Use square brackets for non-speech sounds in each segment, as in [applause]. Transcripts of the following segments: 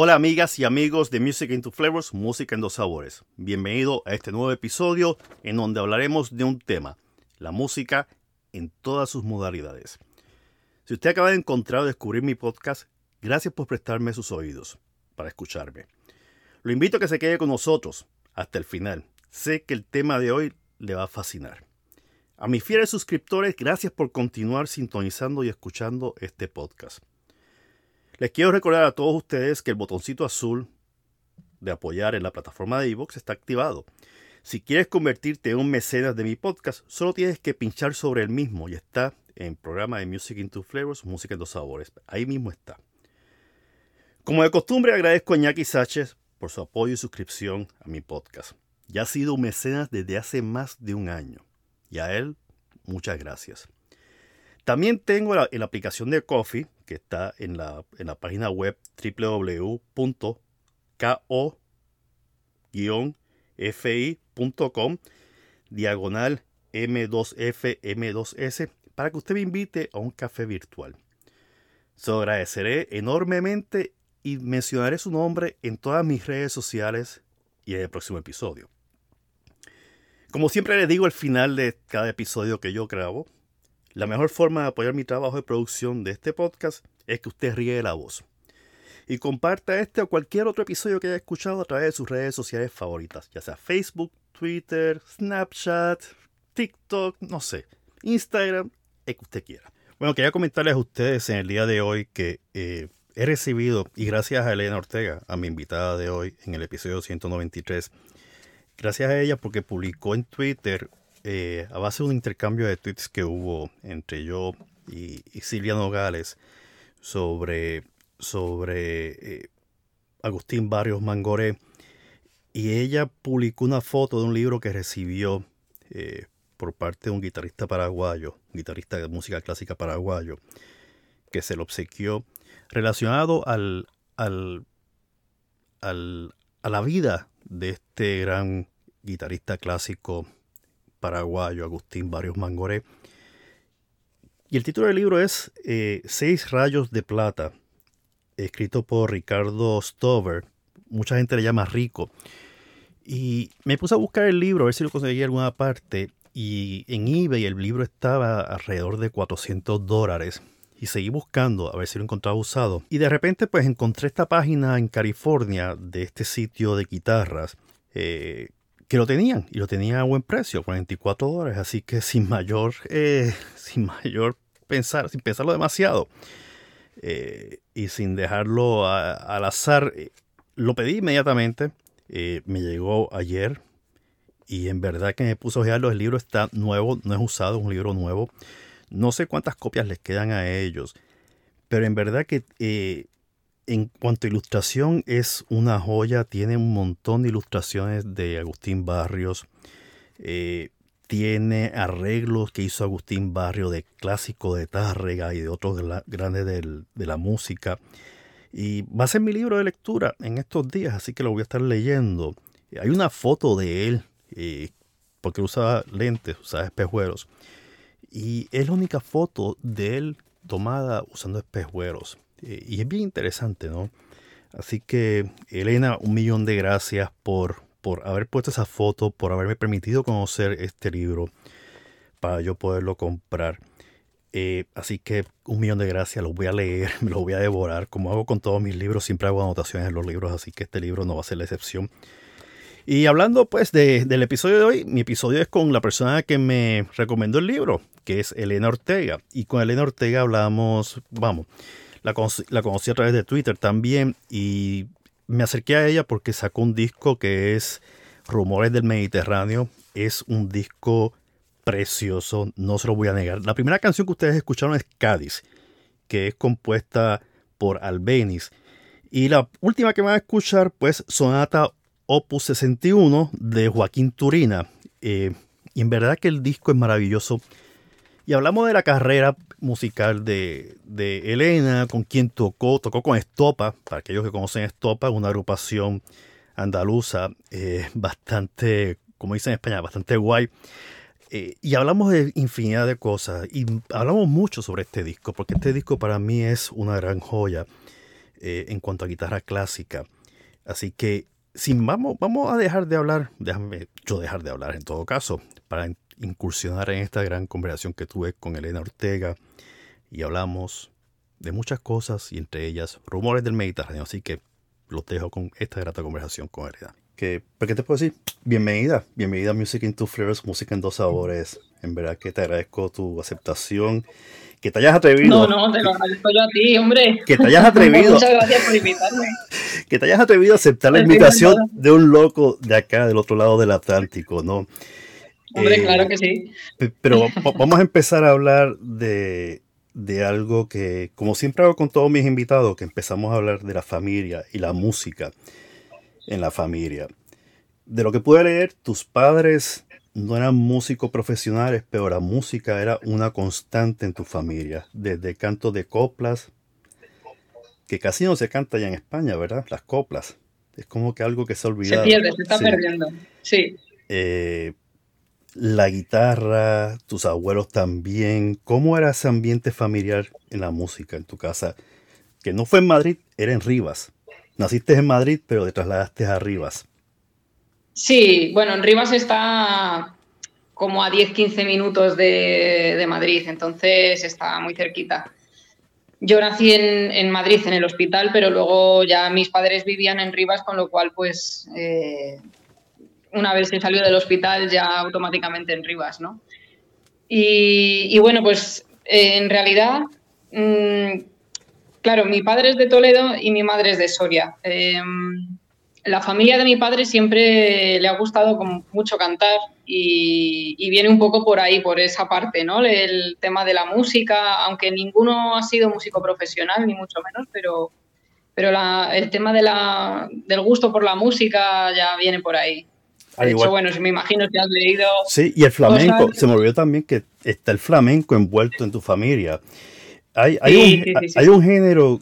Hola amigas y amigos de Music into Flavors, Música en dos sabores. Bienvenido a este nuevo episodio en donde hablaremos de un tema, la música en todas sus modalidades. Si usted acaba de encontrar o descubrir mi podcast, gracias por prestarme sus oídos para escucharme. Lo invito a que se quede con nosotros hasta el final. Sé que el tema de hoy le va a fascinar. A mis fieles suscriptores, gracias por continuar sintonizando y escuchando este podcast. Les quiero recordar a todos ustedes que el botoncito azul de apoyar en la plataforma de iVoox está activado. Si quieres convertirte en un mecenas de mi podcast, solo tienes que pinchar sobre el mismo y está en programa de Music into Flavors, Música en dos sabores. Ahí mismo está. Como de costumbre, agradezco a Ñaki Sánchez por su apoyo y suscripción a mi podcast. Ya ha sido un mecenas desde hace más de un año. Y a él, muchas gracias. También tengo la, la aplicación de Coffee, que está en la, en la página web www.ko-fi.com diagonal M2F M2S para que usted me invite a un café virtual. Se lo agradeceré enormemente y mencionaré su nombre en todas mis redes sociales y en el próximo episodio. Como siempre les digo al final de cada episodio que yo grabo, la mejor forma de apoyar mi trabajo de producción de este podcast es que usted ríe la voz. Y comparta este o cualquier otro episodio que haya escuchado a través de sus redes sociales favoritas, ya sea Facebook, Twitter, Snapchat, TikTok, no sé, Instagram, el que usted quiera. Bueno, quería comentarles a ustedes en el día de hoy que eh, he recibido, y gracias a Elena Ortega, a mi invitada de hoy en el episodio 193, gracias a ella porque publicó en Twitter eh, a base de un intercambio de tweets que hubo entre yo y, Silvia Nogales sobre, sobre eh, Agustín Barrios Mangoré. Y ella publicó una foto de un libro que recibió eh, por parte de un guitarrista paraguayo, guitarrista de música clásica paraguayo, que se lo obsequió relacionado al, al, al, a la vida de este gran guitarrista clásico paraguayo Agustín Barrios Mangoré. Y el título del libro es eh, Seis rayos de plata, escrito por Ricardo Stover. Mucha gente le llama Rico. Y me puse a buscar el libro, a ver si lo conseguí en alguna parte. Y en eBay el libro estaba alrededor de 400 dólares. Y seguí buscando a ver si lo encontraba usado. Y de repente pues encontré esta página en California de este sitio de guitarras. Eh, que lo tenían y lo tenían a buen precio, 44 dólares, así que sin mayor, eh, [laughs] sin mayor pensar, sin pensarlo demasiado eh, y sin dejarlo al azar, eh, lo pedí inmediatamente, me llegó ayer y en verdad que me puso a ojearlo, el libro está nuevo, no es usado, es un libro nuevo, no sé cuántas copias les quedan a ellos, pero en verdad que en cuanto a ilustración, es una joya. Tiene un montón de ilustraciones de Agustín Barrios. Eh, tiene arreglos que hizo Agustín Barrios de clásico de Tárrega y de otros grandes de la música. Y va a ser mi libro de lectura en estos días, así que lo voy a estar leyendo. Hay una foto de él, eh, porque usaba lentes, usaba espejuelos. Y es la única foto de él tomada usando espejuelos. Eh, y es bien interesante, ¿no? Así que, Elena, un millón de gracias por, por haber puesto esa foto, por haberme permitido conocer este libro para yo poderlo comprar. Eh, así que un millón de gracias, lo voy a leer, [laughs] me lo voy a devorar. Como hago con todos mis libros, siempre hago anotaciones en los libros, así que este libro no va a ser la excepción. Y hablando pues del episodio de hoy, mi episodio es con la persona que me recomendó el libro, que es Elena Ortega. Y con Elena Ortega hablamos, vamos, la, conocí a través de Twitter también y me acerqué a ella porque sacó un disco que es Rumores del Mediterráneo. Es un disco precioso, no se lo voy a negar. La primera canción que ustedes escucharon es Cádiz, que es compuesta por Albeniz. Y la última que van a escuchar, pues, Sonata Opus 61 de Joaquín Turina. Eh, y en verdad que el disco es maravilloso. Y hablamos de la carrera musical de, Elena, con quien tocó, tocó con Estopa, para aquellos que conocen Estopa, una agrupación andaluza eh, bastante, como dicen en España, bastante guay. Eh, y hablamos de infinidad de cosas y hablamos mucho sobre este disco, porque este disco para mí es una gran joya. eh, en cuanto a guitarra clásica. Así que sin, vamos, vamos a dejar de hablar, déjame yo dejar de hablar en todo caso, para incursionar en esta gran conversación que tuve con Elena Ortega y hablamos de muchas cosas y entre ellas rumores del Mediterráneo. Así que los dejo con esta grata conversación con Elena. Que, ¿Qué te puedo decir? Bienvenida, bienvenida a Music in Two Flavors, Música en Dos Sabores. En verdad que te agradezco tu aceptación que te hayas atrevido. No, no, te lo agradezco yo a ti, hombre. Que te hayas atrevido. [laughs] Muchas gracias por invitarme. Que te hayas atrevido a aceptar la invitación de un loco de acá, del otro lado del Atlántico, ¿no? Hombre, eh, claro que sí. Pero vamos a empezar a hablar de, de algo que, como siempre hago con todos mis invitados, que empezamos a hablar de la familia y la música en la familia. De lo que pude leer, tus padres no eran músicos profesionales, pero la música era una constante en tu familia, desde canto de coplas, que casi no se canta ya en España, ¿verdad? Las coplas. Es como que algo que se ha olvidado. Se pierde, se está perdiendo. Sí. Eh, la guitarra, tus abuelos también. ¿Cómo era ese ambiente familiar en la música en tu casa? Que no fue en Madrid, era en Rivas. Naciste en Madrid, pero te trasladaste a Rivas. Sí, bueno, en Rivas está como a 10-15 minutos de, Madrid, entonces está muy cerquita. Yo nací en, Madrid, en el hospital, pero luego ya mis padres vivían en Rivas, con lo cual, pues, eh, una vez que salió del hospital, ya automáticamente en Rivas, ¿no? Y, bueno, pues, eh, en realidad, mm, claro, mi padre es de Toledo y mi madre es de Soria. Em, la familia de mi padre siempre le ha gustado mucho cantar y, viene un poco por ahí, por esa parte, ¿no? El tema de la música, aunque ninguno ha sido músico profesional, ni mucho menos, pero, pero el tema de la, del gusto por la música ya viene por ahí. De hecho, bueno, si me imagino que has leído. Sí, y el flamenco, se me olvidó también que está el flamenco envuelto en tu familia. Hay, hay un género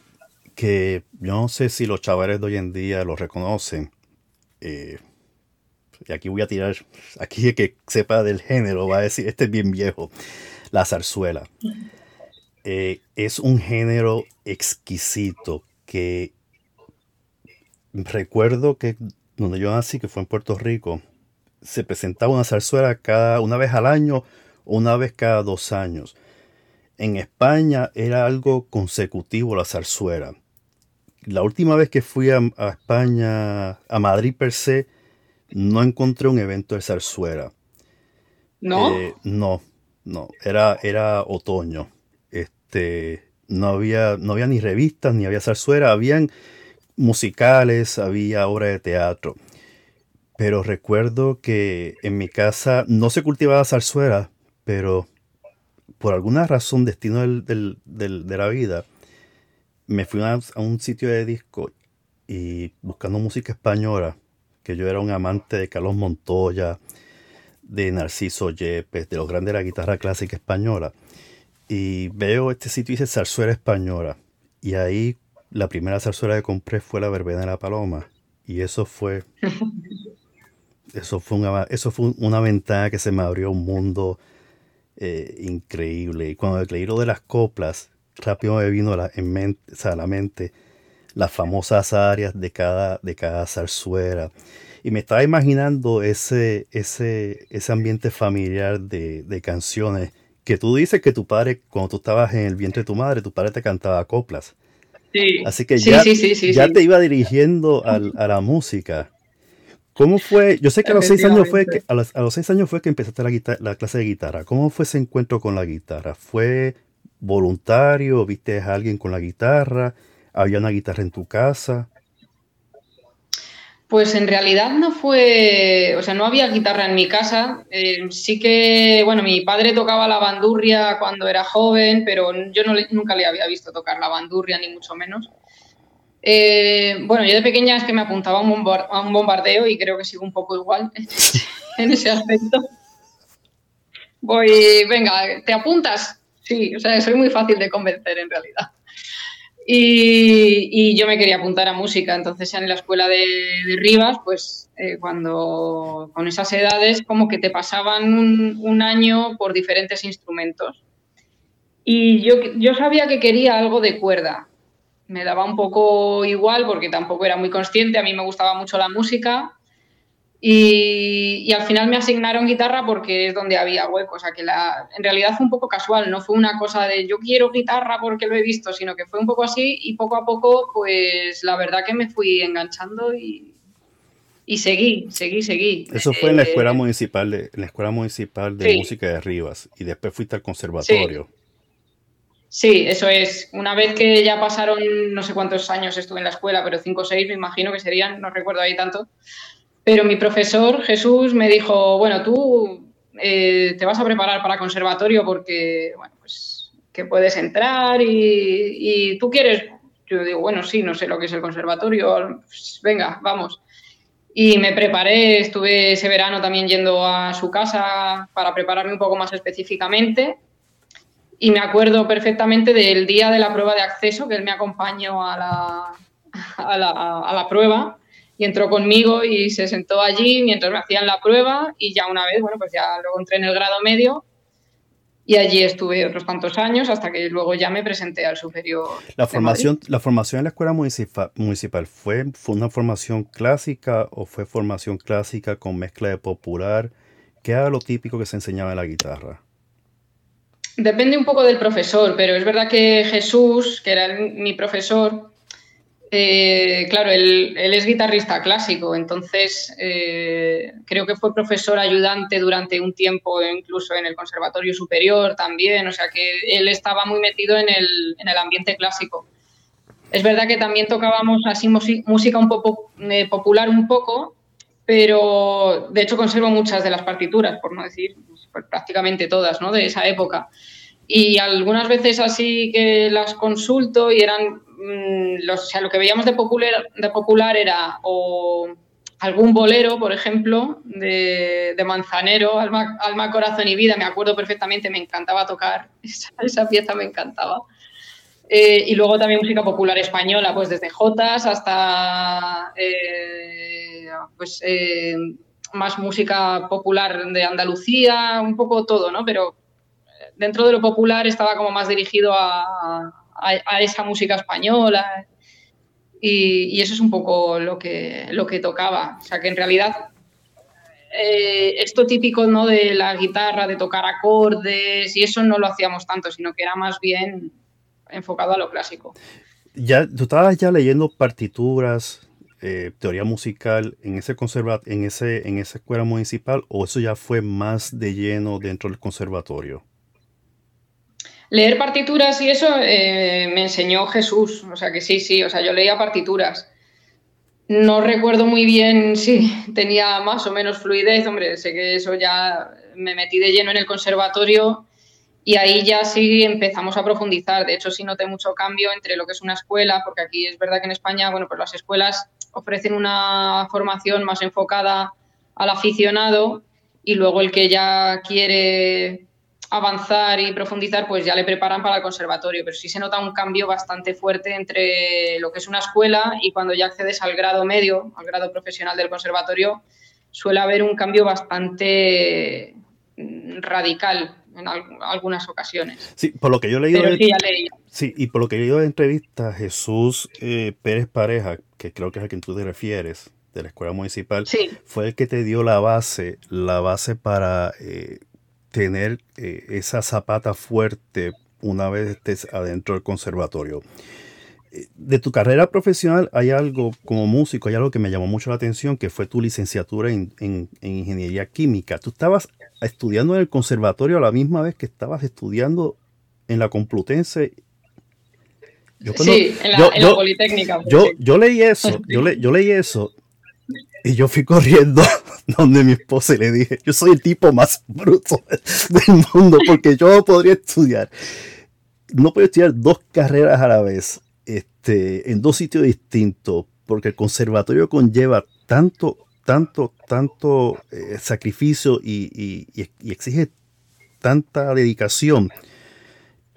que yo no sé si los chavales de hoy en día lo reconocen. Eh, y aquí voy a tirar, aquí el que sepa del género va a decir, este es bien viejo, la zarzuela. Eh, es un género exquisito que recuerdo que donde yo nací, que fue en Puerto Rico, se presentaba una zarzuela cada una vez al año o una vez cada dos años. En España era algo consecutivo la zarzuela la última vez que fui a, España, a Madrid per se, no encontré un evento de zarzuela. ¿No? Eh, no, no. Era, era otoño. Este, no había, no había ni revistas, ni había zarzuela. Habían musicales, había obras de teatro. Pero recuerdo que en mi casa no se cultivaba zarzuela, pero por alguna razón, destino de la vida, me fui a, un sitio de disco y buscando música española, que yo era un amante de Carlos Montoya, de Narciso Yepes, de los grandes de la guitarra clásica española. Y veo este sitio y dice zarzuela española. Y ahí la primera zarzuela que compré fue la verbena de la paloma. Y eso fue. [laughs] Eso fue una, eso fue una ventana que se me abrió un mundo eh, increíble. Y cuando leí lo de las coplas, rápido me vino a la, en mente, a la mente las famosas áreas de cada, de cada zarzuela. Y me estaba imaginando ese, ese, ese ambiente familiar de, de, canciones que tú dices que tu padre, cuando tú estabas en el vientre de tu madre, tu padre te cantaba coplas. Sí. Así que ya, ya te iba dirigiendo a, a, la música. ¿Cómo fue? Yo sé que a los seis años fue que, a los, a los seis años fue que empezaste la, guitarra, la clase de guitarra. ¿Cómo fue ese encuentro con la guitarra? ¿Fue voluntario? ¿Viste a alguien con la guitarra? ¿Había una guitarra en tu casa? Pues en realidad no fue, o sea, no había guitarra en mi casa. Eh, sí que, bueno, mi padre tocaba la bandurria cuando era joven, pero yo no nunca le había visto tocar la bandurria, ni mucho menos. Eh, bueno, yo de pequeña es que me apuntaba a un, bombardeo y creo que sigo un poco igual [laughs] en ese aspecto. Voy, venga, ¿te apuntas? Sí, o sea, soy muy fácil de convencer en realidad. Y, yo me quería apuntar a música, entonces en la escuela de, Rivas, pues eh, cuando con esas edades como que te pasaban un, año por diferentes instrumentos. Y yo, yo sabía que quería algo de cuerda, me daba un poco igual porque tampoco era muy consciente, a mí me gustaba mucho la música y, al final me asignaron guitarra porque es donde había hueco, o sea que la, en realidad fue un poco casual, no fue una cosa de yo quiero guitarra porque lo he visto, sino que fue un poco así y poco a poco pues la verdad que me fui enganchando y, y seguí, seguí, seguí. Eso fue en la escuela eh, municipal de, en la escuela municipal de música de Rivas y después fuiste al conservatorio. Sí. eso es. Una vez que ya pasaron no sé cuántos años estuve en la escuela, pero cinco o seis me imagino que serían, no recuerdo ahí tanto. Pero mi profesor Jesús me dijo, bueno, tú eh, te vas a preparar para conservatorio porque, bueno, pues que puedes entrar y, tú quieres. Yo digo, bueno, sí, no sé lo que es el conservatorio, pues venga, vamos. Y me preparé, estuve ese verano también yendo a su casa para prepararme un poco más específicamente. Y me acuerdo perfectamente del día de la prueba de acceso, que él me acompañó a la, a la, a la prueba y entró conmigo y se sentó allí mientras me hacían la prueba y ya una vez, bueno, pues ya luego entré en el grado medio y allí estuve otros tantos años hasta que luego ya me presenté al superior. La formación, la formación en la escuela municipal, municipal ¿fue, ¿fue una formación clásica o fue formación clásica con mezcla de popular? ¿Qué era lo típico que se enseñaba en la guitarra? Depende un poco del profesor, pero es verdad que Jesús, que era mi profesor, eh, claro, él, es guitarrista clásico, entonces eh, creo que fue profesor ayudante durante un tiempo, incluso en el Conservatorio Superior también, o sea que él estaba muy metido en el, en el ambiente clásico. Es verdad que también tocábamos así música un poco eh, popular un poco, pero de hecho conservo muchas de las partituras, por no decir pues, prácticamente todas, ¿no? De esa época. Y algunas veces así que las consulto y eran Mm, lo que veíamos de popular, de popular era o algún bolero, por ejemplo, de, Manzanero, Alma, Alma, Corazón y Vida, me acuerdo perfectamente, me encantaba tocar, [laughs] esa, pieza me encantaba. Eh, y luego también música popular española, pues desde Jotas hasta eh, pues, eh, más música popular de Andalucía, un poco todo, ¿no? Pero dentro de lo popular estaba como más dirigido a, a, esa música española. Y, eso es un poco lo que, lo que tocaba. O sea, que en realidad eh, esto típico ¿no? de la guitarra, de tocar acordes y eso no lo hacíamos tanto, sino que era más bien enfocado a lo clásico. Ya, ¿Tú estabas ya leyendo partituras, eh, teoría musical en ese, conserva en, ese, en esa escuela municipal o eso ya fue más de lleno dentro del conservatorio? Leer partituras y eso eh, me enseñó Jesús, o sea que sí, sí, o sea, yo leía partituras. No recuerdo muy bien [laughs] si tenía más o menos fluidez, hombre, sé que eso ya me metí de lleno en el conservatorio y ahí ya sí empezamos a profundizar. De hecho, sí noté mucho cambio entre lo que es una escuela, porque aquí es verdad que en España, bueno, pues las escuelas ofrecen una formación más enfocada al aficionado y luego el que ya quiere avanzar y profundizar, pues ya le preparan para el conservatorio, pero sí se nota un cambio bastante fuerte entre lo que es una escuela y cuando ya accedes al grado medio, al grado profesional del conservatorio, suele haber un cambio bastante mm, radical en algunas ocasiones. Sí, por lo que yo he leído, sí, y por lo que he leído de entrevista, Jesús eh, Pérez Pareja, que creo que es a quien tú te refieres, de la escuela municipal, fue el que te dio la base, la base para eh, tener eh, esa zapata fuerte una vez estés adentro del conservatorio. Eh, de tu carrera profesional hay algo como músico, hay algo que me llamó mucho la atención, que fue tu licenciatura en, ingeniería química. Tú estabas estudiando en el conservatorio a la misma vez que estabas estudiando en la Complutense. sí, en la, Politécnica. Yo, yo leí eso, yo, le, yo leí eso y yo fui corriendo [laughs] donde mi esposa y le dije, yo soy el tipo más bruto del mundo porque yo podría estudiar. No puedo estudiar dos carreras a la vez este, en dos sitios distintos porque el conservatorio conlleva tanto, tanto, tanto eh, sacrificio y, exige tanta dedicación.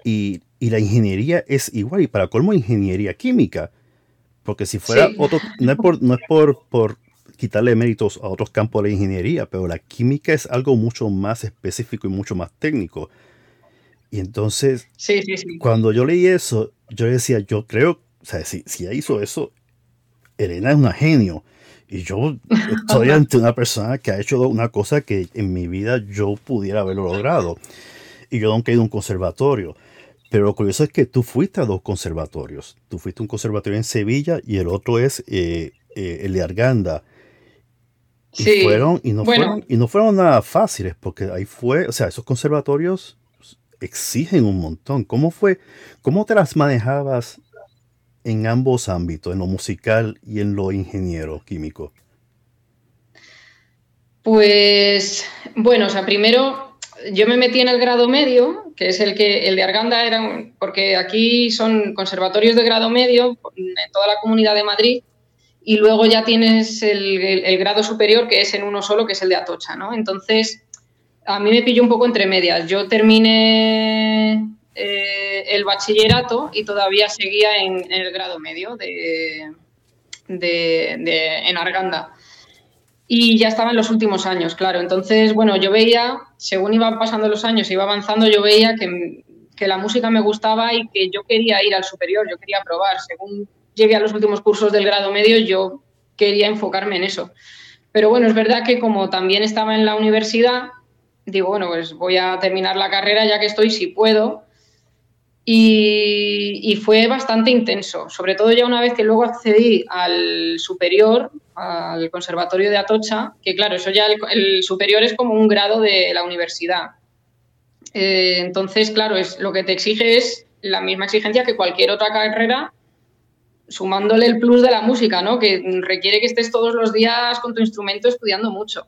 Y, la ingeniería es igual, y para colmo ingeniería química. Porque si fuera otro, no es por, no es por, por quitarle méritos a otros campos de la ingeniería, pero la química es algo mucho más específico y mucho más técnico. Y entonces, cuando yo leí eso, yo decía, yo creo o sea, si, si ella hizo eso, Elena es una genio. Y yo estoy [laughs] ante una persona que ha hecho una cosa que en mi vida yo pudiera haberlo logrado. Y yo nunca he ido a un conservatorio. Pero lo curioso es que tú fuiste a dos conservatorios. Tú fuiste a un conservatorio en Sevilla y el otro es eh, eh, el de Arganda. Y Sí, fueron, y no bueno. fueron, y no fueron nada fáciles, porque ahí fue, o sea, esos conservatorios exigen un montón. ¿Cómo fue, cómo te las manejabas en ambos ámbitos, en lo musical y en lo ingeniero químico? Pues bueno, o sea, primero yo me metí en el grado medio, que es el que el de Arganda era un- porque aquí son conservatorios de grado medio en toda la comunidad de Madrid y luego ya tienes el, grado superior que es en uno solo, que es el de Atocha, ¿no? Entonces, a mí me pilló un poco entre medias. Yo terminé eh, el bachillerato y todavía seguía en, el grado medio de- de- en Arganda. Y ya estaba en los últimos años, claro. Entonces, bueno, yo veía, según iban pasando los años, iba avanzando, yo veía que, que la música me gustaba y que yo quería ir al superior, yo quería probar. Según llegué a los últimos cursos del grado medio, yo quería enfocarme en eso. Pero bueno, es verdad que como también estaba en la universidad, digo, bueno, pues voy a terminar la carrera ya que estoy, si puedo. Y, fue bastante intenso, sobre todo ya una vez que luego accedí al superior, al Conservatorio de Atocha, que claro, eso ya el, el superior es como un grado de la universidad. Eh, entonces, claro, es, lo que te exige es la misma exigencia que cualquier otra carrera, sumándole el plus de la música, ¿no? Que requiere que estés todos los días con tu instrumento estudiando mucho.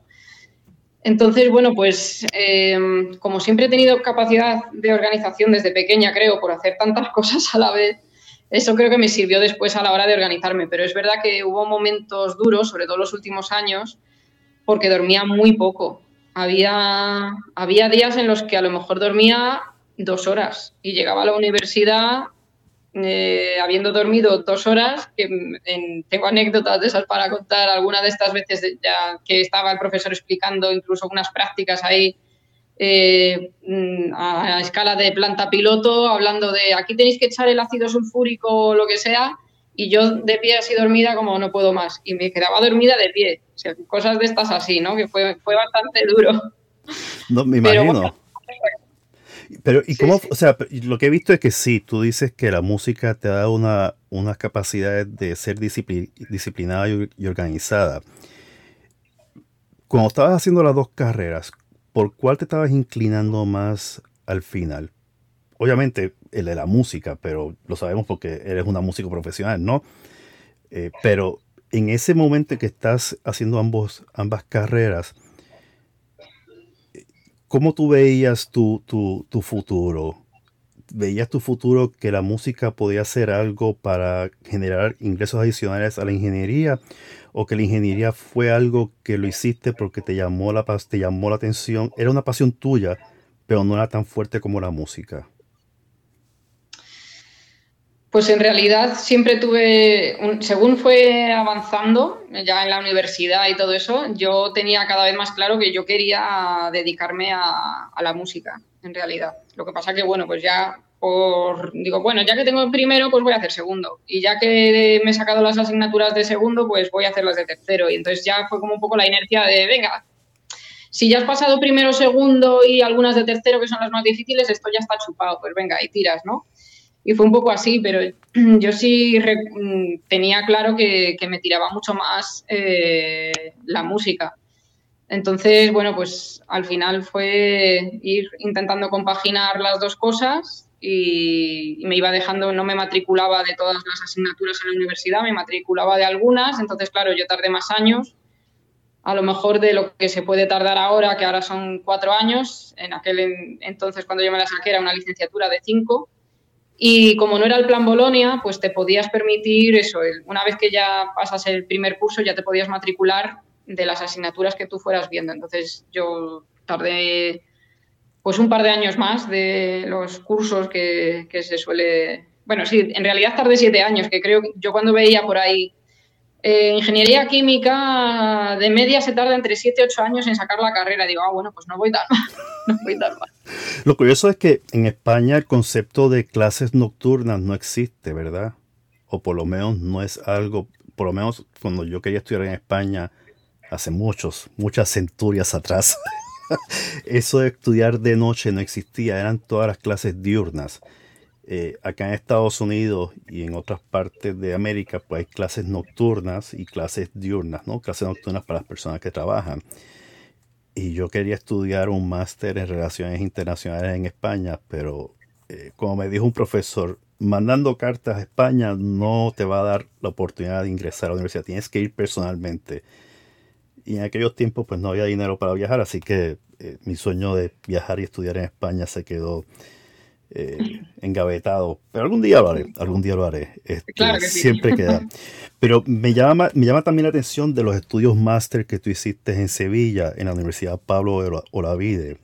Entonces, bueno, pues eh, como siempre he tenido capacidad de organización desde pequeña, creo, por hacer tantas [laughs] cosas a la vez, eso creo que me sirvió después a la hora de organizarme. Pero es verdad que hubo momentos duros, sobre todo los últimos años, porque dormía muy poco. Había días en los que a lo mejor dormía dos horas y llegaba a la universidad eh, habiendo dormido dos horas, que en, tengo anécdotas de esas para contar, alguna de estas veces de, ya, que estaba el profesor explicando incluso unas prácticas ahí eh, a, a, escala de planta piloto, hablando de aquí tenéis que echar el ácido sulfúrico o lo que sea, y yo de pie así dormida como no puedo más, y me quedaba dormida de pie, o sea, cosas de estas así, ¿no? Que fue, fue bastante duro. No, me imagino. Pero, bueno, pero, ¿y cómo? Sí, sí. O sea, lo que he visto es que sí, tú dices que la música te da una, unas capacidades de ser discipli disciplinada y, y, organizada. Cuando estabas haciendo las dos carreras, ¿por cuál te estabas inclinando más al final? Obviamente el de la música, pero lo sabemos porque eres una músico profesional, ¿no? Eh, pero en ese momento que estás haciendo ambos, ambas carreras, ¿Cómo tú veías tu, tu, tu, futuro? ¿Veías tu futuro que la música podía ser algo para generar ingresos adicionales a la ingeniería? ¿O que la ingeniería fue algo que lo hiciste porque te llamó la, te llamó la atención? Era una pasión tuya, pero no era tan fuerte como la música. Pues en realidad siempre tuve, un, según fue avanzando ya en la universidad y todo eso, yo tenía cada vez más claro que yo quería dedicarme a, a la música, en realidad. Lo que pasa que, bueno, pues ya por, digo, bueno, ya que tengo primero, pues voy a hacer segundo. Y ya que me he sacado las asignaturas de segundo, pues voy a hacer las de tercero. Y entonces ya fue como un poco la inercia de, venga, si ya has pasado primero, segundo y algunas de tercero, que son las más difíciles, esto ya está chupado, pues venga, y tiras, ¿no? Y fue un poco así, pero [clears throat] yo sí tenía claro que, que me tiraba mucho más eh, la música. Entonces, bueno, pues al final fue ir intentando compaginar las dos cosas y, me iba dejando, no me matriculaba de todas las asignaturas en la universidad, me matriculaba de algunas, entonces, claro, yo tardé más años, a lo mejor de lo que se puede tardar ahora, que ahora son cuatro años, en aquel entonces cuando yo me la saqué era una licenciatura de cinco, y como no era el plan Bolonia, pues te podías permitir eso. Una vez que ya pasas el primer curso, ya te podías matricular de las asignaturas que tú fueras viendo. Entonces yo tardé pues un par de años más de los cursos que, que se suele... Bueno, sí, en realidad tardé siete años, que creo yo cuando veía por ahí eh, ingeniería química de media se tarda entre 7 y 8 años en sacar la carrera. Digo, ah, bueno, pues no voy tan mal. [laughs] no voy tan mal. Lo curioso es que en España el concepto de clases nocturnas no existe, ¿verdad? o por lo menos no es algo, por lo menos cuando yo quería estudiar en España, hace muchos, muchas centurias atrás, [laughs] eso de estudiar de noche no existía, eran todas las clases diurnas. Eh, acá en Estados Unidos y en otras partes de América, pues hay clases nocturnas y clases diurnas, ¿no? Clases nocturnas para las personas que trabajan. Y yo quería estudiar un máster en relaciones internacionales en España, pero eh, como me dijo un profesor, mandando cartas a España no te va a dar la oportunidad de ingresar a la universidad, tienes que ir personalmente. Y en aquellos tiempos pues no había dinero para viajar, así que eh, mi sueño de viajar y estudiar en España se quedó eh, engavetado. Pero algún día lo haré, algún día lo haré. Este, siempre queda. Pero me llama, me llama también la atención de los estudios máster que tú hiciste en Sevilla, en la Universidad Pablo Olavide.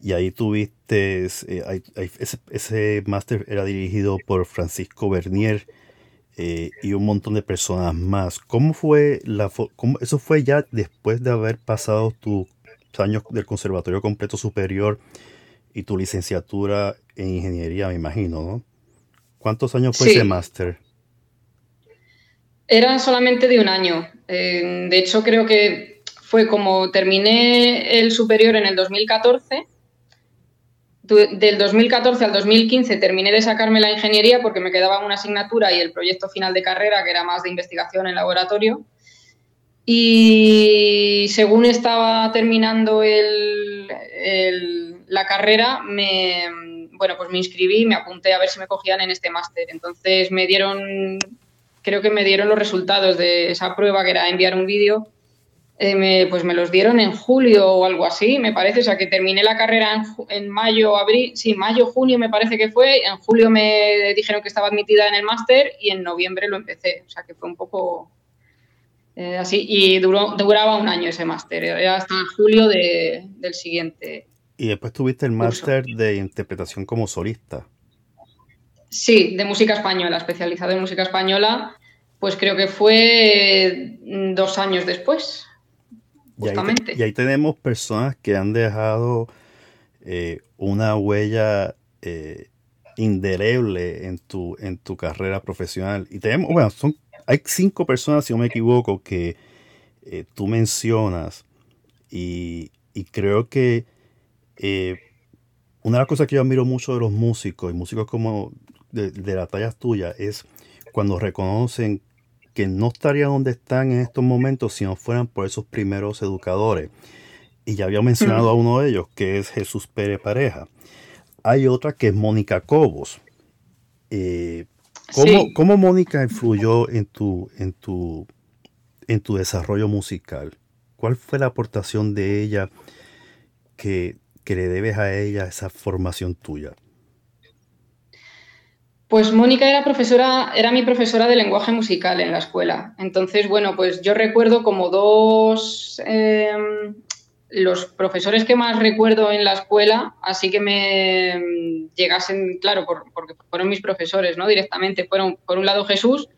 Y ahí tuviste, eh, ese, ese máster era dirigido por Francisco Bernier eh, y un montón de personas más. ¿Cómo fue la, cómo, eso fue ya después de haber pasado tus años del conservatorio completo superior y tu licenciatura en ingeniería, me imagino, ¿no? ¿Cuántos años fue ese máster? Era solamente de un año. Eh, de hecho, creo que fue como terminé el superior en el 2014 del 2014 al 2015 terminé de sacarme la ingeniería porque me quedaba una asignatura y el proyecto final de carrera, que era más de investigación en laboratorio. Y según estaba terminando la carrera, me, bueno, pues me inscribí, me apunté a ver si me cogían en este máster. Entonces me dieron, creo que me dieron los resultados de esa prueba, que era enviar un vídeo eh, pues me los dieron en julio o algo así, me parece. O sea, que terminé la carrera en, mayo, abril, sí, mayo, junio me parece que fue. En julio me dijeron que estaba admitida en el máster y en noviembre lo empecé. O sea, que fue un poco eh, así. Y duró, duraba un año ese máster, era hasta julio del siguiente. Y después tuviste el máster de interpretación como solista. Sí, de música española, especializado en música española, pues creo que fue dos años después. Y ahí, tenemos personas que han dejado eh, una huella eh, indeleble en tu, en tu carrera profesional. Y tenemos, bueno, son, hay cinco personas, si no me equivoco, que eh, tú mencionas. Y, creo que una de las cosas que yo admiro mucho de los músicos, y músicos como de, de las tallas tuyas, es cuando reconocen que no estarían donde están en estos momentos si no fueran por esos primeros educadores. Y ya había mencionado a [laughs] uno de ellos, que es Jesús Pérez Pareja. Hay otra que es Mónica Cobos. Eh, ¿cómo, Mónica influyó en tu, en, tu, en tu desarrollo musical? ¿Cuál fue la aportación de ella que, que le debes a ella esa formación tuya? Pues Mónica era profesora, era mi profesora de lenguaje musical en la escuela. Entonces, bueno, pues yo recuerdo como dos em, los profesores que más recuerdo en la escuela, así que me llegasen, claro, porque fueron mis profesores, ¿no? Directamente. Fueron, por un lado, Jesús,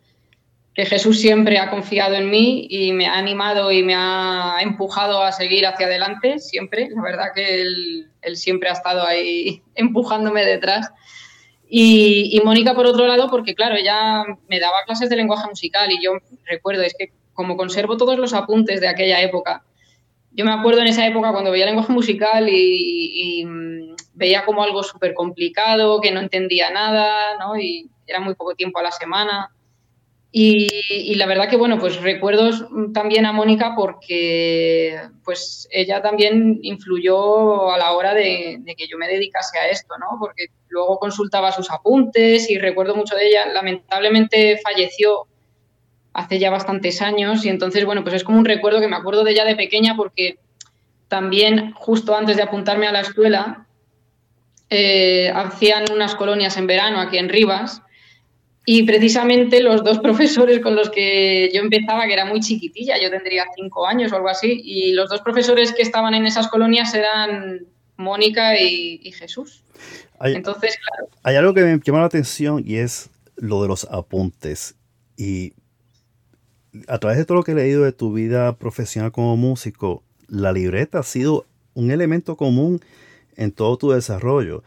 que Jesús siempre ha confiado en mí y me ha animado y me ha empujado a seguir hacia adelante, siempre. La verdad que él, siempre ha estado ahí [laughs] empujándome detrás. Y, Mónica, por otro lado, porque claro, ella me daba clases de lenguaje musical y yo recuerdo, es que como conservo todos los apuntes de aquella época, yo me acuerdo en esa época cuando veía lenguaje musical y, mm, veía como algo súper complicado, que no entendía nada, ¿no? Y era muy poco tiempo a la semana. Y, la verdad que, bueno, pues recuerdo también a Mónica porque pues ella también influyó a la hora de, que yo me dedicase a esto, ¿no? Porque luego consultaba sus apuntes y recuerdo mucho de ella. Lamentablemente falleció hace ya bastantes años y entonces, bueno, pues es como un recuerdo que me acuerdo de ella de pequeña porque también justo antes de apuntarme a la escuela eh, hacían unas colonias en verano aquí en Rivas y precisamente los dos [laughs] profesores con los que yo empezaba, que era muy chiquitilla, yo tendría cinco años o algo así, y los dos profesores que estaban en esas colonias eran Mónica y, Jesús. Hay, Entonces, claro. Hay algo que me llama la atención y es lo de los apuntes. Y a través de todo lo que he leído de tu vida profesional como músico, la libreta ha sido un elemento común en todo tu desarrollo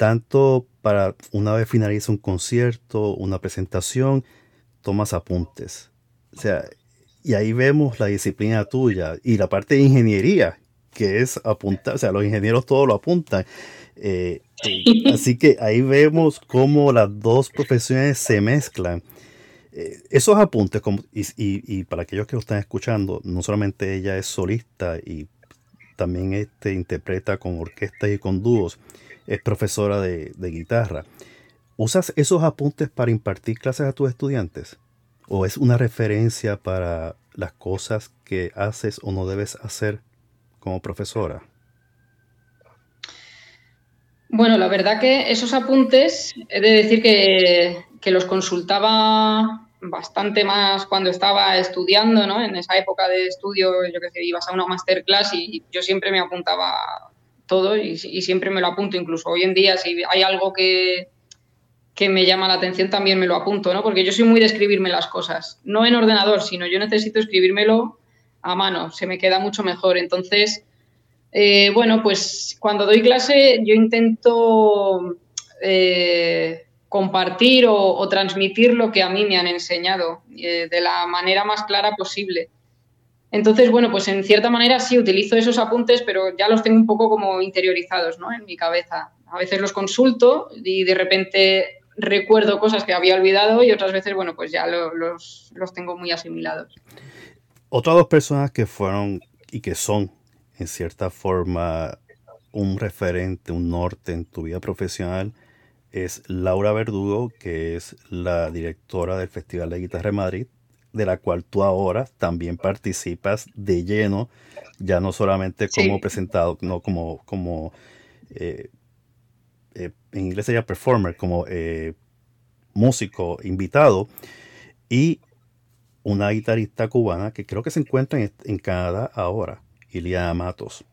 tanto para una vez finaliza un concierto, una presentación, tomas apuntes. O sea, y ahí vemos la disciplina tuya y la parte de ingeniería, que es apuntar, o sea, los ingenieros todos lo apuntan. Eh, así que ahí vemos cómo las dos profesiones se mezclan. Eh, esos apuntes, como, y, y, para aquellos que lo están escuchando, no solamente ella es solista y también este, interpreta con orquestas y con dúos, es profesora de, de guitarra. ¿Usas esos apuntes para impartir clases a tus estudiantes? ¿O es una referencia para las cosas que haces o no debes hacer como profesora? Bueno, la verdad que esos apuntes, he de decir que, los consultaba bastante más cuando estaba estudiando, ¿no? En esa época de estudio, yo que sé, ibas a una masterclass y yo siempre me apuntaba todo y, siempre me lo apunto, incluso hoy en día, si hay algo que, que me llama la atención también me lo apunto, ¿no? Porque yo soy muy de escribirme las cosas, no en ordenador, sino yo necesito escribírmelo a mano, se me queda mucho mejor. Entonces, eh, bueno, pues cuando doy clase yo intento eh, compartir o, transmitir lo que a mí me han enseñado eh, de la manera más clara posible. Entonces, bueno, pues en cierta manera sí utilizo esos apuntes, pero ya los tengo un poco como interiorizados ¿no? en mi cabeza. A veces los consulto y de repente recuerdo cosas que había olvidado y otras veces, bueno, pues ya los, los tengo muy asimilados. Otras dos personas que fueron y que son en cierta forma un referente, un norte en tu vida profesional es Laura Verdugo, que es la directora del Festival de Guitarra de Madrid, de la cual tú ahora también participas de lleno, ya no solamente como presentado, no como, como eh, eh, en inglés sería performer, como eh, músico invitado, y una guitarrista cubana que creo que se encuentra en Canadá ahora. Ilia Matos.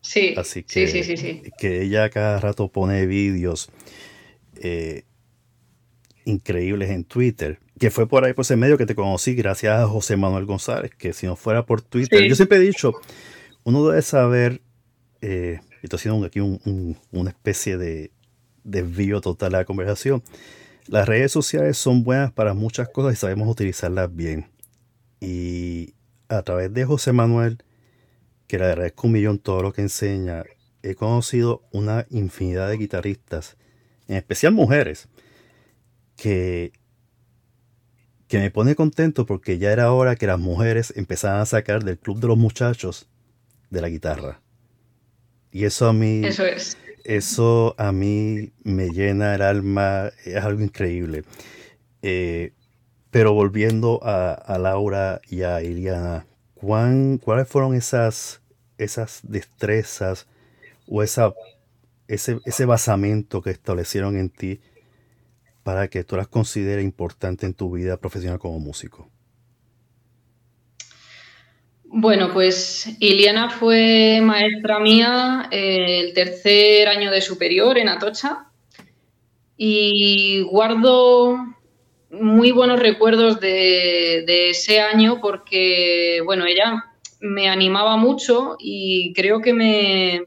Sí, Así que, sí, sí, sí, que ella cada rato pone vídeos increíbles en Twitter. Que fue por ahí, por ese medio que te conocí, gracias a José Manuel González, que si no fuera por Twitter, yo siempre he dicho, uno debe saber, eh, estoy haciendo aquí una especie de desvío total a la conversación. Las redes sociales son buenas para muchas cosas y sabemos utilizarlas bien. Y a través de José Manuel, que le agradezco un millón todo lo que enseña. He conocido una infinidad de guitarristas, en especial mujeres, que, que me pone contento porque ya era hora que las mujeres empezaran a sacar del club de los muchachos de la guitarra. Y eso a mí... Eso es. Eso a mí me llena el alma, es algo increíble. Eh, pero volviendo a, a Laura y a Iliana, ¿cuáles fueron esas, esas destrezas o esa, ese, ese basamento que establecieron en ti para que tú las consideres importantes en tu vida profesional como músico? Bueno, pues Iliana fue maestra mía eh, el tercer año de superior en Atocha y guardo muy buenos recuerdos de, ese año porque, bueno, ella me animaba mucho y creo que me,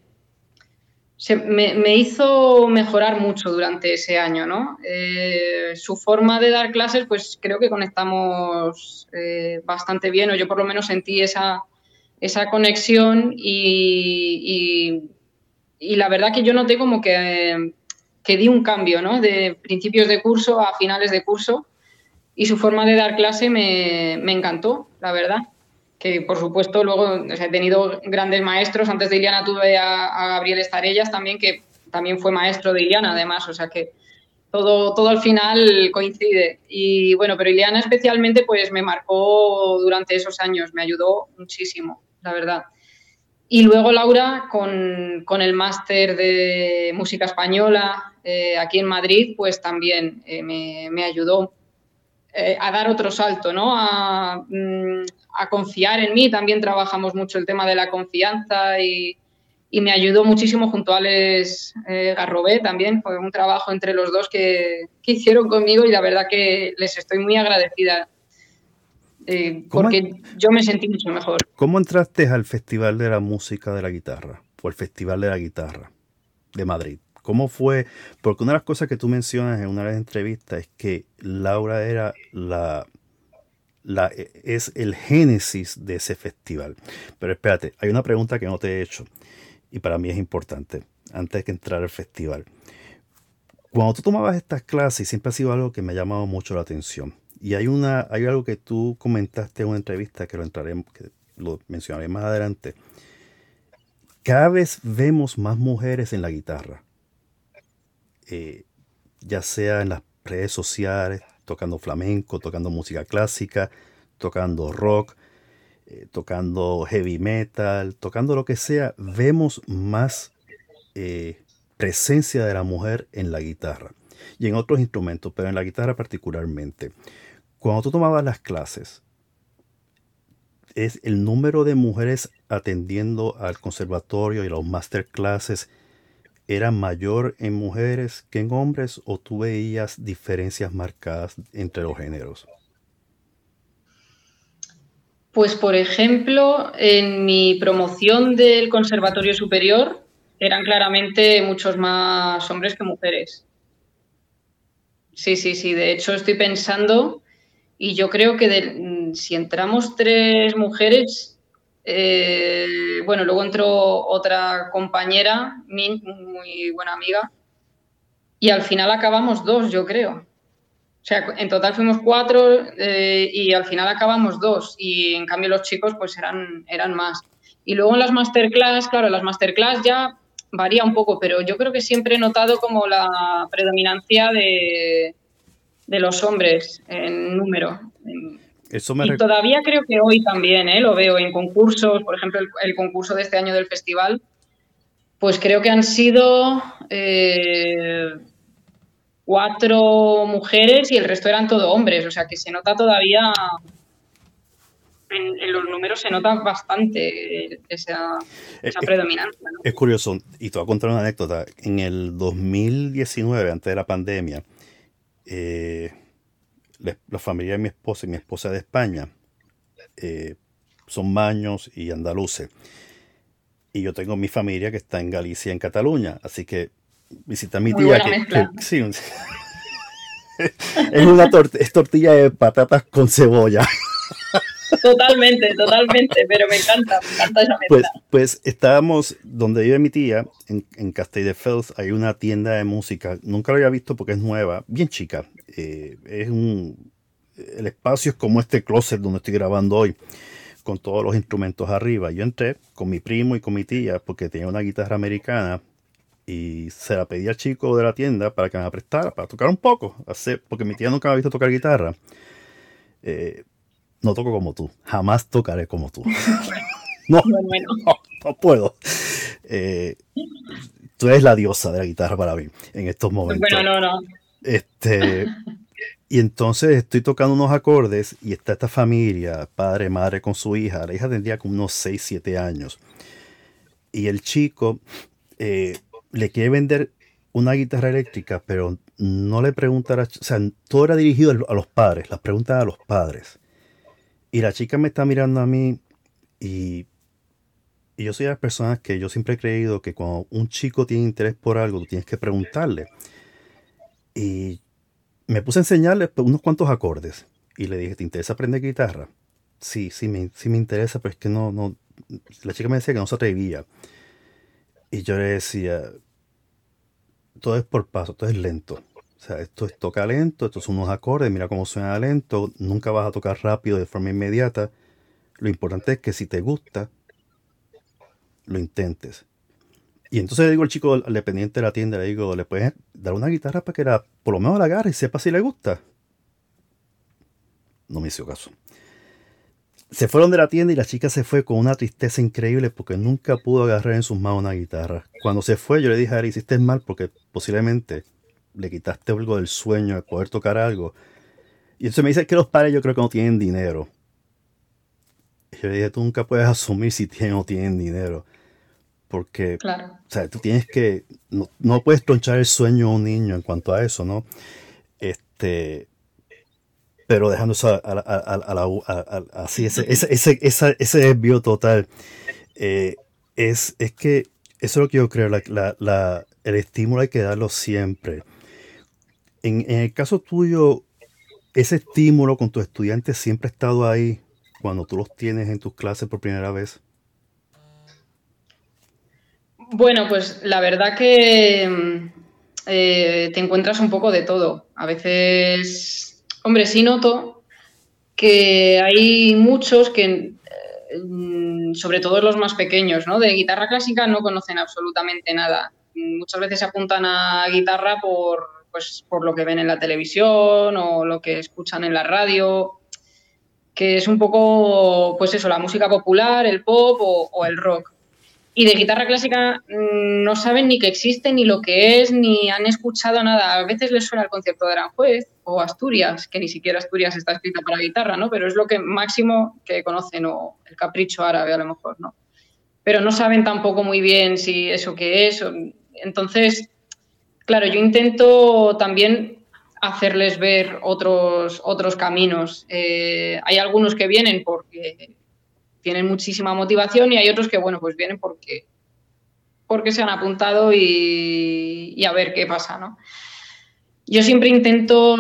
me, hizo mejorar mucho durante ese año, ¿no? Eh, su forma de dar clases, pues creo que conectamos eh, bastante bien, o yo por lo menos sentí esa, esa conexión y, y, la verdad que yo noté como que, que di un cambio, ¿no? De principios de curso a finales de curso y su forma de dar clase me, encantó, la verdad. Que por supuesto luego he tenido grandes maestros. Antes de Iliana tuve a, Gabriel Estarellas también, que también fue maestro de Iliana además. O sea que todo, todo al final coincide. Y bueno, pero Iliana especialmente pues me marcó durante esos años, me ayudó muchísimo, la verdad. Y luego Laura con, el máster de música española eh, aquí en Madrid, pues también eh, me, me, ayudó eh, a dar otro salto, ¿no? Mm, a, confiar en mí. También trabajamos mucho el tema de la confianza y, me ayudó muchísimo junto a Alex eh, Garrobé también. Fue un trabajo entre los dos que, hicieron conmigo y la verdad que les estoy muy agradecida. Eh, porque yo me sentí mucho mejor. ¿Cómo entraste al Festival de la Música de la Guitarra o el Festival de la Guitarra de Madrid? ¿Cómo fue? Porque una de las cosas que tú mencionas en una de las entrevistas es que Laura era la, la es el génesis de ese festival. Pero espérate, hay una pregunta que no te he hecho y para mí es importante antes que entrar al festival. Cuando tú tomabas estas clases, siempre ha sido algo que me ha llamado mucho la atención. Y hay, una, hay algo que tú comentaste en una entrevista que lo, entraré, que lo mencionaré más adelante. Cada vez vemos más mujeres en la guitarra. Eh, ya sea en las redes sociales, tocando flamenco, tocando música clásica, tocando rock, eh, tocando heavy metal, tocando lo que sea, vemos más eh, presencia de la mujer en la guitarra y en otros instrumentos, pero en la guitarra particularmente. Cuando tú tomabas las clases, es el número de mujeres atendiendo al conservatorio y los masterclasses era mayor en mujeres que en hombres o tú veías diferencias marcadas entre los géneros? Pues por ejemplo, en mi promoción del Conservatorio Superior eran claramente muchos más hombres que mujeres. Sí, sí, sí. De hecho, estoy pensando y yo creo que si entramos tres mujeres, eh, bueno, luego entró otra compañera, mi muy buena amiga, y al final acabamos dos, yo creo. O sea, en total fuimos cuatro eh, y al final acabamos dos. Y en cambio los chicos pues eran, eran más. Y luego en las masterclass, claro, las masterclass ya varía un poco, pero yo creo que siempre he notado como la predominancia de, de los hombres en número. Eso y todavía creo que hoy también ¿eh? lo veo en concursos, por ejemplo, el, concurso de este año del festival, pues creo que han sido eh, cuatro mujeres y el resto eran todo hombres, o sea que se nota todavía, en, los números se nota bastante esa, esa predominancia. Es curioso, y te voy a contar una anécdota, en el 2019, antes de la pandemia, eh, la, familia de mi esposa y mi esposa de España eh, son maños y andaluces. Y yo tengo mi familia que está en Galicia, en Cataluña. Así que visita a mi tía. Que, sí, [laughs] es una tortilla de patatas con cebolla. [laughs] Totalmente, totalmente, pero me encanta, me encanta Pues, pues estábamos donde vive mi tía, en, en Castelldefels, hay una tienda de música, nunca lo había visto porque es nueva, bien chica. Eh, es un, el espacio es como este closet donde estoy grabando hoy, con todos los instrumentos arriba. Yo entré con mi primo y con mi tía porque tenía una guitarra americana y se la pedí al chico de la tienda para que me la prestara, para tocar un poco, porque mi tía nunca me ha visto tocar guitarra. Eh, no toco como tú, jamás tocaré como tú. [laughs] [laughs] no, no, puedo. Eh, tú eres la diosa de la guitarra para mí en estos momentos. Bueno, no, no. Este, y entonces estoy tocando unos acordes y está esta familia, padre, madre con su hija. La hija tendría como unos 6, 7 años. Y el chico eh, le quiere vender una guitarra eléctrica, pero no le pregunta, o sea, todo era dirigido a los padres, las preguntas a los padres. Y la chica me está mirando a mí y, yo soy de las personas que yo siempre he creído que cuando un chico tiene interés por algo, tú tienes que preguntarle. Y me puse a enseñarle pues, unos cuantos acordes. Y le dije, ¿te interesa aprender guitarra? Sí, sí me, sí me interesa, pero es que no, no. La chica me decía que no se atrevía. Y yo le decía, todo es por paso, todo es lento. O sea, esto es toca lento, estos son unos acordes, mira cómo suena lento, nunca vas a tocar rápido de forma inmediata. Lo importante es que si te gusta, lo intentes. Y entonces le digo al chico, al dependiente de la tienda, le digo, ¿le puedes dar una guitarra para que la, por lo menos la agarre y sepa si le gusta? No me hizo caso. Se fueron de la tienda y la chica se fue con una tristeza increíble porque nunca pudo agarrar en sus manos una guitarra. Cuando se fue, yo le dije a él, hiciste mal porque posiblemente le quitaste algo del sueño de poder tocar algo. Y entonces me dice que los padres yo creo que no tienen dinero. Y yo le dije, tú nunca puedes asumir si tienen o no tienen dinero. Porque, claro. o sea, tú tienes que, no, puedes tronchar el sueño a un niño en cuanto a eso, ¿no? Este, pero dejando eso a, la, así, ese, ese, ese, ese desvío total, eh, es, es que eso es lo que yo creo, la, el estímulo hay que darlo siempre. En, el caso tuyo, ese estímulo con tus estudiantes siempre ha estado ahí cuando tú los tienes en tus clases por primera vez. Bueno, pues la verdad que mm, eh, te encuentras un poco de todo. A veces, hombre, sí noto que hay muchos que, eh, sobre todo los más pequeños, ¿no? De guitarra clásica no conocen absolutamente nada. Muchas veces se apuntan a guitarra por, pues, por lo que ven en la televisión o lo que escuchan en la radio, que es un poco, pues eso, la música popular, el pop o el rock y de guitarra clásica mm, no saben ni que existe, ni lo que es, ni han escuchado nada. A veces les suena el concierto de Aranjuez o Asturias, que ni siquiera Asturias está escrita para guitarra, ¿no? Pero es lo que máximo que conocen, o el capricho árabe a lo mejor, ¿no? Pero no saben tampoco muy bien si eso qué es. Entonces, claro, yo intento también hacerles ver otros, otros caminos. Eh, hay algunos que vienen porque tienen muchísima motivación y hay otros que, bueno, pues vienen porque, porque se han apuntado y, a ver qué pasa, ¿no? Yo siempre intento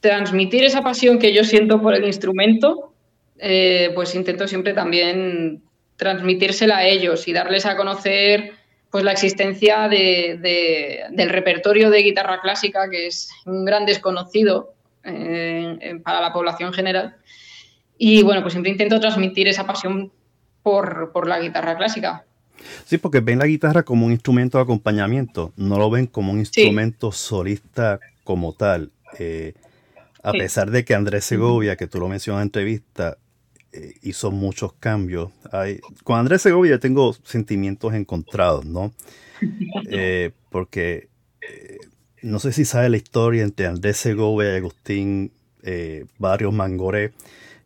transmitir esa pasión que yo siento por el instrumento, eh, pues intento siempre también transmitírsela a ellos y darles a conocer pues la existencia del repertorio de guitarra clásica, que es un gran desconocido eh, para la población general y bueno, pues siempre intento transmitir esa pasión por, la guitarra clásica. Sí, porque ven la guitarra como un instrumento de acompañamiento, no lo ven como un instrumento solista como tal. Eh, a pesar de que Andrés Segovia, que tú lo mencionas en entrevista, eh, hizo muchos cambios. con Andrés Segovia tengo sentimientos encontrados, ¿no? [laughs] Eh, porque no sé si sabe la historia entre Andrés Segovia y Agustín Barrios Mangoré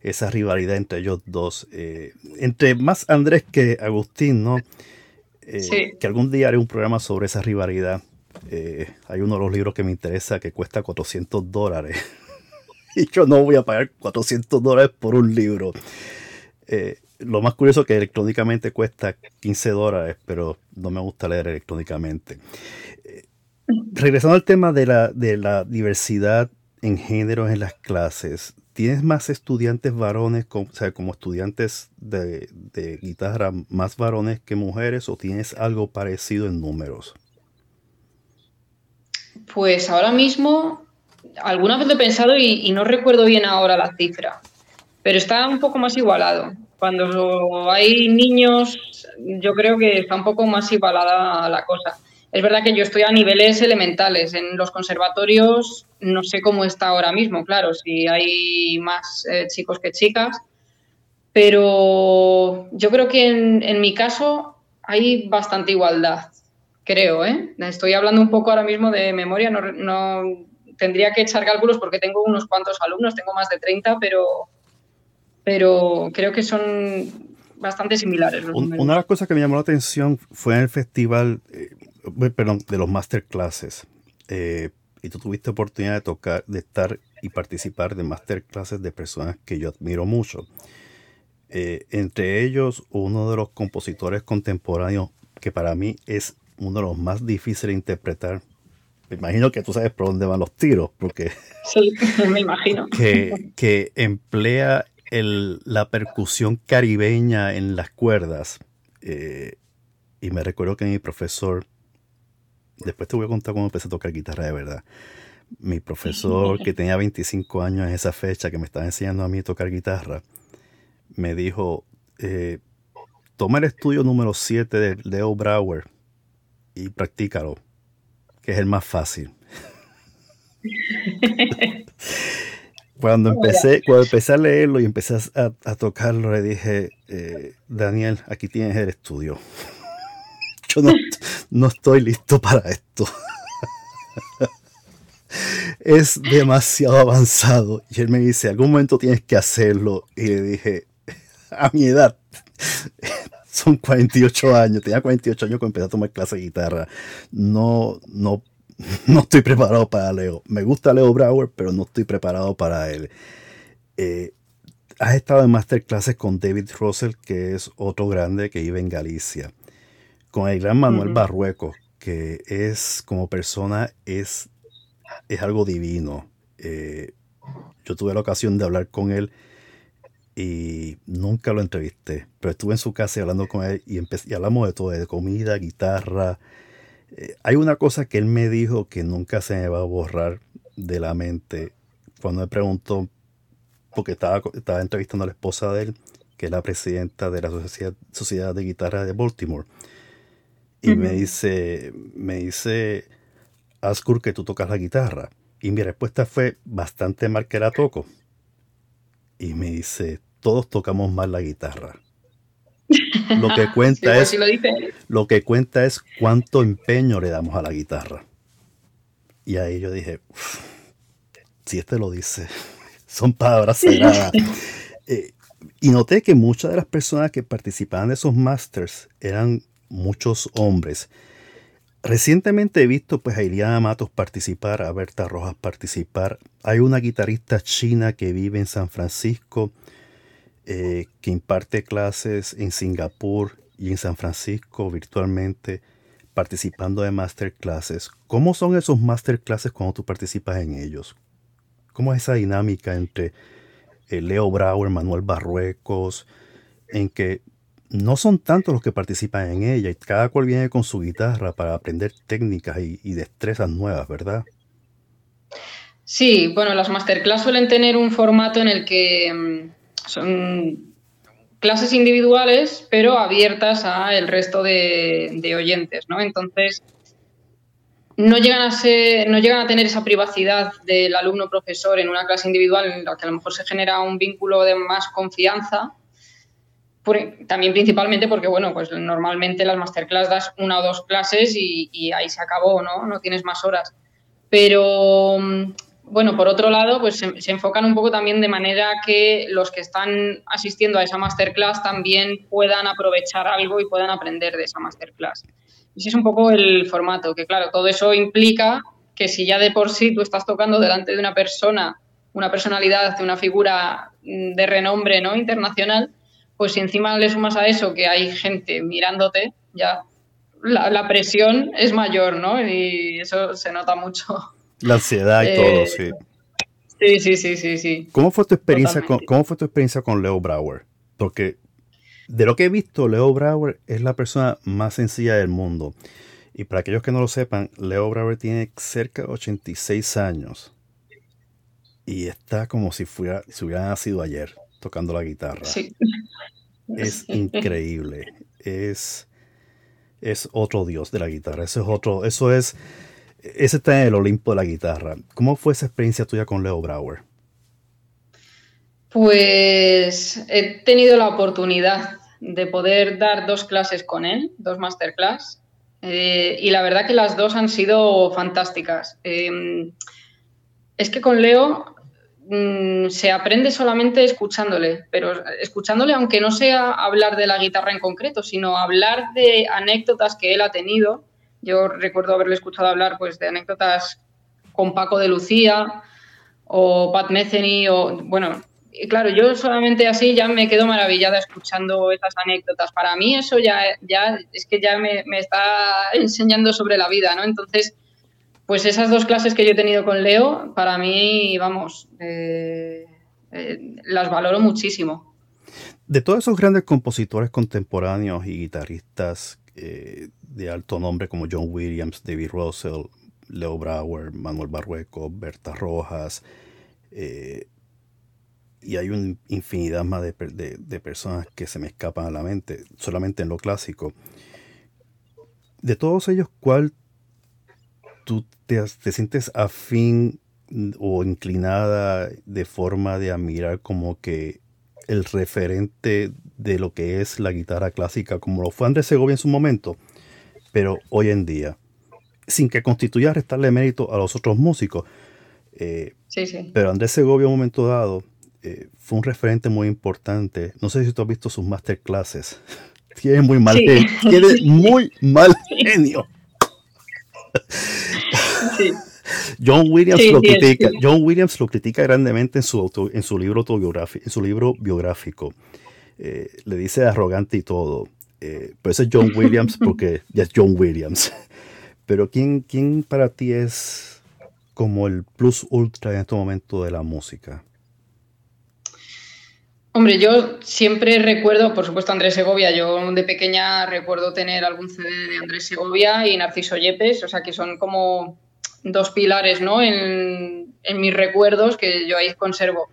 esa rivalidad entre ellos dos. Eh, entre más Andrés que Agustín, ¿no? Eh, que algún día haré un programa sobre esa rivalidad. Eh, hay uno de los libros que me interesa que cuesta 400 dólares. [laughs] y [laughs] yo no voy a pagar 400 dólares por un libro. lo más curioso es que electrónicamente cuesta 15 dólares, pero no me gusta leer electrónicamente. regresando al tema de la, de la diversidad en géneros en las clases, ¿Tienes más estudiantes varones, o sea, como estudiantes de, guitarra, más varones que mujeres o tienes algo parecido en números? Pues ahora mismo, alguna vez lo he pensado y, no recuerdo bien ahora la cifra, pero está un poco más igualado. Cuando hay niños, yo creo que está un poco más igualada la cosa. Es verdad que yo estoy a niveles elementales. En los conservatorios no sé cómo está ahora mismo, claro, si hay más eh, chicos que chicas, pero yo creo que en, mi caso hay bastante igualdad, creo. ¿eh? Estoy hablando un poco ahora mismo de memoria, no, tendría que echar cálculos porque tengo unos cuantos alumnos, tengo más de 30, pero, pero creo que son bastante similares. Una de las cosas que me llamó la atención fue en el festival, eh, perdón, de los masterclasses. Eh, y tú tuviste oportunidad de tocar, de estar y participar de masterclasses de personas que yo admiro mucho. Eh, entre ellos, uno de los compositores contemporáneos que para mí es uno de los más difíciles de interpretar. Me imagino que tú sabes por dónde van los tiros, porque. Sí, [laughs] me imagino. [laughs] Que, que emplea el, la percusión caribeña en las cuerdas. Eh, y me recuerdo que mi profesor después te voy a contar cómo empecé a tocar guitarra de verdad. Mi profesor, [laughs] que tenía 25 años en esa fecha, que me estaba enseñando a mí a tocar guitarra, me dijo, eh, toma el estudio número 7 de Leo Brauer y practícalo, que es el más fácil. cuando empecé, cuando empecé a leerlo y empecé a, tocarlo, le dije, eh, Daniel, aquí tienes el estudio [laughs] yo no, estoy listo para esto. [laughs] es demasiado avanzado. Y él me dice, algún momento tienes que hacerlo. Y le dije, a mi edad, son 48 años, tenía 48 años cuando empecé a tomar clase de guitarra. No, no, [laughs] no estoy preparado para Leo. Me gusta Leo Brower, pero no estoy preparado para él. Eh, has estado en masterclasses con David Russell, que es otro grande que vive en Galicia con el gran Manuel Barrueco, porque es como persona es, es algo divino. Eh, yo tuve la ocasión de hablar con él y nunca lo entrevisté, pero estuve en su casa hablando con él y, y hablamos de todo, de comida, guitarra. Eh, hay una cosa que él me dijo que nunca se me va a borrar de la mente cuando me preguntó, porque estaba, estaba entrevistando a la esposa de él, que es la presidenta de la Sociedad, Sociedad de Guitarra de Baltimore. Y me dice, me dice, Askur, que tú tocas la guitarra. Y mi respuesta fue bastante mal que la toco. Y me dice, todos tocamos mal la guitarra. [laughs] Lo que cuenta pues es lo, que cuenta es cuánto empeño le damos a la guitarra. Y ahí yo dije, si este lo dice, [laughs] son palabras sagradas. Eh, y noté que muchas de las personas que participaban de esos masters eran muchos hombres. Recientemente he visto pues a Iliana Matos participar, a Berta Rojas participar. Hay una guitarrista china que vive en San Francisco, eh, que imparte clases en Singapur y en San Francisco virtualmente, participando de masterclasses. ¿Cómo son esos masterclasses cuando tú participas en ellos? ¿Cómo es esa dinámica entre eh, Leo Brauer, Manuel Barruecos, en que no son tantos los que participan en ella y cada cual viene con su guitarra para aprender técnicas y, destrezas nuevas, ¿verdad? Sí, bueno, las masterclass suelen tener un formato en el que mm, son clases individuales, pero abiertas al resto de, oyentes, ¿no? Entonces, no llegan, a ser, no llegan a tener esa privacidad del alumno-profesor en una clase individual en la que a lo mejor se genera un vínculo de más confianza, también principalmente porque, bueno, pues normalmente las masterclass das una o dos clases y, ahí se acabó, ¿no? No tienes más horas. Pero, mm, bueno, por otro lado, pues se, enfocan un poco también de manera que los que están asistiendo a esa masterclass también puedan aprovechar algo y puedan aprender de esa masterclass. Ese es un poco el formato, que claro, todo eso implica que si ya de por sí tú estás tocando delante de una persona, una personalidad, de una figura mm, de renombre ¿no? internacional, pues si encima le sumas a eso que hay gente mirándote, ya la, presión es mayor, ¿no? Y eso se nota mucho. La ansiedad y todo, eh, sí. Sí, sí, sí, sí, sí. ¿Cómo fue tu experiencia con, ¿Cómo fue tu experiencia con Leo Brauer? Porque de lo que he visto, Leo Brauer es la persona más sencilla del mundo. Y para aquellos que no lo sepan, Leo Brauer tiene cerca de 86 años. Y está como si, fuera, si hubiera nacido ayer tocando la guitarra. Sí. Es [laughs] increíble. Es, es otro dios de la guitarra. Eso es otro, eso es, ese está en el Olimpo de la guitarra. ¿Cómo fue esa experiencia tuya con Leo Brauer? Pues he tenido la oportunidad de poder dar dos clases con él, dos masterclass, eh, y la verdad que las dos han sido fantásticas. Em, es que con Leo Mm, se aprende solamente escuchándole, pero escuchándole aunque no sea hablar de la guitarra en concreto, sino hablar de anécdotas que él ha tenido. Yo recuerdo haberle escuchado hablar pues, de anécdotas con Paco de Lucía o Pat Metheny o bueno, claro, yo solamente así ya me quedo maravillada escuchando esas anécdotas. Para mí eso ya, ya es que ya me, me está enseñando sobre la vida, ¿no? Entonces, pues esas dos clases que yo he tenido con Leo, para mí, vamos, eh, eh, las valoro muchísimo. De todos esos grandes compositores contemporáneos y guitarristas eh, de alto nombre como John Williams, David Russell, Leo Brauer, Manuel Barrueco, Berta Rojas, y hay una infinidad más de, de, personas que se me escapan a la mente, solamente en lo clásico. De todos ellos, ¿cuál tú te, sientes afín o inclinada de forma de admirar como que el referente de lo que es la guitarra clásica, como lo fue Andrés Segovia en su momento, pero hoy en día, sin que constituya restarle mérito a los otros músicos. Eh, sí, sí. Pero Andrés Segovia en un momento dado eh, fue un referente muy importante. No sé si tú has visto sus masterclasses. [laughs] Tiene muy mal Tiene [laughs] muy mal genio. John Williams lo critica. John Williams lo critica grandemente en su en su libro autobiográfico, en su libro biográfico. Eh, le dice arrogante y todo. Eh, ese es John Williams [laughs] porque ya es John Williams. [laughs] Pero ¿quién, quién para ti es como el plus ultra en este momento de la música? Hombre, yo siempre recuerdo, por supuesto, Andrés Segovia. Yo de pequeña recuerdo tener algún CD de Andrés Segovia y Narciso Yepes, o sea que son como dos pilares ¿no? en, en mis recuerdos que yo ahí conservo.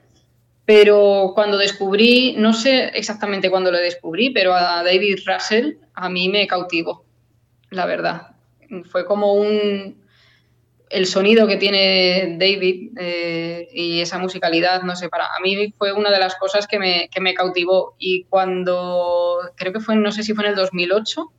Pero cuando descubrí, no sé exactamente cuándo lo descubrí, pero a David Russell a mí me cautivó, la verdad. Fue como un, el sonido que tiene David eh, y esa musicalidad, no sé, para mí fue una de las cosas que me, que me, cautivó. Y cuando, creo que fue, no sé si fue en el 2008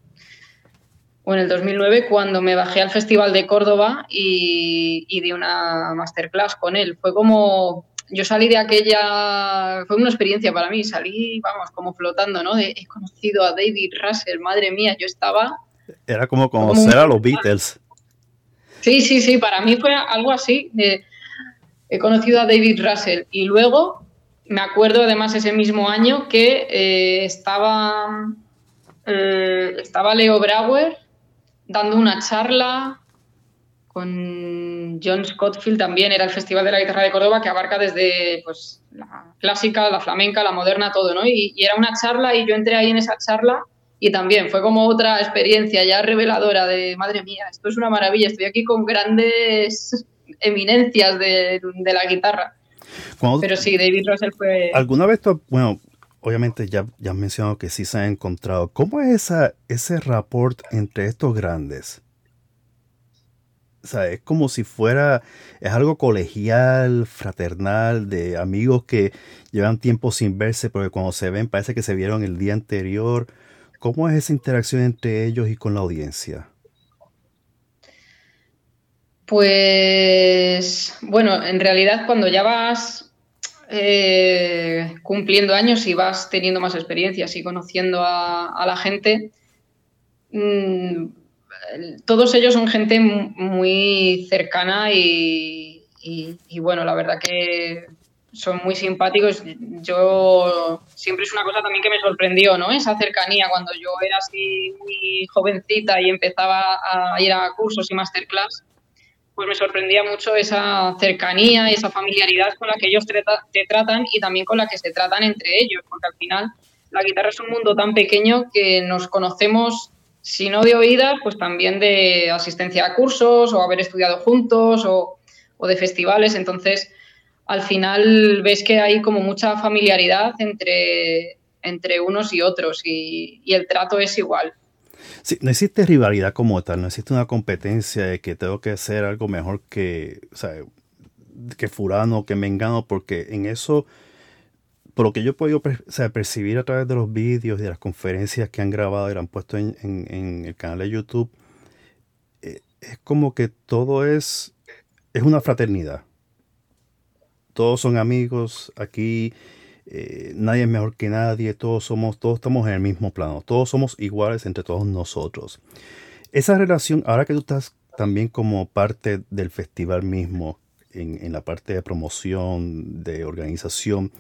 o en el 2009, cuando me bajé al Festival de Córdoba y di una masterclass con él. Fue como, yo salí de aquella, fue una experiencia para mí, salí, vamos, como flotando, ¿no? De, he conocido a David Russell, madre mía, yo estaba... Era como conocer a los Beatles. Sí, sí, sí, para mí fue algo así. he conocido a David Russell y luego me acuerdo además ese mismo año que eh, estaba, eh, estaba Leo Brauer dando una charla con John Scottfield también, era el Festival de la Guitarra de Córdoba que abarca desde pues, la clásica, la flamenca, la moderna, todo, ¿no? y era una charla y yo entré ahí en esa charla y también fue como otra experiencia ya reveladora de, madre mía, esto es una maravilla, estoy aquí con grandes eminencias de, la guitarra. Pero sí, David Russell fue... ¿Alguna vez, bueno, obviamente ya, ya has mencionado que sí se ha encontrado, ¿cómo es esa, ese rapport entre estos grandes? O sea, es como si fuera, es algo colegial, fraternal, de amigos que llevan tiempo sin verse, porque cuando se ven parece que se vieron el día anterior. ¿Cómo es esa interacción entre ellos y con la audiencia? Pues bueno, en realidad cuando ya vas eh, cumpliendo años y vas teniendo más experiencias y conociendo a, la gente, mm, todos ellos son gente muy cercana y, bueno, la verdad que son muy simpáticos. Yo siempre es una cosa también que me sorprendió, ¿no? Esa cercanía cuando yo era así muy jovencita y empezaba a ir a cursos y masterclass, pues me sorprendía mucho esa cercanía y esa familiaridad con la que ellos te, tratan y también con la que se tratan entre ellos, porque al final la guitarra es un mundo tan pequeño que nos conocemos, si no de oídas, pues también de asistencia a cursos o haber estudiado juntos o, o de festivales. Entonces, al final ves que hay como mucha familiaridad entre, entre unos y otros y, el trato es igual. Sí, no existe rivalidad como tal, no existe una competencia de que tengo que hacer algo mejor que, o sea, que Furano, que Mengano, porque en eso, por lo que yo he podido percibir a través de los vídeos y de las conferencias que han grabado y han puesto en, el canal de YouTube, eh, es como que todo es, es una fraternidad todos son amigos, aquí eh, nadie es mejor que nadie, todos somos, todos estamos en el mismo plano, todos somos iguales entre todos nosotros. Esa relación, ahora que tú estás también como parte del festival mismo, en, la parte de promoción, de organización,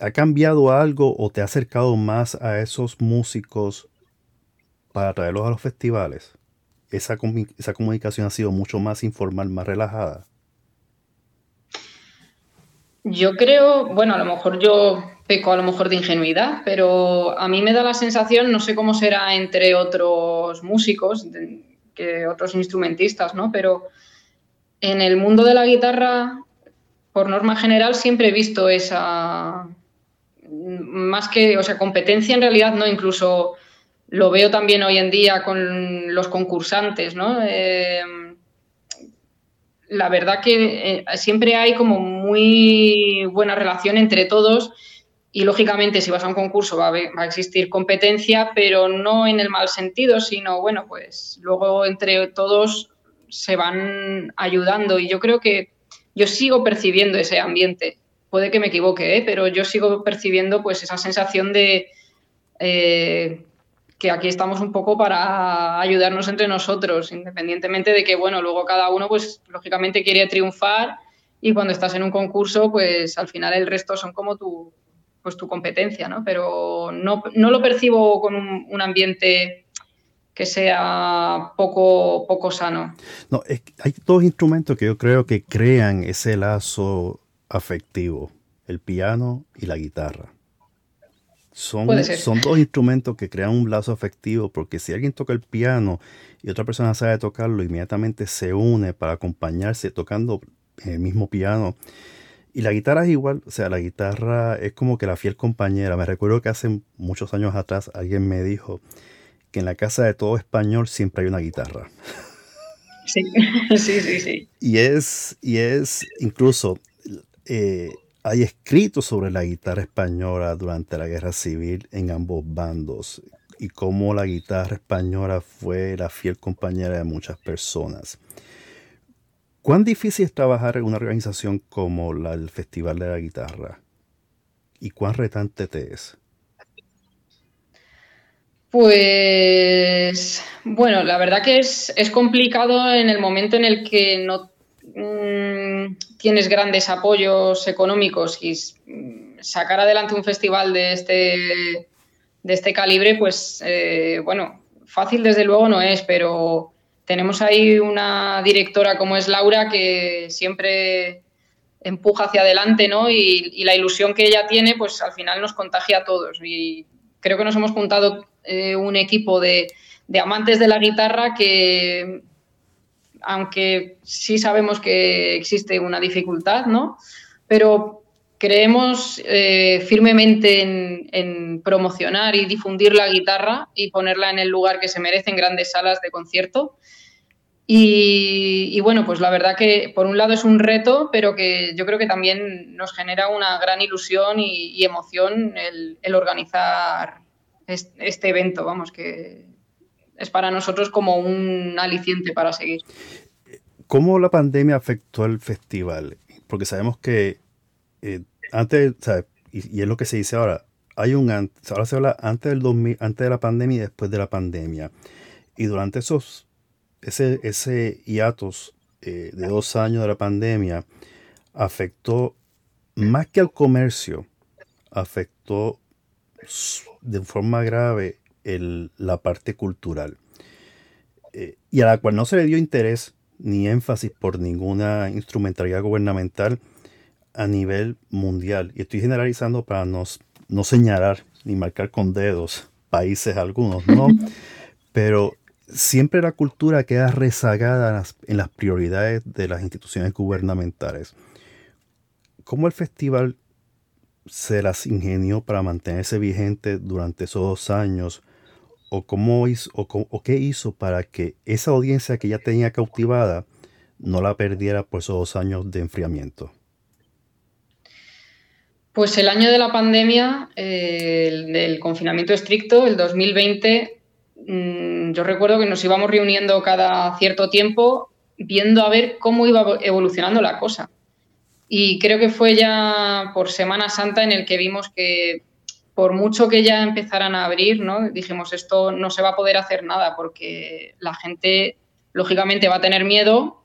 ¿ha cambiado algo o te ha acercado más a esos músicos para traerlos a los festivales? Esa, esa comunicación ha sido mucho más informal, más relajada. Yo creo, bueno, a lo mejor yo peco a lo mejor de ingenuidad, pero a mí me da la sensación, no sé cómo será entre otros músicos, que otros instrumentistas, ¿no? Pero en el mundo de la guitarra, por norma general, siempre he visto esa, más que, o sea, competencia en realidad, no, incluso lo veo también hoy en día con los concursantes, ¿no? Eh, la verdad que eh, siempre hay como muy buena relación entre todos y lógicamente si vas a un concurso va a, existir competencia, pero no en el mal sentido, sino bueno, pues luego entre todos se van ayudando y yo creo que yo sigo percibiendo ese ambiente. Puede que me equivoque, ¿eh? pero yo sigo percibiendo pues esa sensación de eh, que aquí estamos un poco para ayudarnos entre nosotros, independientemente de que, bueno, luego cada uno, pues, lógicamente quiere triunfar y cuando estás en un concurso, pues, al final el resto son como tu, pues, tu competencia, ¿no? Pero no, lo percibo con un, ambiente que sea poco, poco sano. No, hay dos instrumentos que yo creo que crean ese lazo afectivo, el piano y la guitarra. Son, son dos instrumentos que crean un lazo afectivo porque si alguien toca el piano y otra persona sabe tocarlo, inmediatamente se une para acompañarse tocando el mismo piano. Y la guitarra es igual, o sea, la guitarra es como que la fiel compañera. Me recuerdo que hace muchos años atrás alguien me dijo que en la casa de todo español siempre hay una guitarra. Sí, [laughs] sí, sí, sí. Y es, y es incluso, eh, hay escritos sobre la guitarra española durante la guerra civil en ambos bandos y cómo la guitarra española fue la fiel compañera de muchas personas. ¿Cuán difícil es trabajar en una organización como la del Festival de la Guitarra? ¿Y cuán retante te es? Pues bueno, la verdad que es, complicado en el momento en el que no mm, tienes grandes apoyos económicos y mm, sacar adelante un festival de este, de este calibre, pues eh, bueno, fácil desde luego no es, pero tenemos ahí una directora como es Laura que siempre empuja hacia adelante, ¿no? Y, la ilusión que ella tiene, pues al final nos contagia a todos. Y creo que nos hemos juntado eh, un equipo de, amantes de la guitarra que, aunque sí sabemos que existe una dificultad, ¿no? Pero creemos eh, firmemente en, promocionar y difundir la guitarra y ponerla en el lugar que se merece en grandes salas de concierto. Y, bueno, pues la verdad que por un lado es un reto, pero que yo creo que también nos genera una gran ilusión y, emoción el, organizar este evento, vamos, que es para nosotros como un aliciente para seguir. ¿Cómo la pandemia afectó el festival? Porque sabemos que eh, antes, Y, es lo que se dice ahora, hay un ahora se habla antes del 2000, antes de la pandemia y después de la pandemia. Y durante esos, ese, ese hiatos eh, de dos años de la pandemia afectó más que al comercio, afectó de forma grave la parte cultural eh, y a la cual no se le dio interés ni énfasis por ninguna instrumentalidad gubernamental a nivel mundial. Y estoy generalizando para no, no señalar ni marcar con dedos países algunos, ¿no? Pero siempre la cultura queda rezagada en las prioridades de las instituciones gubernamentales. ¿Cómo el festival se las ingenió para mantenerse vigente durante esos dos años? ¿O, cómo hizo, o, qué hizo para que esa audiencia que ya tenía cautivada no la perdiera por esos dos años de enfriamiento? Pues el año de la pandemia, eh, el del confinamiento estricto, el 2020, mm, yo recuerdo que nos íbamos reuniendo cada cierto tiempo viendo a ver cómo iba evolucionando la cosa. Y creo que fue ya por Semana Santa en el que vimos que por mucho que ya empezaran a abrir, ¿no? dijimos esto no se va a poder hacer nada porque la gente lógicamente va a tener miedo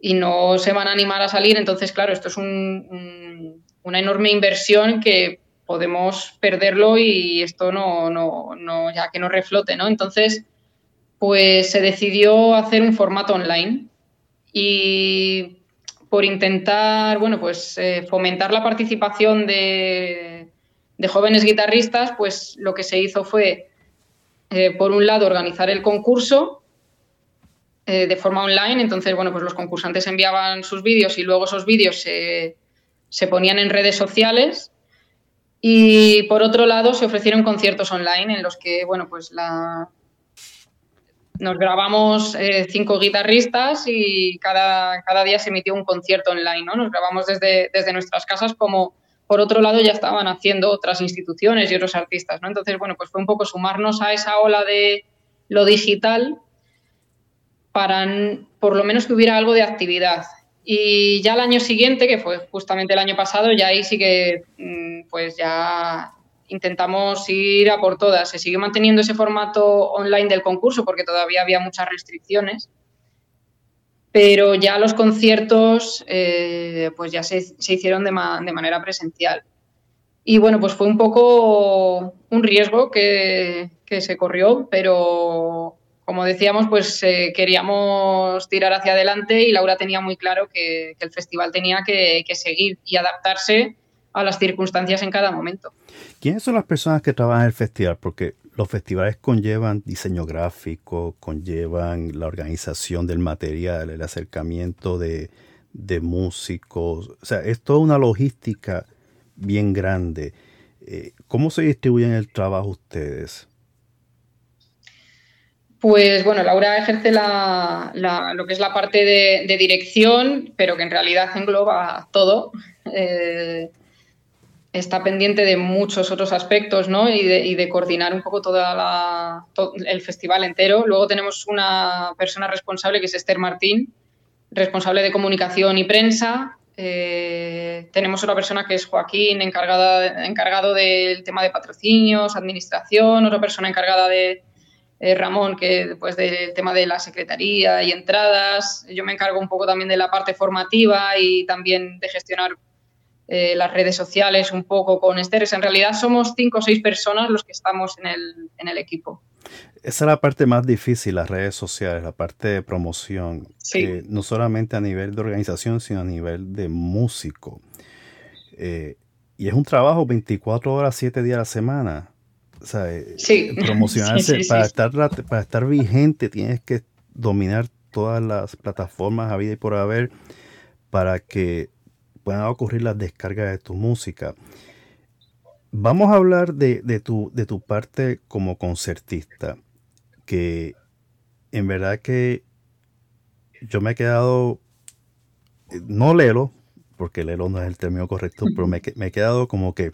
y no se van a animar a salir. Entonces, claro, esto es una enorme inversión que podemos perderlo y esto no, no, no, ya que no reflote, ¿no? Entonces, pues se decidió hacer un formato online y por intentar, bueno, pues eh, fomentar la participación de, jóvenes guitarristas, pues lo que se hizo fue, eh, por un lado, organizar el concurso eh, de forma online. Entonces, bueno, pues los concursantes enviaban sus vídeos y luego esos vídeos se, se ponían en redes sociales. Y por otro lado, se ofrecieron conciertos online en los que, bueno, pues la, nos grabamos eh, cinco guitarristas y cada, cada, día se emitió un concierto online, ¿no? Nos grabamos desde, desde nuestras casas como por otro lado ya estaban haciendo otras instituciones y otros artistas, ¿no? Entonces, bueno, pues fue un poco sumarnos a esa ola de lo digital para por lo menos que hubiera algo de actividad. Y ya el año siguiente, que fue justamente el año pasado, ya ahí sí que mm, pues ya intentamos ir a por todas. Se siguió manteniendo ese formato online del concurso porque todavía había muchas restricciones, pero ya los conciertos eh, pues ya se, hicieron de, manera presencial. Y bueno, pues fue un poco un riesgo que, se corrió, pero como decíamos, pues eh, queríamos tirar hacia adelante y Laura tenía muy claro que, el festival tenía que, seguir y adaptarse a las circunstancias en cada momento. ¿Quiénes son las personas que trabajan en el festival? Porque los festivales conllevan diseño gráfico, conllevan la organización del material, el acercamiento de, músicos. O sea, es toda una logística bien grande. Eh, ¿Cómo se distribuyen el trabajo ustedes? Pues bueno, Laura ejerce lo que es la parte de, dirección, pero que en realidad engloba todo. Eh, está pendiente de muchos otros aspectos ¿no? y, de, coordinar un poco toda todo el festival entero. Luego tenemos una persona responsable que es Esther Martín, responsable de comunicación y prensa. Eh, tenemos otra persona que es Joaquín, encargada, encargado del tema de patrocinios, administración, otra persona encargada de eh, Ramón, que después del tema de la secretaría y entradas. Yo me encargo un poco también de la parte formativa y también de gestionar eh, las redes sociales un poco con Esther. En realidad somos cinco o seis personas los que estamos en el, en el equipo. Esa es la parte más difícil, las redes sociales, la parte de promoción. Eh, no solamente a nivel de organización, sino a nivel de músico. y es un trabajo 24 horas, 7 días a la semana. O sea, eh, promocionarse [laughs] para, estar, para estar vigente tienes que dominar todas las plataformas a vida y por haber para que puedan ocurrir las descargas de tu música. Vamos a hablar de, tu, de tu parte como concertista, que en verdad que yo me he quedado, no lelo, porque lelo no es el término correcto, pero me, me he quedado como que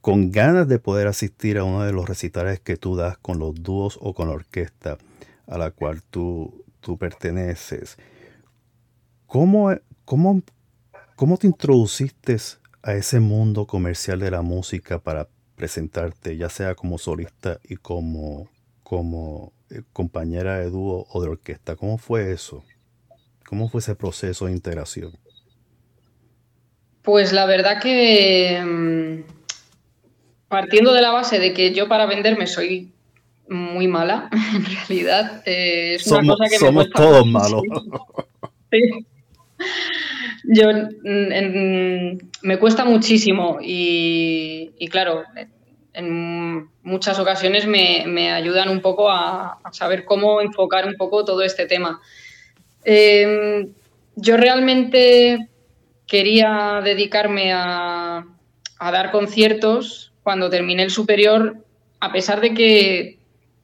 con ganas de poder asistir a uno de los recitales que tú das con los dúos o con la orquesta a la cual tú, tú perteneces. ¿Cómo, cómo, ¿Cómo te introduciste a ese mundo comercial de la música para presentarte, ya sea como solista y como, como eh, compañera de dúo o de orquesta? ¿Cómo fue eso? ¿Cómo fue ese proceso de integración? Pues la verdad que mm, partiendo de la base de que yo para venderme soy muy mala, [laughs] en realidad, eh, es una cosa que somos todos malos. Yo me cuesta muchísimo y, claro, en muchas ocasiones me, ayudan un poco a, saber cómo enfocar un poco todo este tema. Em, yo realmente quería dedicarme a, a dar conciertos cuando terminé el superior, a pesar de que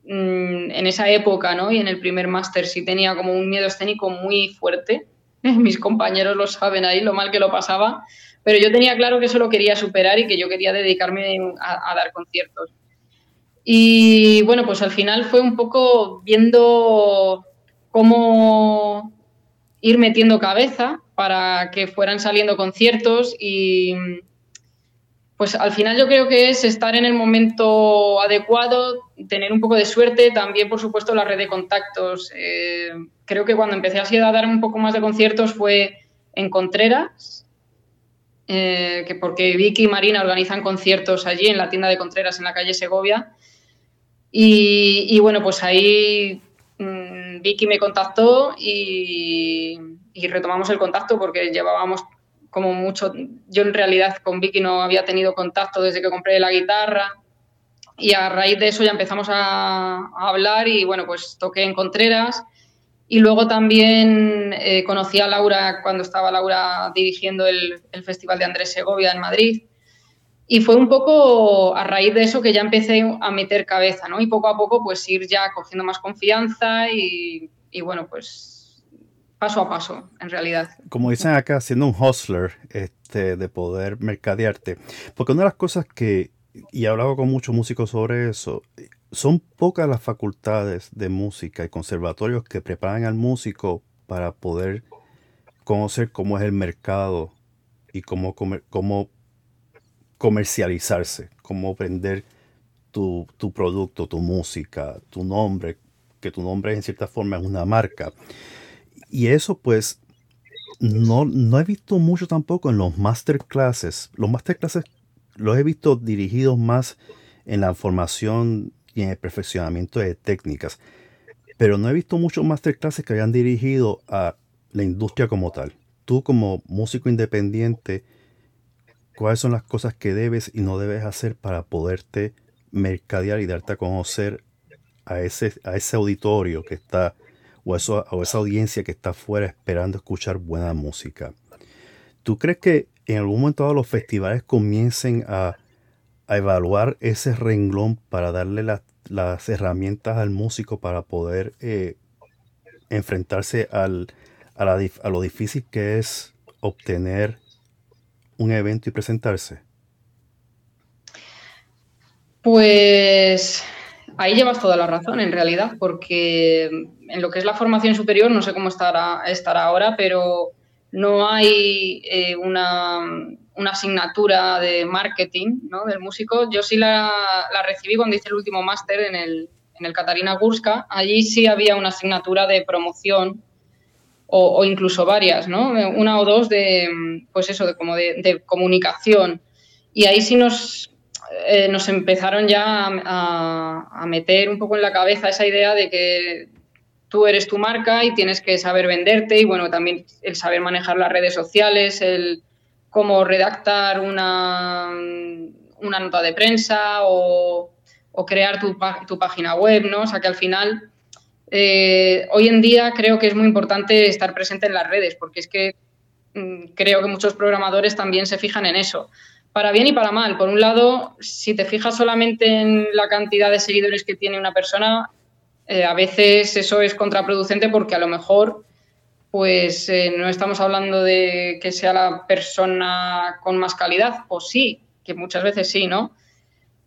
mm, en esa época ¿no? y en el primer máster sí tenía como un miedo escénico muy fuerte, [laughs] mis compañeros lo saben ahí, lo mal que lo pasaba, pero yo tenía claro que eso lo quería superar y que yo quería dedicarme a, dar conciertos. Y bueno, pues al final fue un poco viendo cómo ir metiendo cabeza para que fueran saliendo conciertos y, pues al final yo creo que es estar en el momento adecuado, tener un poco de suerte, también por supuesto la red de contactos. Eh, creo que cuando empecé así a dar un poco más de conciertos fue en Contreras, eh, que porque Vicky y Marina organizan conciertos allí en la tienda de Contreras en la calle Segovia. Y, bueno, pues ahí mm, Vicky me contactó y retomamos el contacto porque llevábamos como mucho, yo en realidad con Vicky no había tenido contacto desde que compré la guitarra y a raíz de eso ya empezamos a, hablar y bueno, pues toqué en Contreras y luego también eh, conocí a Laura cuando estaba Laura dirigiendo el, Festival de Andrés Segovia en Madrid. Y fue un poco a raíz de eso que ya empecé a meter cabeza, ¿no? Y poco a poco pues ir ya cogiendo más confianza y, y bueno, pues paso a paso, en realidad. Como dicen acá, siendo un hustler, este, de poder mercadearte. Porque una de las cosas que, y he hablado con muchos músicos sobre eso, son pocas las facultades de música y conservatorios que preparan al músico para poder conocer cómo es el mercado y cómo, cómo comercializarse, cómo vender tu, tu, producto, tu música, tu nombre, que tu nombre en cierta forma es una marca. Y eso pues no, no he visto mucho tampoco en los masterclasses. Los masterclasses los he visto dirigidos más en la formación y en el perfeccionamiento de técnicas. pero no he visto muchos masterclasses que hayan dirigido a la industria como tal. Tú como músico independiente, ¿cuáles son las cosas que debes y no debes hacer para poderte mercadear y darte a conocer a ese, a ese auditorio que está, o, eso, o esa audiencia que está afuera esperando escuchar buena música? ¿Tú crees que en algún momento los festivales comiencen a, evaluar ese renglón para darle las herramientas al músico para poder eh, enfrentarse al, a, lo difícil que es obtener un evento y presentarse? Pues ahí llevas toda la razón, en realidad, porque en lo que es la formación superior, no sé cómo estará, estará ahora, pero no hay eh, una, asignatura de marketing ¿no? del músico. Yo sí la, recibí cuando hice el último máster en el, en el Catarina Gurska. Allí sí había una asignatura de promoción o, incluso varias, ¿no? Una o dos de, pues eso, de, como de, comunicación. Y ahí sí nos, eh, nos empezaron ya a, a, meter un poco en la cabeza esa idea de que tú eres tu marca y tienes que saber venderte y bueno, también el saber manejar las redes sociales, el cómo redactar una, una nota de prensa o, crear tu, tu, página web, ¿no? O sea que al final, eh, hoy en día creo que es muy importante estar presente en las redes porque es que mm, creo que muchos programadores también se fijan en eso. Para bien y para mal. Por un lado, si te fijas solamente en la cantidad de seguidores que tiene una persona, eh, a veces eso es contraproducente porque a lo mejor pues eh, no estamos hablando de que sea la persona con más calidad, o sí, que muchas veces sí, ¿no?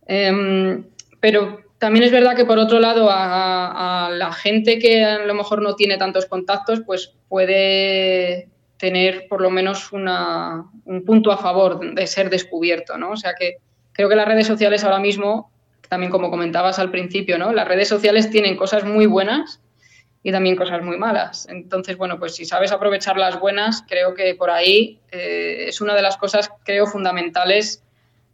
Em, pero también es verdad que por otro lado a, la gente que a lo mejor no tiene tantos contactos, pues puede tener por lo menos un punto a favor de ser descubierto, ¿no? O sea que creo que las redes sociales ahora mismo también como comentabas al principio, ¿no? Las redes sociales tienen cosas muy buenas y también cosas muy malas. Entonces, bueno, pues si sabes aprovechar las buenas, creo que por ahí eh, es una de las cosas, creo, fundamentales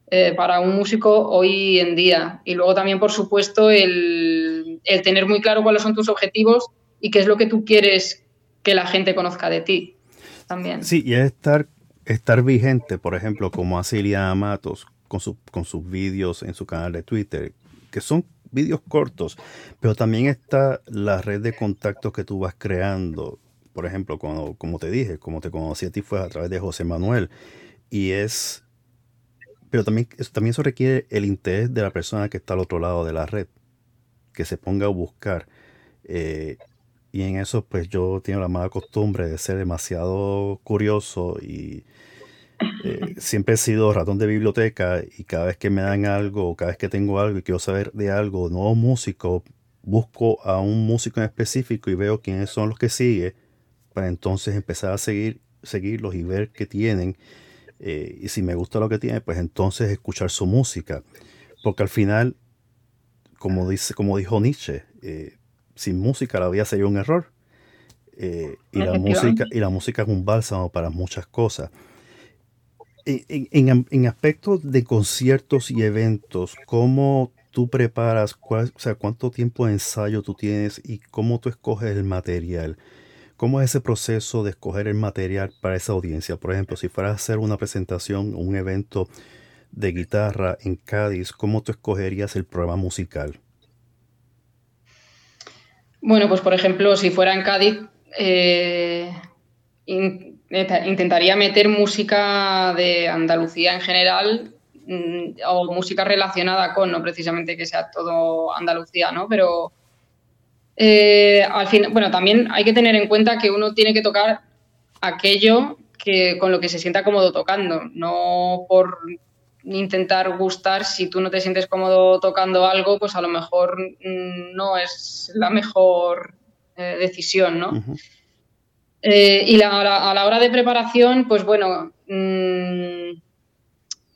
eh, para un músico hoy en día. Y luego también, por supuesto, el, el, tener muy claro cuáles son tus objetivos y qué es lo que tú quieres que la gente conozca de ti también. Sí, y es estar, estar vigente, por ejemplo, como hace Ilia Matos, con, sus vídeos en su canal de Twitter, que son vídeos cortos, pero también está la red de contactos que tú vas creando. Por ejemplo, cuando, como te dije, como te conocí a ti fue a través de José Manuel. Y es, pero también, también eso requiere el interés de la persona que está al otro lado de la red, que se ponga a buscar. Eh, y en eso, pues yo tengo la mala costumbre de ser demasiado curioso y eh, siempre he sido ratón de biblioteca y cada vez que me dan algo o cada vez que tengo algo y quiero saber de algo, nuevo músico, busco a un músico en específico y veo quiénes son los que sigue para entonces empezar a seguir, seguirlos y ver qué tienen. Eh, y si me gusta lo que tiene, pues entonces escuchar su música. Porque al final, como, dice, como dijo Nietzsche, eh, sin música la vida sería un error. y, la música, y la música es un bálsamo para muchas cosas. En, aspectos de conciertos y eventos, ¿cómo tú preparas, o sea, cuánto tiempo de ensayo tú tienes y cómo tú escoges el material? ¿Cómo es ese proceso de escoger el material para esa audiencia? Por ejemplo, si fueras a hacer una presentación un evento de guitarra en Cádiz, ¿cómo tú escogerías el programa musical? Bueno, pues por ejemplo, si fuera en Cádiz, eh, intentaría meter música de Andalucía en general mm, o música relacionada con, no precisamente que sea todo Andalucía, ¿no? Pero eh, al fin, bueno, también hay que tener en cuenta que uno tiene que tocar aquello que con lo que se sienta cómodo tocando, no por intentar gustar, si tú no te sientes cómodo tocando algo, pues a lo mejor mm, no es la mejor eh, decisión, ¿no? Eh, y a la hora de preparación, pues bueno, mm,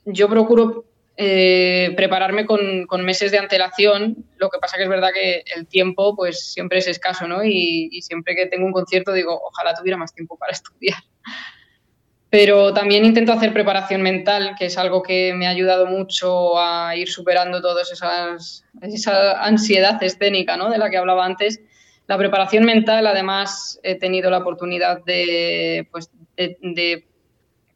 yo procuro eh, prepararme con, meses de antelación. Lo que pasa que es verdad que el tiempo, pues siempre es escaso, ¿no? Y, siempre que tengo un concierto digo, ojalá tuviera más tiempo para [laughs] estudiar. Pero también intento hacer preparación mental, que es algo que me ha ayudado mucho a ir superando todas esas esa ansiedad escénica, ¿no? De la que hablaba antes La preparación mental, además, he tenido la oportunidad de, pues,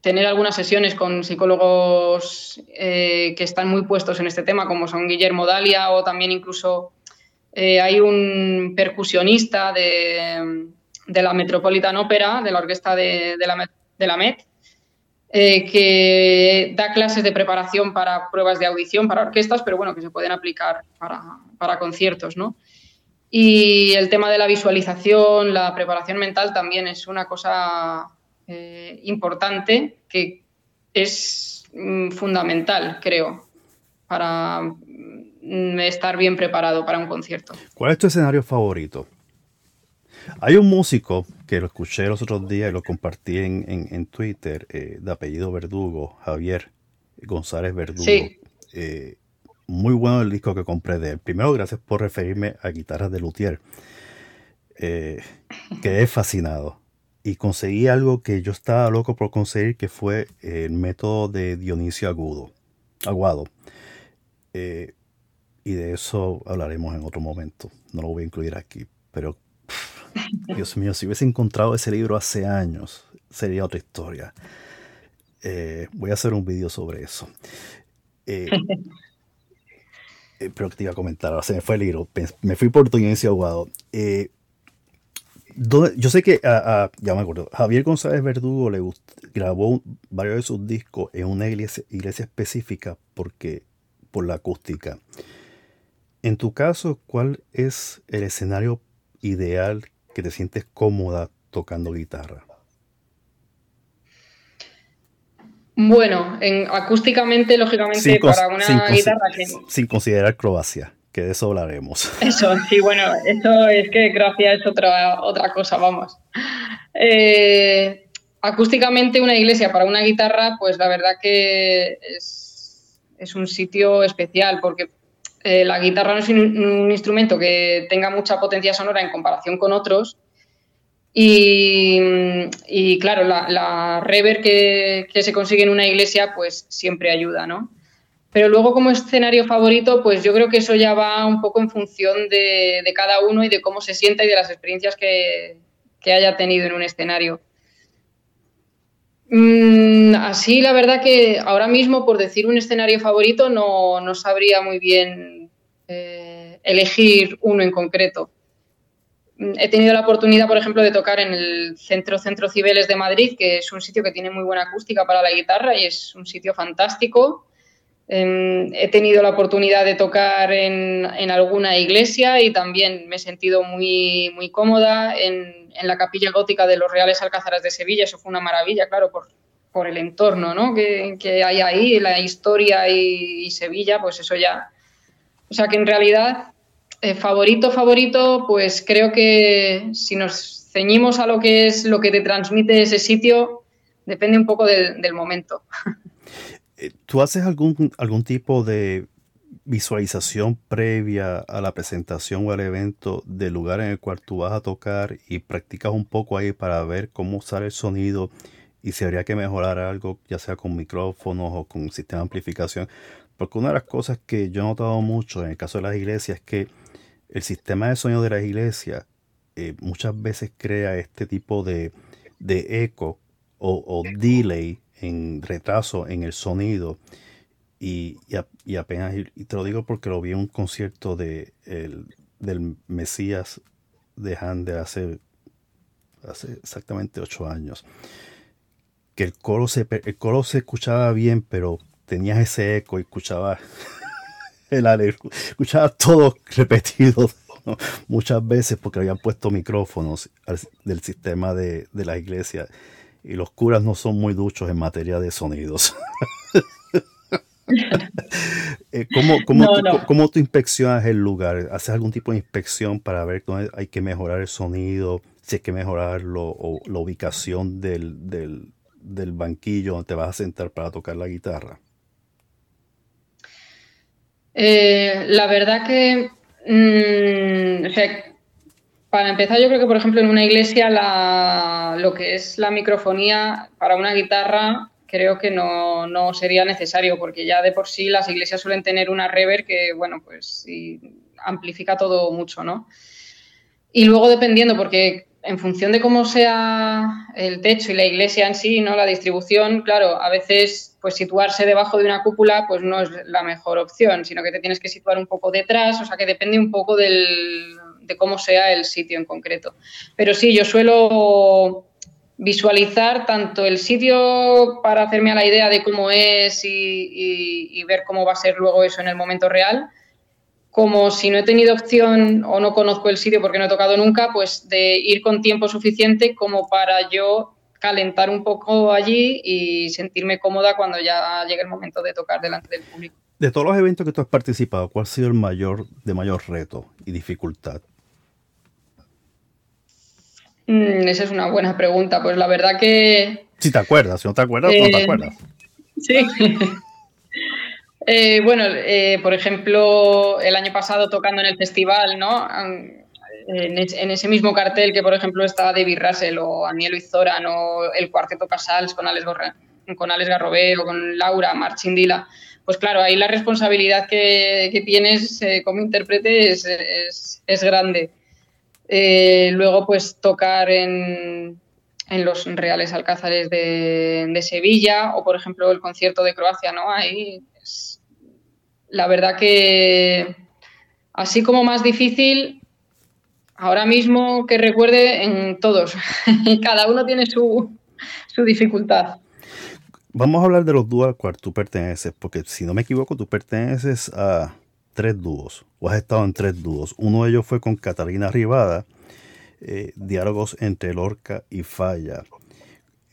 tener algunas sesiones con psicólogos eh, que están muy puestos en este tema, como son Guillermo Dalia o también incluso eh, hay un percusionista de, la Metropolitan Opera, de la orquesta de, la, de la Met, eh, que da clases de preparación para pruebas de audición para orquestas, pero bueno, que se pueden aplicar para, conciertos, ¿no? Y el tema de la visualización, la preparación mental también es una cosa eh, importante que es mm, fundamental, creo, para mm, estar bien preparado para un concierto. ¿Cuál es tu escenario favorito? Hay un músico que lo escuché los otros días y lo compartí en, Twitter, eh, de apellido Verdugo, Javier González Verdugo. Eh, muy bueno el disco que compré de él. Primero, gracias por referirme a guitarras de Luthier. Eh, quedé fascinado. Y conseguí algo que yo estaba loco por conseguir, que fue el método de Dionisio Agudo, Aguado. y de eso hablaremos en otro momento. No lo voy a incluir aquí. Pero Dios mío, si hubiese encontrado ese libro hace años, sería otra historia. Eh, voy a hacer un vídeo sobre eso. Eh, [laughs] eh, pero te iba a comentar, ahora se me fue el libro. Me fui por inicio Aguado. yo sé que, ya me acuerdo, Javier González Verdugo le grabó varios de sus discos en una iglesia, iglesia específica porque, por la acústica. En tu caso, ¿cuál es el escenario ideal que te sientes cómoda tocando guitarra? Bueno, en, acústicamente, lógicamente, para una guitarra que... Sin considerar Croacia, que de eso hablaremos. [laughs] Eso, sí, bueno, eso es que Croacia es otra, otra cosa, vamos. Eh, acústicamente, una iglesia para una guitarra, pues la verdad que es, es un sitio especial, porque eh, la guitarra no es un, instrumento que tenga mucha potencia sonora en comparación con otros. Y, claro, la, reverb que, se consigue en una iglesia, pues siempre ayuda, ¿no? Pero luego como escenario favorito, pues yo creo que eso ya va un poco en función de, cada uno y de cómo se sienta y de las experiencias que, haya tenido en un escenario. Mm, así, la verdad que ahora mismo, por decir un escenario favorito, no, no sabría muy bien eh, elegir uno en concreto. Mm, he tenido la oportunidad, por ejemplo, de tocar en el Centro Centro Cibeles de Madrid, que es un sitio que tiene muy buena acústica para la guitarra y es un sitio fantástico. Em, he tenido la oportunidad de tocar en, alguna iglesia y también me he sentido muy, muy cómoda en, la capilla gótica de los Reales Alcázares de Sevilla. Eso fue una maravilla, claro, por, por el entorno ¿no? que, hay ahí, la historia y, Sevilla, pues eso ya. O sea que en realidad, eh, favorito, favorito, pues creo que si nos ceñimos a lo que es lo que te transmite ese sitio, depende un poco del momento. [laughs] Eh, ¿Tú haces algún, algún tipo de visualización previa a la presentación o al evento del lugar en el cual tú vas a tocar y practicas un poco ahí para ver cómo sale el sonido y si habría que mejorar algo, ya sea con micrófonos o con sistema de amplificación? Porque una de las cosas que yo he notado mucho en el caso de las iglesias es que el sistema de sonido de las iglesias eh, muchas veces crea este tipo de, eco o, o delay en retraso en el sonido. Y, apenas, y te lo digo porque lo vi en un concierto de, del Mesías de Handel hace, hace exactamente ocho años. Que el coro, se, el coro se escuchaba bien, pero tenías ese eco y escuchaba [laughs] el escuchaba todo repetido muchas veces porque habían puesto micrófonos del sistema de, de la iglesia y los curas no son muy duchos en materia de sonidos. [laughs] Eh, ¿Cómo, cómo, tú, inspeccionas el lugar? ¿Haces algún tipo de inspección para ver dónde hay que mejorar el sonido? Si hay que mejorarlo o la ubicación del, banquillo donde te vas a sentar para tocar la guitarra. Eh, la verdad que mm, para empezar, yo creo que, por ejemplo, en una iglesia lo que es la microfonía para una guitarra creo que no, sería necesario, porque ya de por sí las iglesias suelen tener una reverb que, bueno, pues amplifica todo mucho, ¿no? Y luego dependiendo, porque en función de cómo sea el techo y la iglesia en sí, ¿no? La distribución, claro, a veces pues situarse debajo de una cúpula pues no es la mejor opción, sino que te tienes que situar un poco detrás, o sea que depende un poco del, de cómo sea el sitio en concreto. Pero sí, yo suelo visualizar tanto el sitio para hacerme a la idea de cómo es y, ver cómo va a ser luego eso en el momento real, como si no he tenido opción o no conozco el sitio porque no he tocado nunca, pues de ir con tiempo suficiente como para yo calentar un poco allí y sentirme cómoda cuando ya llegue el momento de tocar delante del público. De todos los eventos que tú has participado, ¿cuál ha sido el mayor de mayor reto y dificultad? Mm, esa es una buena pregunta. Pues la verdad que. Si te acuerdas, si no te acuerdas, no te eh, acuerdas. [laughs] Sí. Eh, bueno, eh, por ejemplo, el año pasado tocando en el festival, ¿no? En, ese mismo cartel que, por ejemplo, estaba David Russell o Anielo Izoran o el Cuarteto Casals con Alex, con Garrobé o con Laura Marchindila, pues claro, ahí la responsabilidad que, tienes como intérprete es, es grande. Eh, luego, pues tocar en, los Reales Alcázares de, Sevilla o, por ejemplo, el concierto de Croacia, ¿no? Ahí la verdad que así como más difícil, ahora mismo que recuerde en todos. [laughs] Cada uno tiene su, su dificultad. Vamos a hablar de los dúos al cual tú perteneces, porque si no me equivoco, tú perteneces a tres dúos, o has estado en tres dúos. Uno de ellos fue con Catalina Rivada, eh, diálogos entre Lorca y Falla.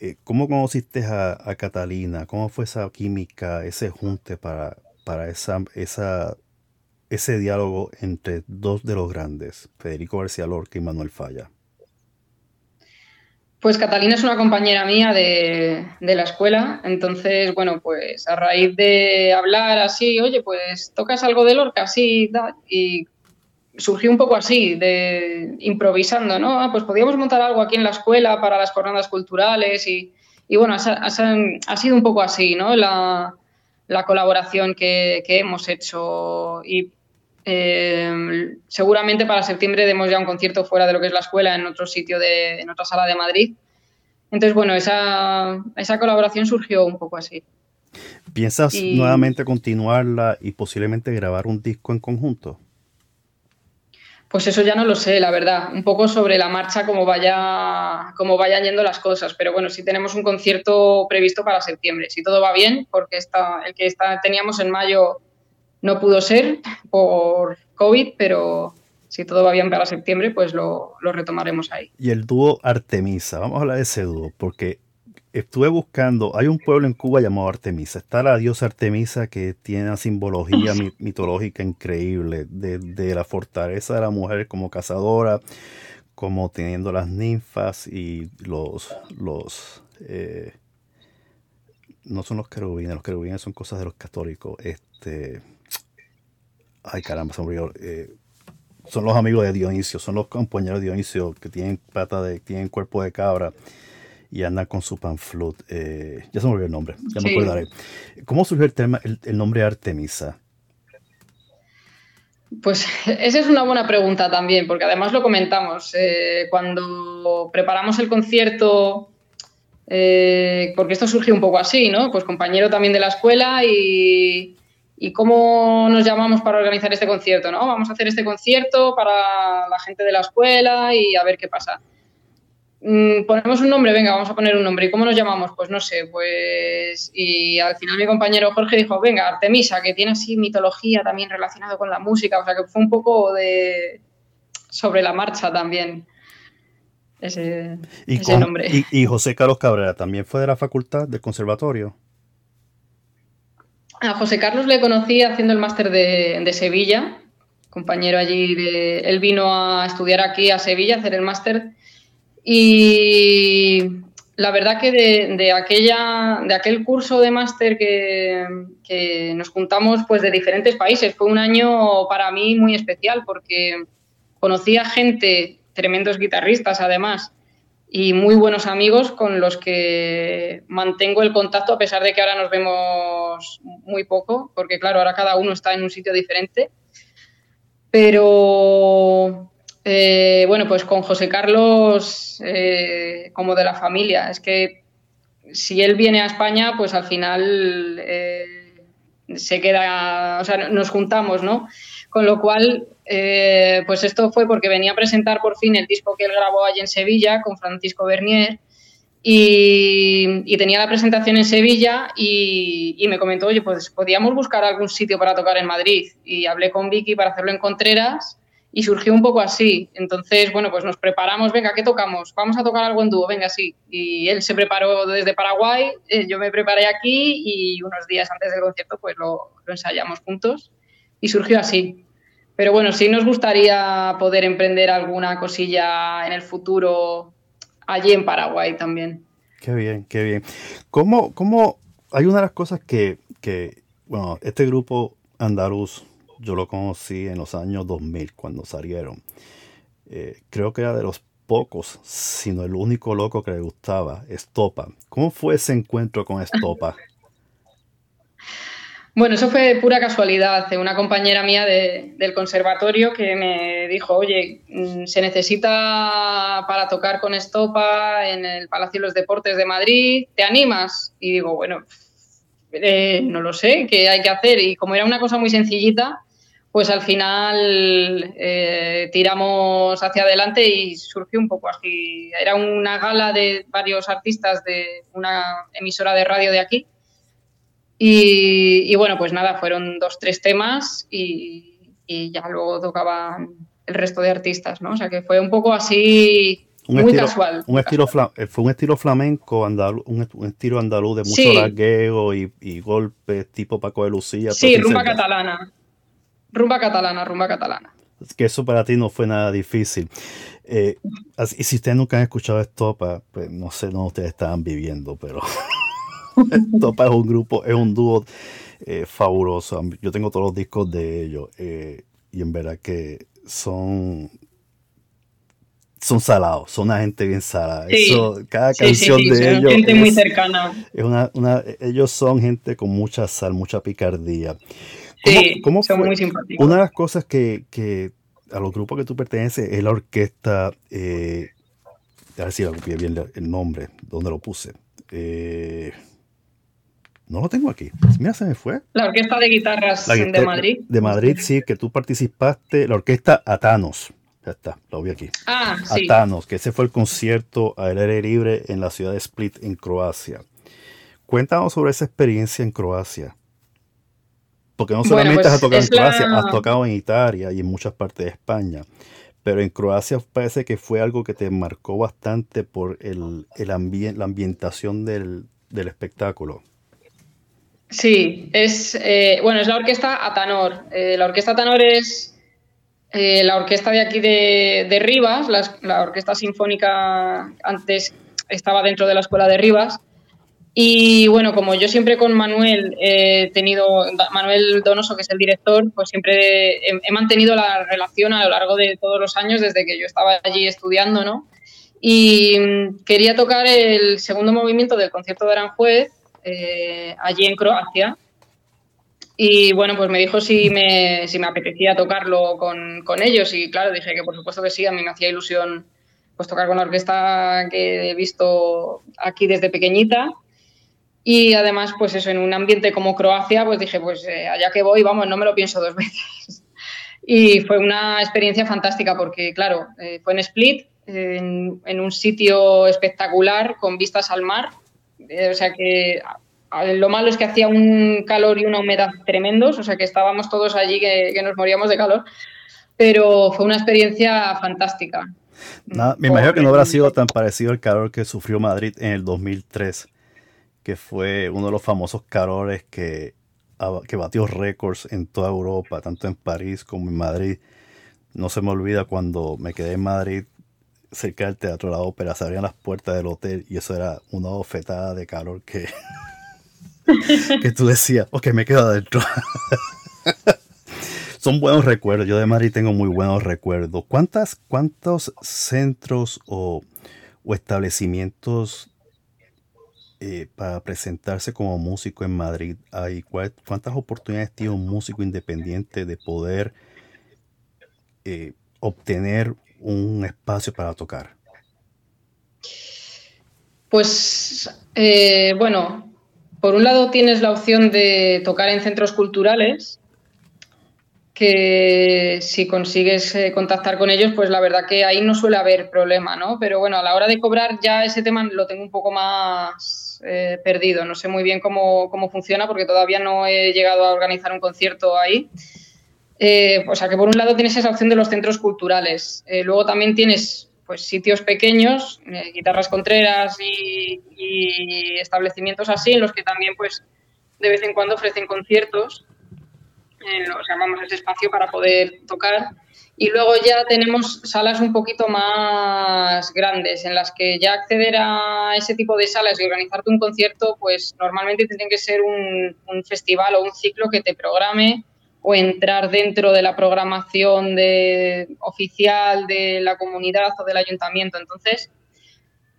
Eh, ¿Cómo conociste a, Catalina? ¿Cómo fue esa química, ese junte para, para esa, ese diálogo entre dos de los grandes, Federico García Lorca y Manuel Falla? Pues Catalina es una compañera mía de, la escuela, entonces, bueno, pues a raíz de hablar así, oye, pues tocas algo de Lorca, sí, y surgió un poco así, de improvisando, ¿no? Ah, pues podíamos montar algo aquí en la escuela para las jornadas culturales y, bueno, ha, sido un poco así, ¿no? La, colaboración que, hemos hecho y eh, seguramente para septiembre demos ya un concierto fuera de lo que es la escuela en otro sitio, de, en otra sala de Madrid. Entonces, bueno, esa, esa colaboración surgió un poco así. ¿Piensas nuevamente continuarla y posiblemente grabar un disco en conjunto? Pues eso ya no lo sé, la verdad. Un poco sobre la marcha, cómo, vaya, cómo vayan yendo las cosas. Pero bueno, sí tenemos un concierto previsto para septiembre. Si todo va bien, porque el que está, teníamos en mayo no pudo ser por COVID, pero si todo va bien para septiembre, pues lo, retomaremos ahí. Y el dúo Artemisa, vamos a hablar de ese dúo, porque estuve buscando, hay un pueblo en Cuba llamado Artemisa, está la diosa Artemisa que tiene una simbología mitológica increíble, de, la fortaleza de la mujer como cazadora, como teniendo las ninfas y los, los eh, no son los querubines, los querubines son cosas de los católicos, este Ay, caramba, son, eh, son los amigos de Dionisio, son los compañeros de Dionisio que tienen pata de, tienen cuerpo de cabra y andan con su panflut. Eh, ya se me olvidó el nombre, ya me acordaré. ¿Cómo surgió el, tema, el, nombre Artemisa? Pues [laughs] esa es una buena pregunta también, porque además lo comentamos. Eh, cuando preparamos el concierto, eh, porque esto surgió un poco así, ¿no? Pues compañero también de la escuela y, ¿Y cómo nos llamamos para organizar este concierto? ¿no? Vamos a hacer este concierto para la gente de la escuela y a ver qué pasa. Mm, ponemos un nombre, venga, vamos a poner un nombre. ¿Y cómo nos llamamos? Pues no sé, pues... Y al final mi compañero Jorge dijo, venga, Artemisa, que tiene así mitología también relacionada con la música, o sea que fue un poco de... sobre la marcha también ese, nombre. Y, y José Carlos Cabrera también fue de la facultad del conservatorio. A José Carlos le conocí haciendo el máster de, Sevilla, compañero allí. De, él vino a estudiar aquí a Sevilla, a hacer el máster. Y la verdad que de, aquella, de aquel curso de máster que, nos juntamos pues, de diferentes países, fue un año para mí muy especial porque conocí a gente, tremendos guitarristas además, y muy buenos amigos con los que mantengo el contacto a pesar de que ahora nos vemos muy poco, porque claro, ahora cada uno está en un sitio diferente. Pero Eh, bueno, pues con José Carlos eh, como de la familia. Es que si él viene a España, pues al final se queda, o sea, nos juntamos, ¿no? Con lo cual, pues esto fue porque venía a presentar por fin el disco que él grabó allí en Sevilla con Francisco Bernier y, tenía la presentación en Sevilla y, me comentó, oye, pues podíamos buscar algún sitio para tocar en Madrid. Y hablé con Vicky para hacerlo en Contreras y surgió un poco así. Entonces, bueno, pues nos preparamos, venga, ¿qué tocamos? Vamos a tocar algo en dúo, venga, sí. Y él se preparó desde Paraguay, eh, yo me preparé aquí y unos días antes del concierto pues lo, ensayamos juntos y surgió así. Pero bueno, sí nos gustaría poder emprender alguna cosilla en el futuro allí en Paraguay también. Qué bien, qué bien. ¿Cómo, cómo hay una de las cosas que, que, bueno, este grupo andaluz, yo lo conocí en los años 2000 cuando salieron. Eh, creo que era de los pocos, sino el único loco que le gustaba, Estopa. ¿Cómo fue ese encuentro con Estopa? Bueno, eso fue pura casualidad. Una compañera mía del conservatorio que me dijo, oye, mm, se necesita para tocar con estopa en el Palacio de los Deportes de Madrid, ¿te animas? Y digo, bueno, eh, no lo sé, ¿qué hay que hacer? Y como era una cosa muy sencillita, pues al final eh, tiramos hacia adelante y surgió un poco así. Era una gala de varios artistas de una emisora de radio de aquí y, bueno, pues nada, fueron dos, tres temas y, ya luego tocaban el resto de artistas, ¿no? O sea que fue un poco así, muy casual. Un estilo eh, fue un estilo flamenco, andaluz, un, estilo andaluz de mucho largueo y, y, golpes tipo Paco de Lucía. Sí, rumba catalana. Rumba catalana, rumba catalana. Que eso para ti no fue nada difícil. Eh, y si ustedes nunca han escuchado esto, pues no sé dónde ustedes estaban viviendo, pero [laughs] Topa es un grupo, es un dúo eh, fabuloso. Yo tengo todos los discos de ellos eh, y en verdad que son son salados, son una gente bien salada. cada canción de ellos. Gente muy cercana. Es una, ellos son gente con mucha sal, mucha picardía. ¿Cómo, son muy simpáticos. Una de las cosas que, que, a los grupos que tú perteneces es la orquesta. Eh, a ver si bien el nombre, ¿dónde lo puse? Eh, no lo tengo aquí. Mira, se me fue. La Orquesta de Guitarras de Madrid. De Madrid, sí, que tú participaste. La Orquesta Atanos. Ya está, lo vi aquí. Ah, sí. Atanos, que ese fue el concierto al aire libre en la ciudad de Split, en Croacia. Cuéntanos sobre esa experiencia en Croacia. Porque no solamente pues, has tocado en Croacia, has tocado en Italia y en muchas partes de España. Pero en Croacia parece que fue algo que te marcó bastante por el, el la ambientación del, del espectáculo. Sí, es eh, bueno, es la orquesta Atanor. Eh, la orquesta Atanor es eh, la orquesta de aquí de, Rivas, la, orquesta sinfónica antes estaba dentro de la escuela de Rivas. Y bueno, como yo siempre con Manuel he tenido, Manuel Donoso, que es el director, pues siempre he, mantenido la relación a lo largo de todos los años desde que yo estaba allí estudiando, ¿no? Y mm, quería tocar el segundo movimiento del concierto de Aranjuez eh, allí en Croacia. Y bueno, pues me dijo si me, si me apetecía tocarlo con, con, ellos y claro, dije que por supuesto que sí, a mí me hacía ilusión pues tocar con la orquesta que he visto aquí desde pequeñita. Y además, pues eso, en un ambiente como Croacia, pues dije, pues eh, allá que voy, vamos, no me lo pienso dos [laughs] veces. Y fue una experiencia fantástica porque, claro, eh, fue en Split, en, en, un sitio espectacular con vistas al mar eh, o sea que lo malo es que hacía un calor y una humedad tremendos, o sea que estábamos todos allí que, nos moríamos de calor, pero fue una experiencia fantástica. me imagino que no habrá sido tan parecido al calor que sufrió Madrid en el 2003, que fue uno de los famosos calores que, que batió récords en toda Europa, tanto en París como en Madrid. No se me olvida cuando me quedé en Madrid cerca del Teatro de la Ópera, se abrían las puertas del hotel y eso era una bofetada de calor que, [laughs] que tú decías, ok, me quedo adentro. [laughs] Son buenos recuerdos. Yo de Madrid tengo muy buenos recuerdos. ¿Cuántas, ¿Cuántos centros o, establecimientos eh, para presentarse como músico en Madrid hay? ¿Cuántas oportunidades tiene un músico independiente de poder eh, obtener un espacio para tocar? Pues eh, bueno, por un lado tienes la opción de tocar en centros culturales, que si consigues contactar con ellos, pues la verdad que ahí no suele haber problema, ¿no? Pero bueno, a la hora de cobrar ya ese tema lo tengo un poco más eh, perdido. No sé muy bien cómo, funciona porque todavía no he llegado a organizar un concierto ahí. o sea que por un lado tienes esa opción de los centros culturales. luego también tienes pues sitios pequeños, eh, guitarras contreras y, establecimientos así, en los que también pues de vez en cuando ofrecen conciertos, los llamamos ese espacio para poder tocar. Y luego ya tenemos salas un poquito más grandes, en las que ya acceder a ese tipo de salas y organizarte un concierto, pues normalmente tiene que ser un, festival o un ciclo que te programe o entrar dentro de la programación de, oficial de la comunidad o del ayuntamiento. Entonces,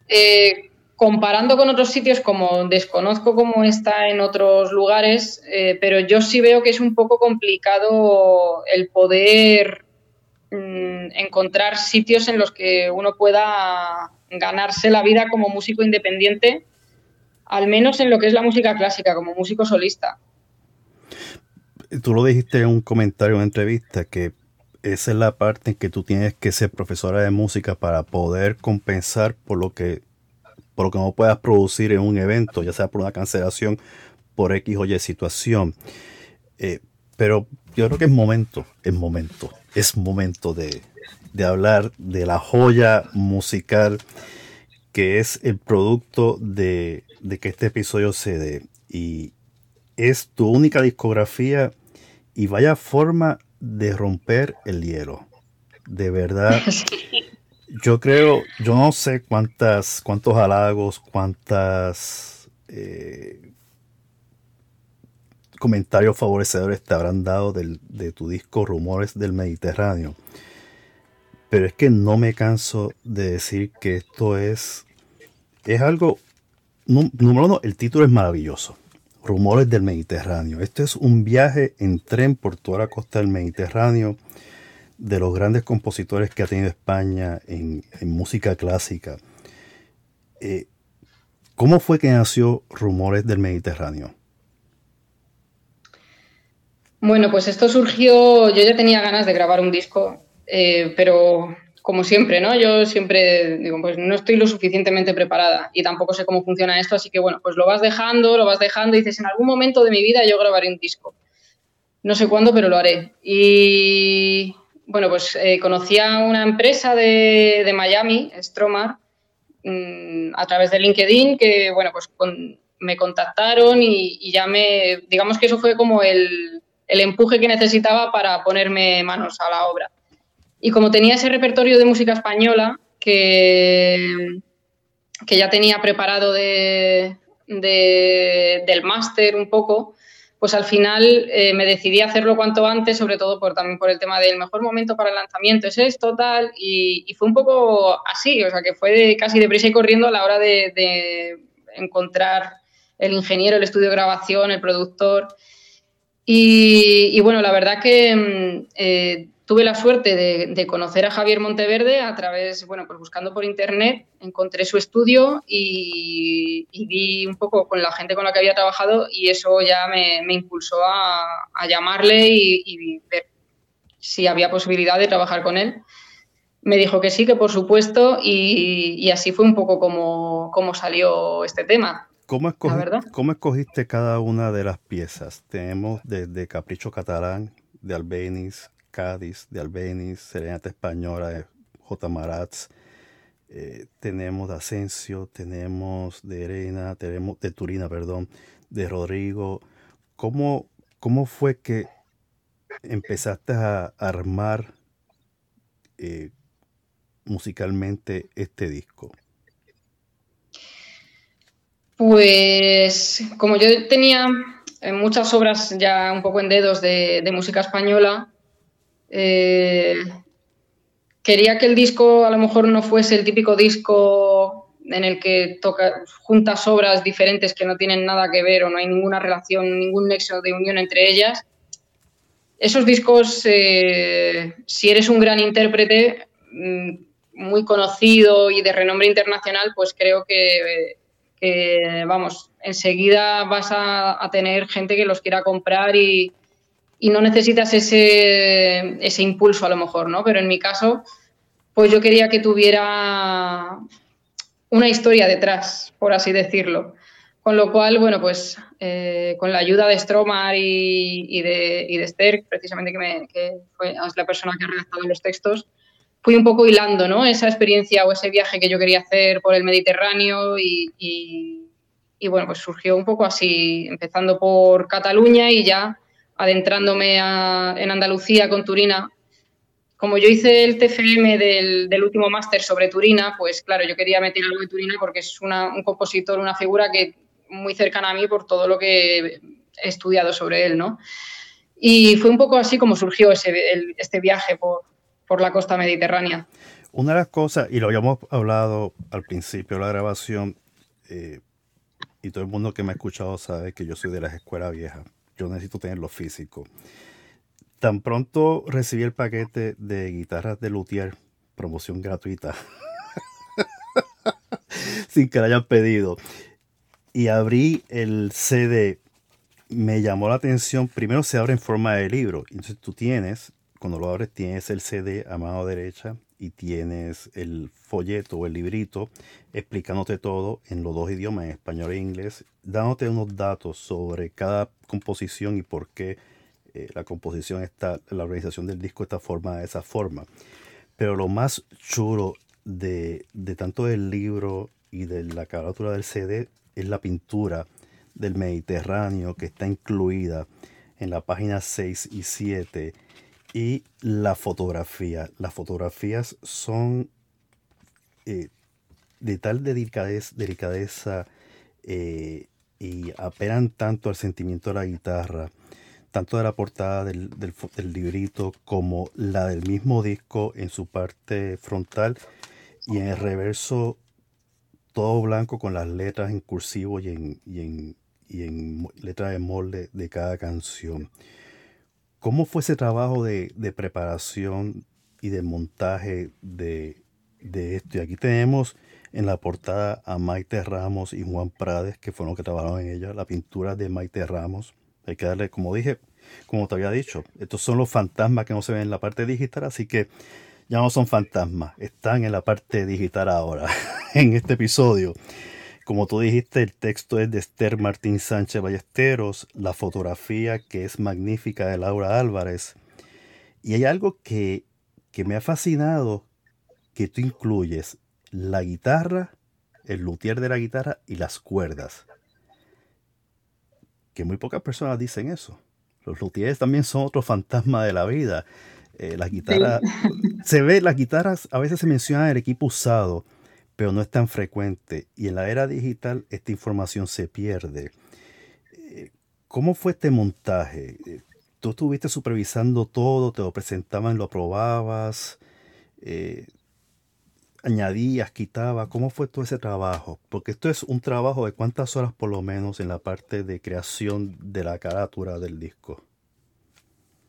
eh, comparando con otros sitios, como desconozco cómo está en otros lugares, eh, pero yo sí veo que es un poco complicado el poder encontrar sitios en los que uno pueda ganarse la vida como músico independiente, al menos en lo que es la música clásica, como músico solista tú lo dijiste en un comentario, en una entrevista, que esa es la parte en que tú tienes que ser profesora de música para poder compensar por lo que, por lo que no puedas producir en un evento, ya sea por una cancelación, por X o Y situación. Eh, pero yo creo que es momento, es momento, es momento de, de hablar de la joya musical que es el producto de, de que este episodio se dé. Y, es tu única discografía y vaya forma de romper el hielo. De verdad. [laughs] Yo creo, yo no sé cuántas, cuántos halagos, cuántas eh, comentarios favorecedores te habrán dado de tu disco Rumores del Mediterráneo. Pero es que no me canso de decir que esto es, es algo, número uno, el título es maravilloso. Rumores del Mediterráneo. Este es un viaje en tren por toda la costa del Mediterráneo de los grandes compositores que ha tenido España en, música clásica. Eh, ¿Cómo fue que nació Rumores del Mediterráneo? Bueno, pues esto surgió, yo ya tenía ganas de grabar un disco, eh, pero como siempre, ¿no? Yo siempre digo, pues no estoy lo suficientemente preparada y tampoco sé cómo funciona esto, así que bueno, pues lo vas dejando, lo vas dejando y dices, en algún momento de mi vida yo grabaré un disco. No sé cuándo, pero lo haré. Y bueno, pues eh, conocí a una empresa de, Miami, Stromar, mm, a través de LinkedIn, que bueno, pues me contactaron y, ya me, digamos que eso fue como el, el empuje que necesitaba para ponerme manos a la obra. Y como tenía ese repertorio de música española que, que ya tenía preparado de, del máster un poco, pues al final eh, me decidí a hacerlo cuanto antes, sobre todo por, también por el tema del mejor momento para el lanzamiento es esto, tal, y, fue un poco así, o sea que fue casi deprisa y corriendo a la hora de, encontrar el ingeniero, el estudio de grabación, el productor. Y, bueno, la verdad que mm, eh, tuve la suerte de, conocer a Javier Monteverde a través, bueno, pues buscando por internet, encontré su estudio y, vi un poco con la gente con la que había trabajado y eso ya me, impulsó a, llamarle y, ver si había posibilidad de trabajar con él. Me dijo que sí, que por supuesto, y, así fue un poco como, como salió este tema. ¿Cómo, ¿Cómo escogiste cada una de las piezas? Tenemos desde Capricho Catalán, de Albeniz, Cádiz de Albeniz, Serenata Española de J. Maratz, eh, tenemos de Asensio, tenemos de Arena, tenemos de Turina, perdón, de Rodrigo. ¿Cómo, cómo fue que empezaste a armar eh, musicalmente este disco? Pues como yo tenía eh, muchas obras ya un poco en dedos de música española, eh, quería que el disco a lo mejor no fuese el típico disco en el que toca juntas obras diferentes que no tienen nada que ver o no hay ninguna relación, ningún nexo de unión entre ellas. Esos discos, eh, si eres un gran intérprete, mm, muy conocido y de renombre internacional, pues creo que, vamos, enseguida vas a, tener gente que los quiera comprar y, y no necesitas ese, ese, impulso a lo mejor, ¿no? Pero en mi caso, pues yo quería que tuviera una historia detrás, por así decirlo. Con lo cual, bueno, pues eh, con la ayuda de Stromar y, de, y de Esther, precisamente que, me, que fue la persona que ha redactado los textos, fui un poco hilando ¿no? esa experiencia o ese viaje que yo quería hacer por el Mediterráneo y, y, bueno, pues surgió un poco así, empezando por Cataluña y ya adentrándome en Andalucía con Turina. Como yo hice el TFM del, último máster sobre Turina, pues claro, yo quería meter algo de Turina porque es un compositor, una figura que muy cercana a mí por todo lo que he estudiado sobre él, ¿no? Y fue un poco así como surgió ese, este viaje por, por la costa mediterránea. Una de las cosas, y lo habíamos hablado al principio de la grabación, eh, y todo el mundo que me ha escuchado sabe que yo soy de las escuelas viejas. Yo necesito tenerlo físico. Tan pronto recibí el paquete de guitarras de Luthier, promoción gratuita, [laughs] sin que la hayan pedido y abrí el CD, me llamó la atención. Primero se abre en forma de libro. Entonces tú tienes, cuando lo abres, tienes el CD a mano derecha y tienes el folleto o el librito explicándote todo en los dos idiomas, en español e inglés, dándote unos datos sobre cada composición y por qué eh, la composición está, la organización del disco está formada de esa forma. Pero lo más chulo de, de tanto del libro y de la carátula del CD es la pintura del Mediterráneo que está incluida en la página 6 y 7 y la fotografía. Las fotografías son eh, de tal delicadeza, delicadeza eh, y apelan tanto al sentimiento de la guitarra, tanto de la portada del, del, librito como la del mismo disco en su parte frontal y en el reverso todo blanco con las letras en cursivo y en, y en, y en letras de molde de cada canción. ¿Cómo fue ese trabajo de, preparación y de montaje de, de, esto? Y aquí tenemos en la portada a Maite Ramos y Juan Prades, que fueron los que trabajaron en ella, la pintura de Maite Ramos. Hay que darle, como dije, como te había dicho, estos son los fantasmas que no se ven en la parte digital, así que ya no son fantasmas, están en la parte digital ahora, [laughs] en este episodio. Como tú dijiste, el texto es de Esther Martín Sánchez Ballesteros, la fotografía que es magnífica de Laura Álvarez. Y hay algo que, que me ha fascinado, que tú incluyes la guitarra, el luthier de la guitarra y las cuerdas. Que muy pocas personas dicen eso. Los luthiers también son otro fantasma de la vida. Eh, las guitarras, se ve, las guitarras a veces se menciona el equipo usado, pero no es tan frecuente. Y en la era digital esta información se pierde. Eh, ¿Cómo fue este montaje? Eh, ¿Tú estuviste supervisando todo? ¿Te lo presentaban, lo aprobabas? ¿Añadías, quitabas? ¿Cómo fue todo ese trabajo? Porque esto es un trabajo de cuántas horas por lo menos en la parte de creación de la carátula del disco.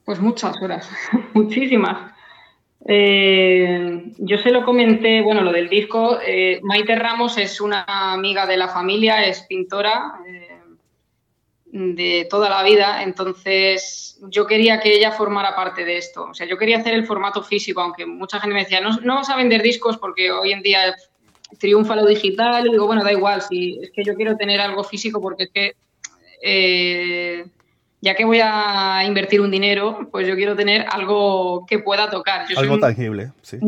Pues muchas horas, [laughs] muchísimas. Eh, yo se lo comenté, bueno, lo del disco. Eh, Maite Ramos es una amiga de la familia, es pintora eh, de toda la vida, entonces yo quería que ella formara parte de esto. O sea, yo quería hacer el formato físico, aunque mucha gente me decía, no, no vas a vender discos porque hoy en día triunfa lo digital. Y digo, bueno, da igual, si es que yo quiero tener algo físico porque es que ya que voy a invertir un dinero, pues yo quiero tener algo que pueda tocar. algo tangible, sí.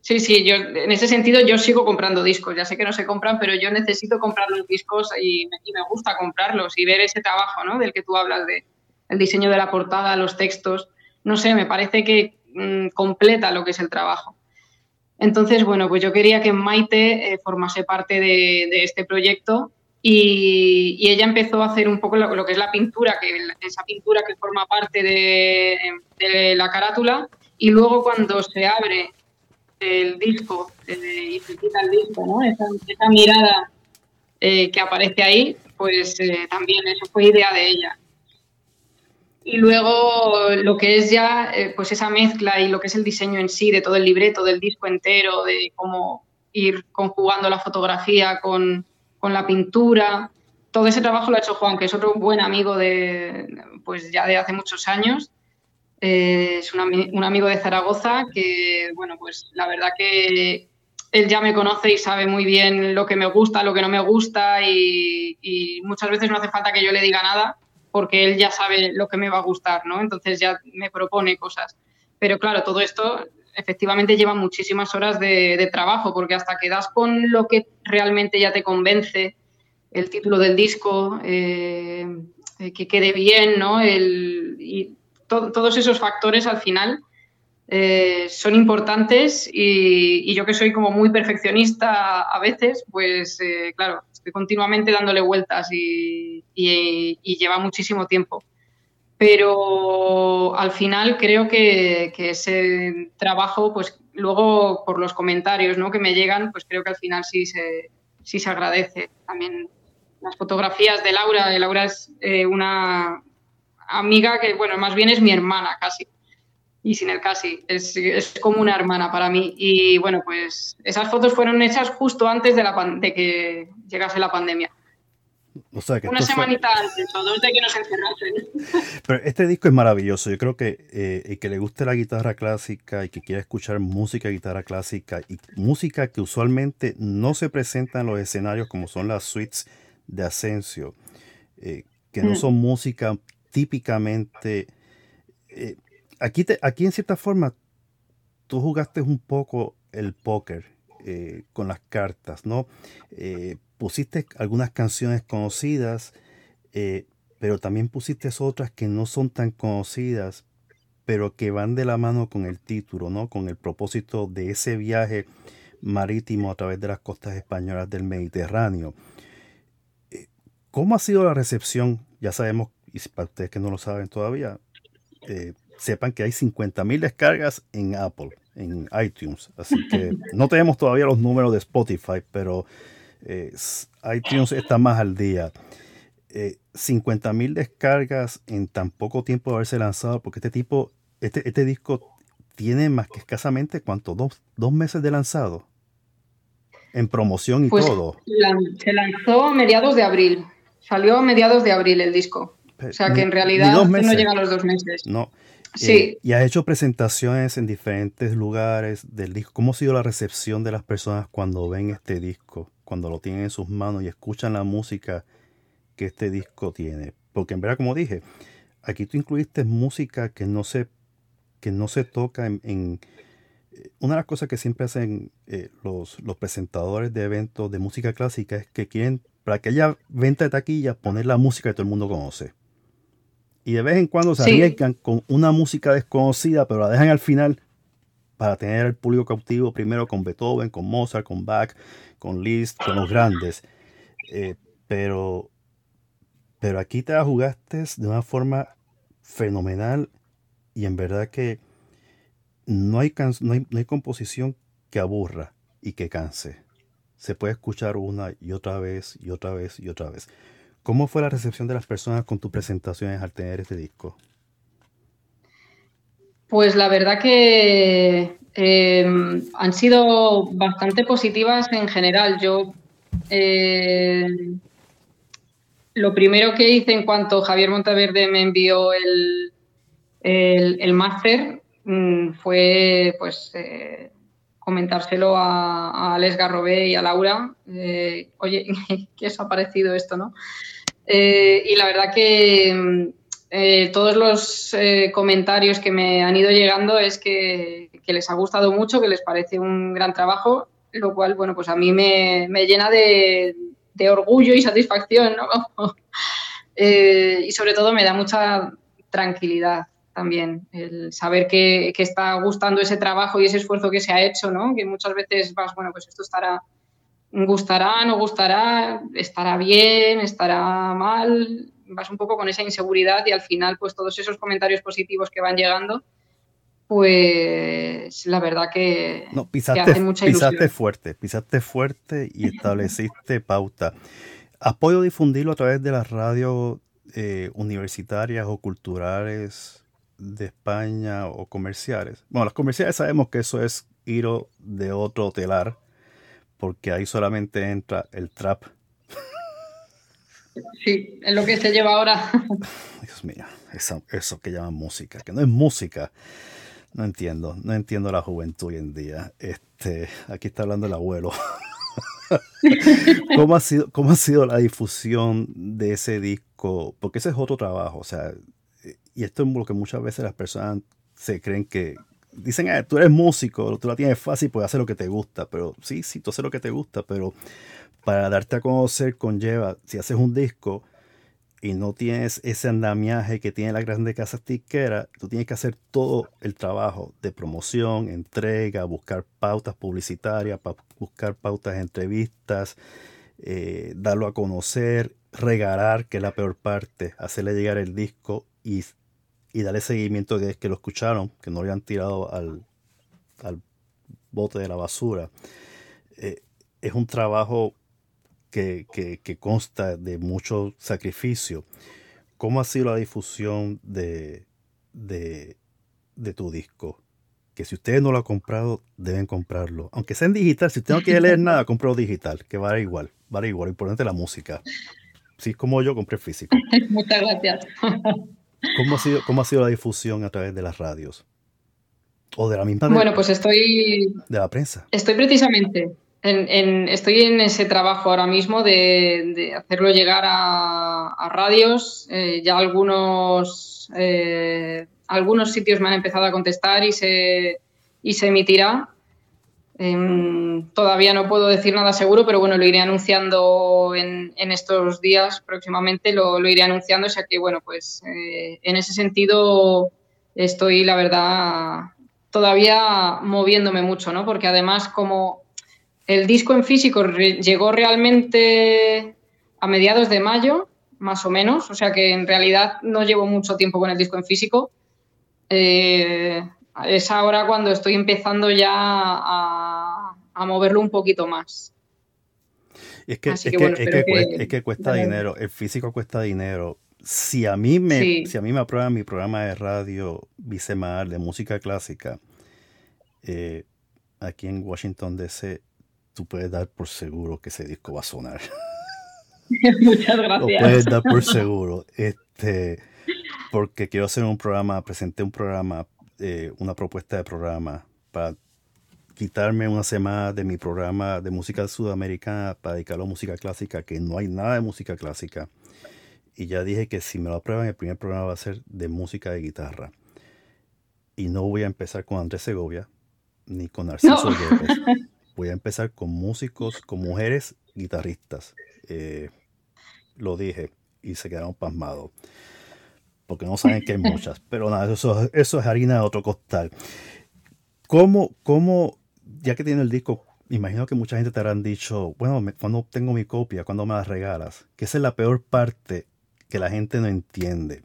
sí. sí, yo en ese sentido yo sigo comprando discos. Ya sé que no se compran, pero yo necesito comprar los discos y, me gusta comprarlos y ver ese trabajo, ¿no? Del que tú hablas de el diseño de la portada, los textos. No sé, me parece que mm, completa lo que es el trabajo. Entonces, bueno, pues yo quería que Maite eh, formase parte de este proyecto y, ella empezó a hacer un poco lo, que es la pintura, que esa pintura que forma parte de, la carátula. Y luego cuando se abre el disco eh, y se quita el disco, ¿no? esa, mirada eh, que aparece ahí, pues eh, también eso fue idea de ella. Y luego lo que es ya eh, pues esa mezcla y lo que es el diseño en sí de todo el libreto, del disco entero, de cómo ir conjugando la fotografía con, con la pintura. Todo ese trabajo lo ha hecho Juan, que es otro buen amigo de, pues ya de hace muchos años. Eh, es un, amigo de Zaragoza que, bueno, pues la verdad que él ya me conoce y sabe muy bien lo que me gusta, lo que no me gusta y muchas veces no hace falta que yo le diga nada porque él ya sabe lo que me va a gustar, ¿no? Entonces ya me propone cosas. Pero claro, todo esto efectivamente lleva muchísimas horas de, trabajo, porque hasta que das con lo que realmente ya te convence, el título del disco, eh, que quede bien, ¿no? y todos esos factores al final eh, son importantes y, yo que soy como muy perfeccionista a veces, pues eh, claro, estoy continuamente dándole vueltas y, lleva muchísimo tiempo. Pero al final creo que, ese trabajo, pues luego por los comentarios ¿no? que me llegan, pues creo que al final sí se, sí se agradece. También las fotografías de Laura, Laura es eh, una amiga que, bueno, más bien es mi hermana casi y sin el casi. Es, es, como una hermana para mí. Y bueno, pues esas fotos fueron hechas justo antes de, la de que llegase la pandemia. Una semanita antes o dos de que nos encerrasen. Pero este disco es maravilloso. Yo creo que eh, el que le guste la guitarra clásica y que quiera escuchar música, guitarra clásica y música que usualmente no se presenta en los escenarios como son las suites de Asensio, eh, que no mm. son música típicamente eh, aquí, te, aquí en cierta forma tú jugaste un poco el póker eh, con las cartas, ¿no? Eh, pusiste algunas canciones conocidas, eh, pero también pusiste otras que no son tan conocidas, pero que van de la mano con el título, ¿no? Con el propósito de ese viaje marítimo a través de las costas españolas del Mediterráneo. ¿Cómo ha sido la recepción? Ya sabemos, y para ustedes que no lo saben todavía, sepan que hay 50.000 descargas en Apple, en iTunes. Así que no tenemos todavía los números de Spotify, pero eh, iTunes está más al día. Eh, 50.000 descargas en tan poco tiempo de haberse lanzado, porque este tipo, este, este disco tiene más que escasamente, ¿cuánto? Dos, dos meses de lanzado. En promoción y pues, todo. se lanzó a mediados de abril. Salió a mediados de abril el disco. O sea que en realidad no llega a los dos meses. No. Sí. Eh, y has hecho presentaciones en diferentes lugares del disco. ¿Cómo ha sido la recepción de las personas cuando ven este disco, cuando lo tienen en sus manos y escuchan la música que este disco tiene? Porque en verdad, como dije, aquí tú incluiste música que no se, que no se toca en, eh, una de las cosas que siempre hacen eh, los, los presentadores de eventos de música clásica es que quieren, para que haya venta de taquilla, poner la música que todo el mundo conoce y de vez en cuando se arriesgan con una música desconocida, pero la dejan al final para tener al público cautivo primero con Beethoven, con Mozart, con Bach, con Liszt, con los grandes. Eh, pero, pero aquí te jugaste de una forma fenomenal y en verdad que no hay, no hay, no hay composición que aburra y que canse. Se puede escuchar una y otra vez y otra vez y otra vez. ¿Cómo fue la recepción de las personas con tus presentaciones al tener este disco? Pues la verdad que em, han sido bastante positivas en general. Yo eh, lo primero que hice en cuanto Javier Monteverde me envió el, máster mm, fue pues eh, comentárselo a, a Alex Garrobé y a Laura. Eh, oye, [laughs] ¿qué os ha parecido esto, no? Eh, y la verdad que mm, eh, todos los eh, comentarios que me han ido llegando es que, les ha gustado mucho, que les parece un gran trabajo, lo cual, bueno, pues a mí me, llena de, orgullo y satisfacción, ¿no? [laughs] y sobre todo me da mucha tranquilidad también el saber que, que, está gustando ese trabajo y ese esfuerzo que se ha hecho, ¿no? Que muchas veces vas, bueno, pues esto estará gustará, no gustará, estará bien, estará mal, vas un poco con esa inseguridad y al final pues todos esos comentarios positivos que van llegando, pues la verdad que, no, pisaste, mucha Pisaste fuerte, pisaste fuerte y [laughs] estableciste pauta. ¿Has podido difundirlo a través de la radio eh, universitarias o culturales de España o comerciales. Bueno, las comerciales sabemos que eso es ir de otro telar, porque ahí solamente entra el trap. Sí, es lo que se lleva ahora. [laughs] Dios mío, eso, eso que llaman música, que no es música. No entiendo, no entiendo la juventud hoy en día. Este, aquí está hablando el abuelo. [laughs] ¿Cómo, ha sido, ¿Cómo ha sido la difusión de ese disco? Porque ese es otro trabajo, o sea, y esto es lo que muchas veces las personas se creen que dicen, ah, tú eres músico, tú la tienes fácil, puedes hacer lo que te gusta, pero sí, sí, tú haces lo que te gusta, pero para darte a conocer conlleva, si haces un disco, y no tienes ese andamiaje que tiene la grande casa tiquera, tú tienes que hacer todo el trabajo de promoción, entrega, buscar pautas publicitarias, buscar pautas entrevistas, eh, darlo a conocer, regalar, que es la peor parte, hacerle llegar el disco y, y darle seguimiento de que lo escucharon, que no lo habían tirado al, bote de la basura. Eh, es un trabajo que, consta de mucho sacrificio. ¿Cómo ha sido la difusión de, de, tu disco? Que si ustedes no lo han comprado, deben comprarlo. Aunque sea en digital, si usted no quiere leer nada, compro digital, que vale igual, vale igual. Importante la música. Si es como yo, compré físico. [laughs] Muchas gracias. [laughs] ¿Cómo ha, sido, ¿Cómo ha sido la difusión a través de las radios? O de la misma. Bueno, pues estoy. De la prensa. Estoy precisamente estoy en ese trabajo ahora mismo de, hacerlo llegar a, radios. Eh, ya algunos, eh, algunos sitios me han empezado a contestar y se, y se emitirá. Em, todavía no puedo decir nada seguro, pero bueno, lo iré anunciando en, estos días próximamente, lo, lo, iré anunciando, o sea que bueno, pues eh, en ese sentido estoy, la verdad, todavía moviéndome mucho, ¿no? Porque además como el disco en físico llegó realmente a mediados de mayo, más o menos, o sea que en realidad no llevo mucho tiempo con el disco en físico. Eh, es ahora cuando estoy empezando ya a, moverlo un poquito más. Es que, que, cuesta, dinero, el físico cuesta dinero. Si a mí me, si a mí me aprueban mi programa de radio bisemanal de música clásica, eh, aquí en Washington DC, tú puedes dar por seguro que ese disco va a sonar. [laughs] Muchas gracias. Lo puedes dar por seguro. Este, porque quiero hacer un programa, presenté un programa, eh, una propuesta de programa para quitarme una semana de mi programa de música sudamericana para dedicarlo a música clásica, que no hay nada de música clásica. Y ya dije que si me lo aprueban, el primer programa va a ser de música de guitarra. Y no voy a empezar con Andrés Segovia, ni con Narciso no. [laughs] voy a empezar con músicos, con mujeres guitarristas. Eh, lo dije y se quedaron pasmados. Porque no saben que hay muchas. [laughs] Pero nada, eso, eso es harina de otro costal. ¿Cómo, cómo, ya que tiene el disco, imagino que mucha gente te habrán dicho, bueno, cuando tengo mi copia, cuando me la regalas? Que esa es la peor parte que la gente no entiende.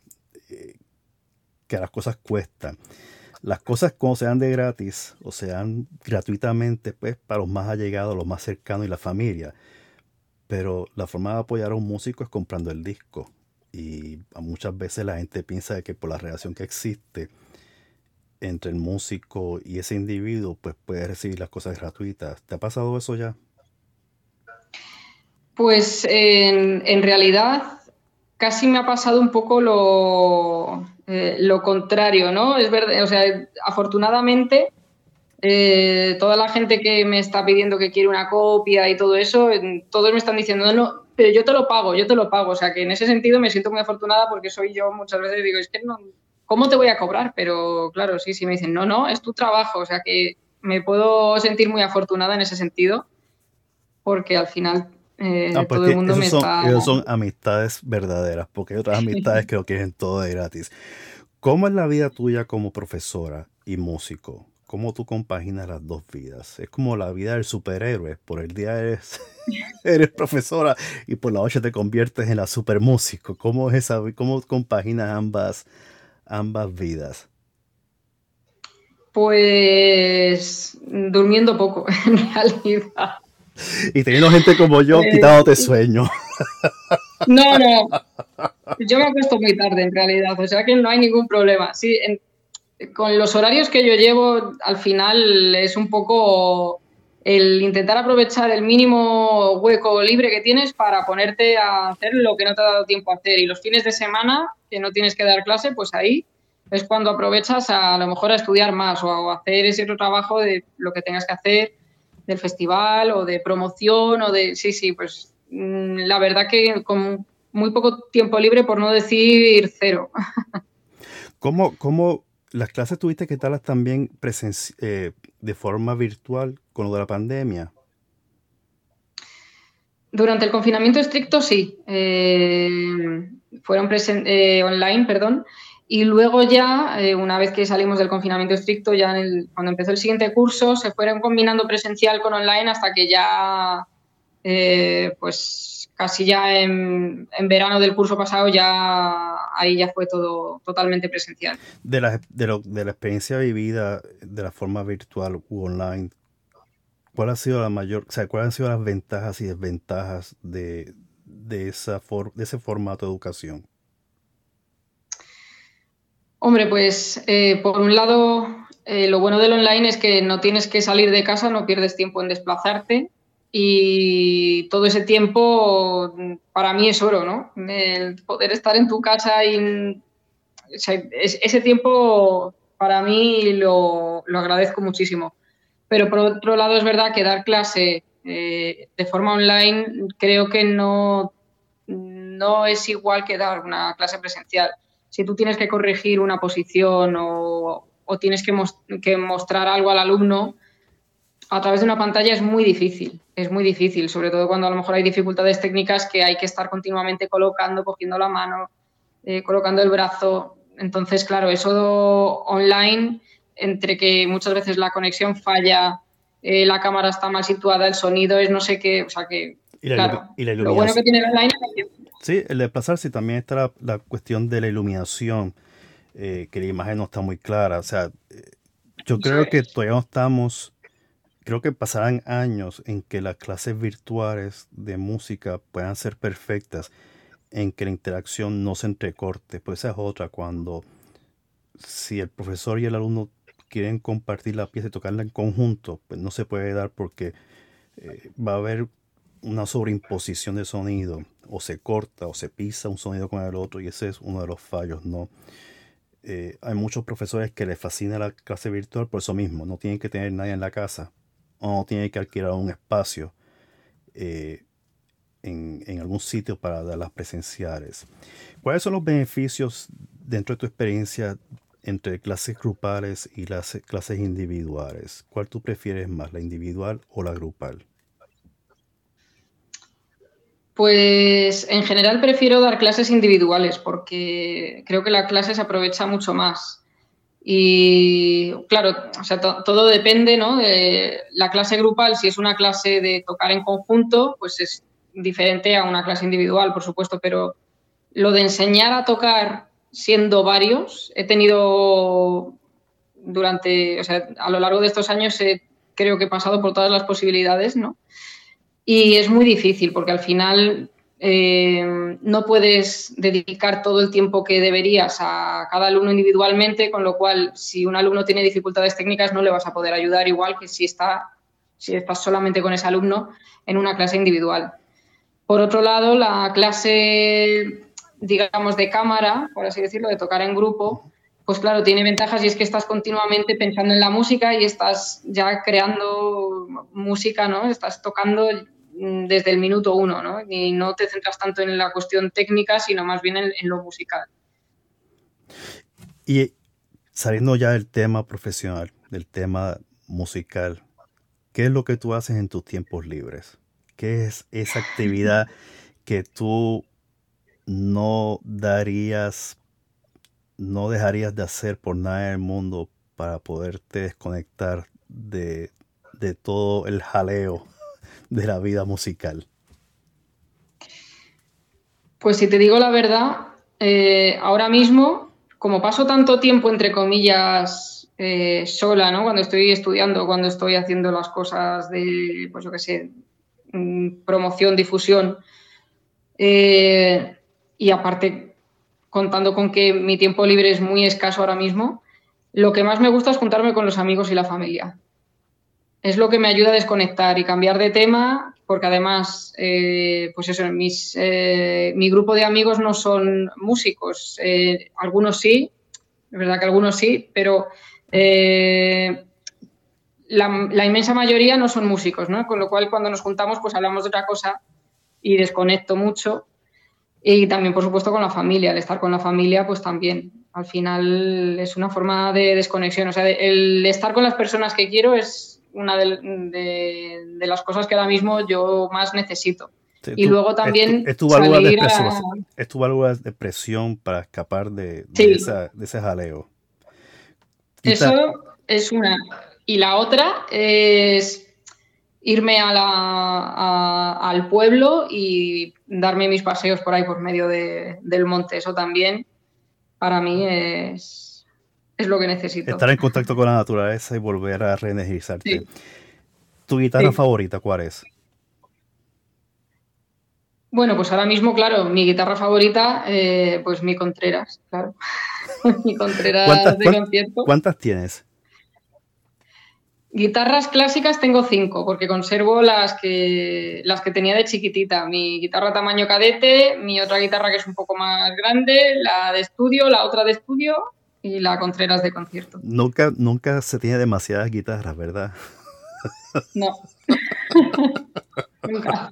Eh, que las cosas cuestan las cosas como sean de gratis o sean gratuitamente, pues para los más allegados, los más cercanos y la familia. Pero la forma de apoyar a un músico es comprando el disco. Y muchas veces la gente piensa que por la relación que existe entre el músico y ese individuo, pues puede recibir las cosas gratuitas. ¿Te ha pasado eso ya? Pues en, en realidad casi me ha pasado un poco lo, eh, lo contrario, ¿no? Es verdad, o sea, afortunadamente, eh, toda la gente que me está pidiendo que quiere una copia y todo eso, todos me están diciendo, no, no, pero yo te lo pago, yo te lo pago. O sea, que en ese sentido me siento muy afortunada porque soy yo muchas veces digo, es que no, ¿cómo te voy a cobrar? Pero claro, sí, sí me dicen, no, no, es tu trabajo. O sea, que me puedo sentir muy afortunada en ese sentido porque al final eh, ah, todo el mundo me son, está... son amistades verdaderas, porque hay otras [laughs] amistades que lo quieren todo de gratis. ¿Cómo es la vida tuya como profesora y músico? ¿Cómo tú compaginas las dos vidas? Es como la vida del superhéroe. Por el día eres, [laughs] eres profesora y por la noche te conviertes en la supermúsico. ¿Cómo, es esa, cómo compaginas ambas, ambas vidas? Pues durmiendo poco, [laughs] en realidad. [laughs] Y teniendo gente como yo, eh, quitándote sueño. [laughs] No, no. Yo me acuesto muy tarde en realidad, o sea que no hay ningún problema. Sí, con los horarios que yo llevo, al final es un poco el intentar aprovechar el mínimo hueco libre que tienes para ponerte a hacer lo que no te ha dado tiempo a hacer. Y los fines de semana, que no tienes que dar clase, pues ahí es cuando aprovechas a, a lo mejor a estudiar más o a hacer ese otro trabajo de lo que tengas que hacer del festival o de promoción o de... Sí, sí, pues mm, la verdad que con muy poco tiempo libre, por no decir cero. [laughs] ¿Cómo, cómo las clases tuviste que darlas también eh, de forma virtual con lo de la pandemia? Durante el confinamiento estricto, sí. Eh, fueron eh, online, perdón. Y luego ya, eh, una vez que salimos del confinamiento estricto, ya cuando empezó el siguiente curso, se fueron combinando presencial con online hasta que ya, eh, pues casi ya en, verano del curso pasado, ya ahí ya fue todo totalmente presencial. De la, de, la experiencia vivida de la forma virtual u online, ¿cuál ha sido la mayor, o sea, cuáles han sido las ventajas y desventajas de, de, esa de ese formato de educación? Hombre, pues eh, por un lado, eh, lo bueno del online es que no tienes que salir de casa, no pierdes tiempo en desplazarte y todo ese tiempo para mí es oro, ¿no? El poder estar en tu casa y ese tiempo para mí lo, agradezco muchísimo. Pero por otro lado es verdad que dar clase eh, de forma online creo que no, no es igual que dar una clase presencial si tú tienes que corregir una posición o, tienes que, mostrar algo al alumno, a través de una pantalla es muy difícil, es muy difícil, sobre todo cuando a lo mejor hay dificultades técnicas que hay que estar continuamente colocando, cogiendo la mano, eh, colocando el brazo. Entonces, claro, eso online, entre que muchas veces la conexión falla, eh, la cámara está mal situada, el sonido es no sé qué, o sea que, claro, lo bueno que tiene el online es que Sí, el desplazarse también está la, cuestión de la iluminación, eh, que la imagen no está muy clara. O sea, eh, yo creo que todavía no estamos, creo que pasarán años en que las clases virtuales de música puedan ser perfectas, en que la interacción no se entrecorte. Pues esa es otra, cuando si el profesor y el alumno quieren compartir la pieza y tocarla en conjunto, pues no se puede dar porque eh, va a haber una sobreimposición de sonido, o se corta o se pisa un sonido con el otro, y ese es uno de los fallos, ¿no? Eh, hay muchos profesores que les fascina la clase virtual por eso mismo, no tienen que tener nadie en la casa, o no tienen que alquilar un espacio eh, en, en, algún sitio para dar las presenciales. ¿Cuáles son los beneficios dentro de tu experiencia entre clases grupales y las clases individuales? ¿Cuál tú prefieres más, la individual o la grupal? Pues en general prefiero dar clases individuales porque creo que la clase se aprovecha mucho más. Y claro, o sea, todo depende, ¿no? De la clase grupal, si es una clase de tocar en conjunto, pues es diferente a una clase individual, por supuesto, pero lo de enseñar a tocar siendo varios, he tenido durante, o sea, a lo largo de estos años creo que he pasado por todas las posibilidades, ¿no? Y es muy difícil porque al final eh, no puedes dedicar todo el tiempo que deberías a cada alumno individualmente, con lo cual si un alumno tiene dificultades técnicas no le vas a poder ayudar igual que si, está, si estás solamente con ese alumno en una clase individual. Por otro lado, la clase, digamos, de cámara, por así decirlo, de tocar en grupo, pues claro, tiene ventajas y es que estás continuamente pensando en la música y estás ya creando música, ¿no? Estás tocando desde el minuto uno, ¿no? Y no te centras tanto en la cuestión técnica, sino más bien en, lo musical. Y saliendo ya del tema profesional, del tema musical, ¿qué es lo que tú haces en tus tiempos libres? ¿Qué es esa actividad que tú no darías no dejarías de hacer por nada en el mundo para poderte desconectar de, todo el jaleo de la vida musical? Pues si te digo la verdad, eh, ahora mismo, como paso tanto tiempo, entre comillas, eh, sola, ¿no? Cuando estoy estudiando, cuando estoy haciendo las cosas de, pues yo qué sé, mm, promoción, difusión, Eh, y aparte, contando con que mi tiempo libre es muy escaso ahora mismo, lo que más me gusta es juntarme con los amigos y la familia. Es lo que me ayuda a desconectar y cambiar de tema, porque además, eh, pues eso, mis, eh, mi grupo de amigos no son músicos. algunos sí, es verdad que algunos sí, pero la, inmensa mayoría no son músicos, ¿no? Con lo cual cuando nos juntamos pues hablamos de otra cosa y desconecto mucho. Y también, por supuesto, con la familia. El estar con la familia, pues también. Al final es una forma de desconexión. O sea, el estar con las personas que quiero es una de, las cosas que ahora mismo yo más necesito. y luego también. Es tu, válvula de presión, es tu válvula de presión para escapar de, ese jaleo. Eso es una. Y la otra es irme a la, al pueblo y darme mis paseos por ahí por medio del monte. Eso también para mí es, es lo que necesito. Estar en contacto con la naturaleza y volver a reenergizarte. ¿Tu guitarra favorita cuál es? Bueno, pues ahora mismo, claro, mi guitarra favorita, eh, pues mi Contreras, claro. [laughs] mi Contreras de concierto. ¿Cuántas tienes? Guitarras clásicas tengo cinco, porque conservo las que, las que tenía de chiquitita. Mi guitarra tamaño cadete, mi otra guitarra que es un poco más grande, la de estudio, la otra de estudio y la Contreras de concierto. Nunca, nunca se tiene demasiadas guitarras, ¿verdad? No. [laughs] nunca.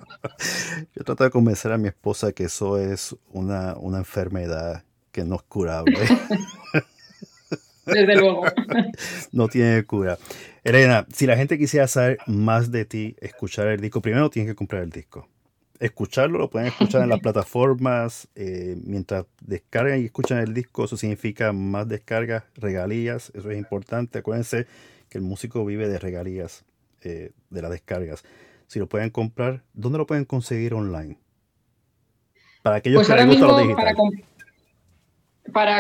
Yo trato de convencer a mi esposa que eso es una, una enfermedad que no es curable. [laughs] Desde luego. [laughs] no tiene cura. Elena, si la gente quisiera saber más de ti, escuchar el disco, primero tienes que comprar el disco. Escucharlo, lo pueden escuchar en las [laughs] plataformas. Eh, mientras descargan y escuchan el disco, eso significa más descargas, regalías. Eso es importante. Acuérdense que el músico vive de regalías, eh, de las descargas. Si lo pueden comprar, ¿dónde lo pueden conseguir online? Para aquellos pues que les gusta lo digital. Para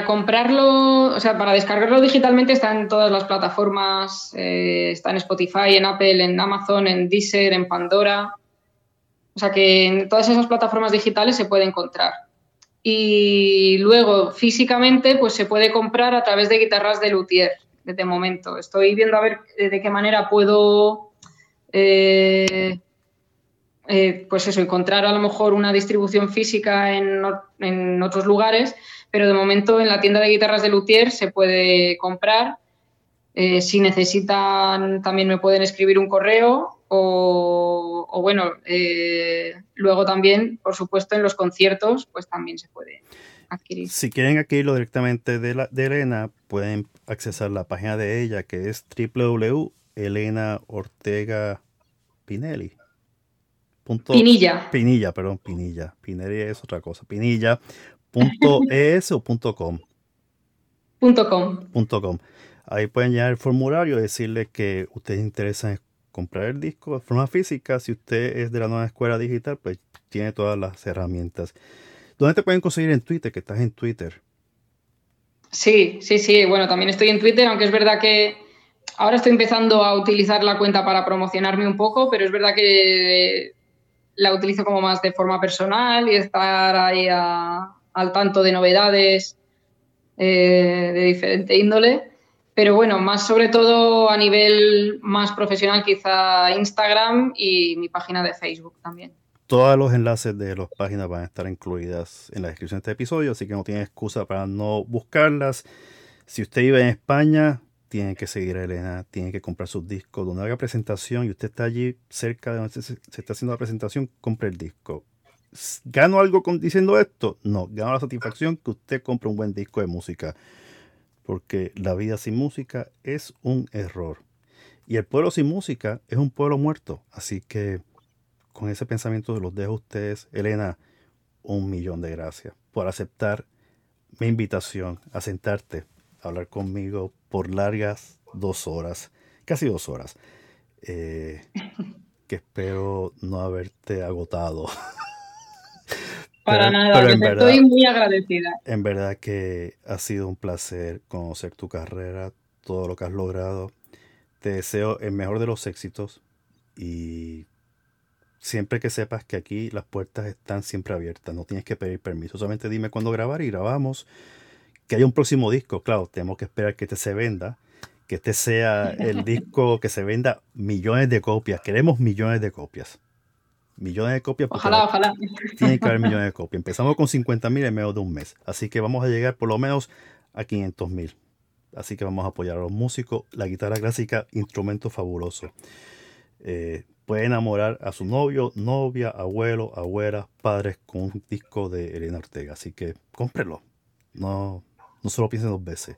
comprarlo, o sea, para descargarlo digitalmente está en todas las plataformas, eh, está en Spotify, en Apple, en Amazon, en Deezer, en Pandora. O sea que en todas esas plataformas digitales se puede encontrar. Y luego, físicamente, pues se puede comprar a través de guitarras de luthier, de momento. Estoy viendo a ver de qué manera puedo, eh, eh, pues eso, encontrar a lo mejor una distribución física en otros lugares pero de momento en la tienda de guitarras de Luthier se puede comprar. Eh, si necesitan, también me pueden escribir un correo o, bueno, eh, luego también, por supuesto, en los conciertos, pues también se puede adquirir. Si quieren adquirirlo directamente de, la, de Elena, pueden accesar la página de ella que es www.elenaortegapinelli. Pinilla. Pinilla, perdón, Pinilla. Pinelli es otra cosa. Pinilla punto [laughs] .es o punto .com? Punto .com. Punto .com. Ahí pueden llenar el formulario y decirle que ustedes interesan comprar el disco de forma física. Si usted es de la nueva escuela digital, pues tiene todas las herramientas. ¿Dónde te pueden conseguir en Twitter? Que estás en Twitter. Sí, sí, sí. Bueno, también estoy en Twitter, aunque es verdad que ahora estoy empezando a utilizar la cuenta para promocionarme un poco, pero es verdad que la utilizo como más de forma personal y estar ahí a, al tanto de novedades eh, de diferente índole. Pero bueno, más sobre todo a nivel más profesional, quizá Instagram y mi página de Facebook también. Todos los enlaces de las páginas van a estar incluidas en la descripción de este episodio, así que no tiene excusa para no buscarlas. Si usted vive en España, tiene que seguir a Elena, tiene que comprar sus discos. Donde haga presentación y usted está allí cerca de donde se está haciendo la presentación, compre el disco. ¿Gano algo con diciendo esto? No, gano la satisfacción que usted compre un buen disco de música. Porque la vida sin música es un error. Y el pueblo sin música es un pueblo muerto. Así que con ese pensamiento los dejo a ustedes. Elena, un millón de gracias por aceptar mi invitación a sentarte a hablar conmigo por largas dos horas, casi dos horas. Eh, [laughs] que espero no haberte agotado. [laughs] Para nada, estoy muy agradecida. En verdad que ha sido un placer conocer tu carrera, todo lo que has logrado. Te deseo el mejor de los éxitos y siempre que sepas que aquí las puertas están siempre abiertas, no tienes que pedir permiso, solamente dime cuándo grabar y grabamos. Que hay un próximo disco, claro, tenemos que esperar que este se venda, que este sea el [laughs] disco que se venda millones de copias, queremos millones de copias. Millones de copias. Ojalá, ojalá. Tiene que haber millones de copias. Empezamos con 50 mil en menos de un mes. Así que vamos a llegar por lo menos a 500 mil. Así que vamos a apoyar a los músicos. La guitarra clásica, instrumento fabuloso. Eh, puede enamorar a su novio, novia, abuelo, abuela, padres con un disco de Elena Ortega. Así que cómprelo. No, no solo piensen dos veces.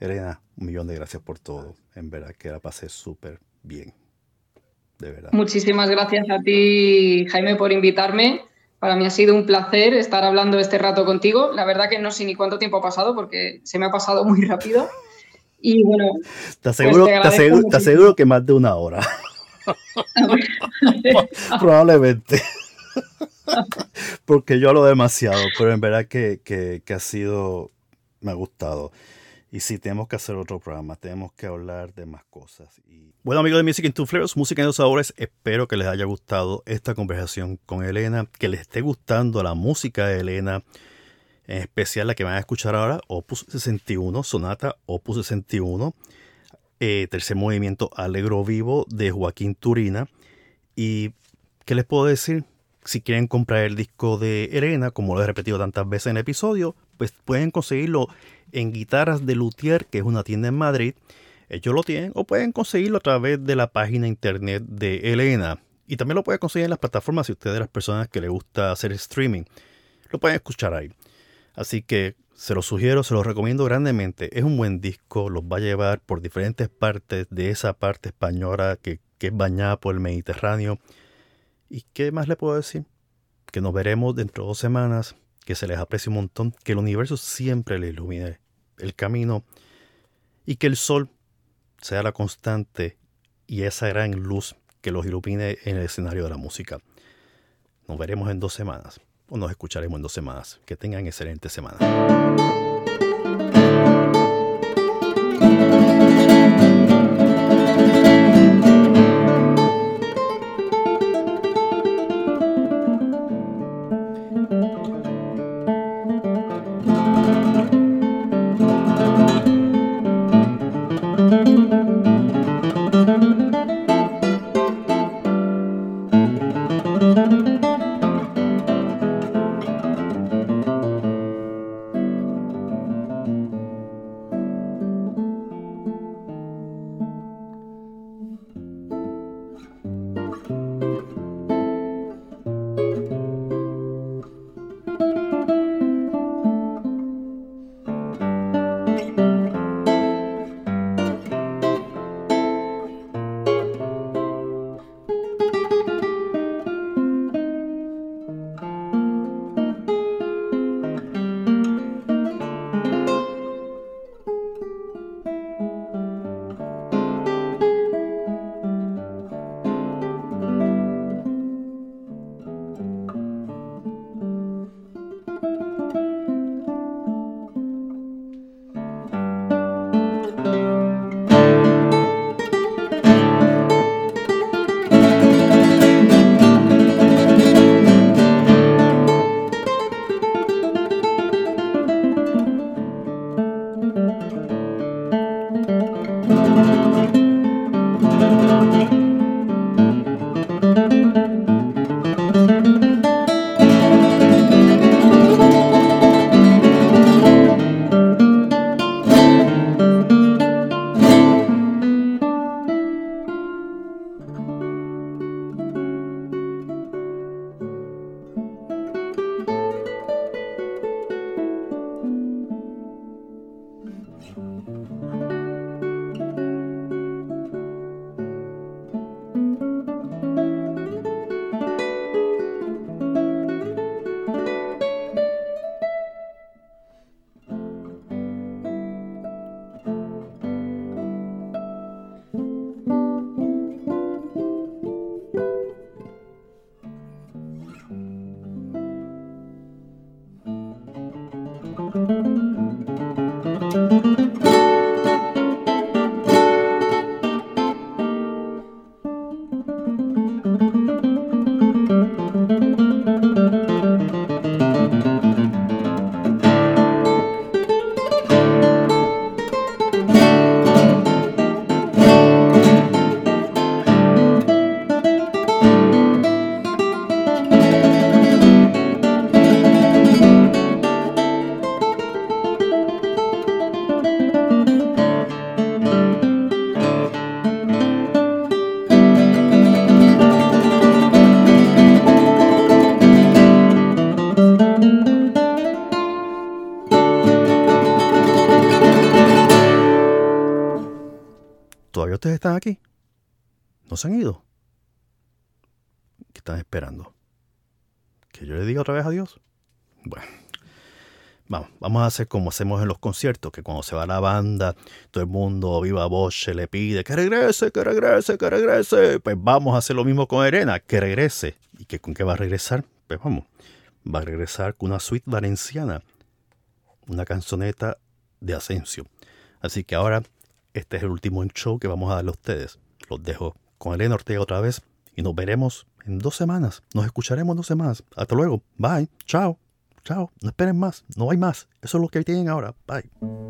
Elena, un millón de gracias por todo. En verdad que la pasé súper bien. De verdad. Muchísimas gracias a ti, Jaime, por invitarme. Para mí ha sido un placer estar hablando este rato contigo. La verdad que no sé ni cuánto tiempo ha pasado porque se me ha pasado muy rápido. Y bueno, te aseguro, pues te aseguro que más de una hora. [laughs] Probablemente. Porque yo hablo demasiado, pero en verdad que, ha sido, me ha gustado. Y sí, tenemos que hacer otro programa, tenemos que hablar de más cosas. Y... Bueno, amigos de Music in Two Flavors, Música en dos sabores, espero que les haya gustado esta conversación con Elena, que les esté gustando la música de Elena, en especial la que van a escuchar ahora, Opus 61, Sonata Opus 61. Eh, tercer movimiento Alegro Vivo de Joaquín Turina. ¿Y qué les puedo decir? Si quieren comprar el disco de Elena, como lo he repetido tantas veces en el episodio, pues pueden conseguirlo en Guitarras de Luthier, que es una tienda en Madrid. Ellos lo tienen, o pueden conseguirlo a través de la página internet de Elena. Y también lo pueden conseguir en las plataformas si ustedes de las personas que les gusta hacer streaming. Lo pueden escuchar ahí. Así que se lo sugiero, se lo recomiendo grandemente. Es un buen disco, los va a llevar por diferentes partes de esa parte española que, es bañada por el Mediterráneo. ¿Y qué más le puedo decir? Que nos veremos dentro de dos semanas, que se les aprecie un montón, que el universo siempre le ilumine el camino y que el sol sea la constante y esa gran luz que los ilumine en el escenario de la música. Nos veremos en dos semanas o nos escucharemos en dos semanas. Que tengan excelente semana. Están aquí? ¿No se han ido? ¿Qué están esperando? ¿Que yo le diga otra vez adiós? Bueno, vamos, vamos a hacer como hacemos en los conciertos, que cuando se va la banda, todo el mundo viva voz le pide que regrese, que regrese, que regrese. Pues vamos a hacer lo mismo con Elena, que regrese. ¿Y que con qué va a regresar? Pues vamos, va a regresar con una suite valenciana, una canzoneta de Asensio. Así que ahora este es el último show que vamos a darle a ustedes. Los dejo con Elena Ortega otra vez y nos veremos en dos semanas. Nos escucharemos en dos semanas. Hasta luego. Bye. Chao. Chao. No esperen más. No hay más. Eso es lo que tienen ahora. Bye.